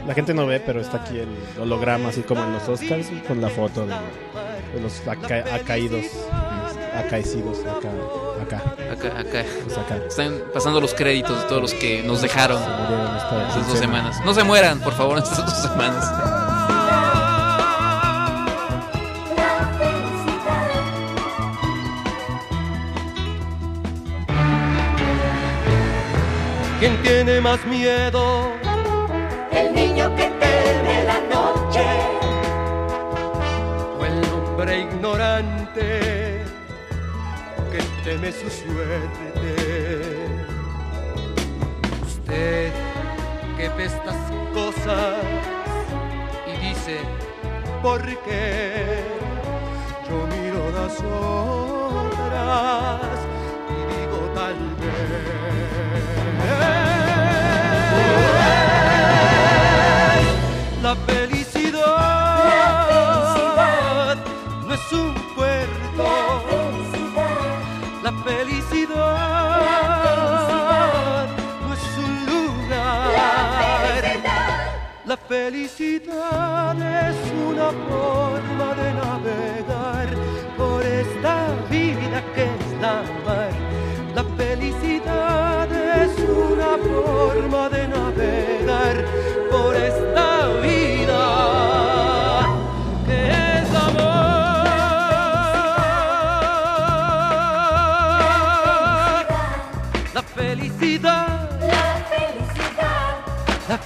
La gente no ve, pero está aquí el holograma, así como en los Oscars, con la foto de, de los aca- acaídos, acaecidos, acá, acá, Acá, acá. pues acá. Están pasando los créditos de todos los que nos dejaron murieron esta estas dos semanas. No se mueran, por favor, estas dos semanas. ¿Quién tiene más miedo? niño que teme la noche. O el hombre ignorante que teme su suerte. Usted que ve estas cosas y dice, ¿por qué? Yo miro las otras y digo tal vez. La felicidad, no es un puerto. La felicidad no es un lugar. La felicidad es una forma de navegar por esta vida que es la mar. La felicidad es una forma de navegar por esta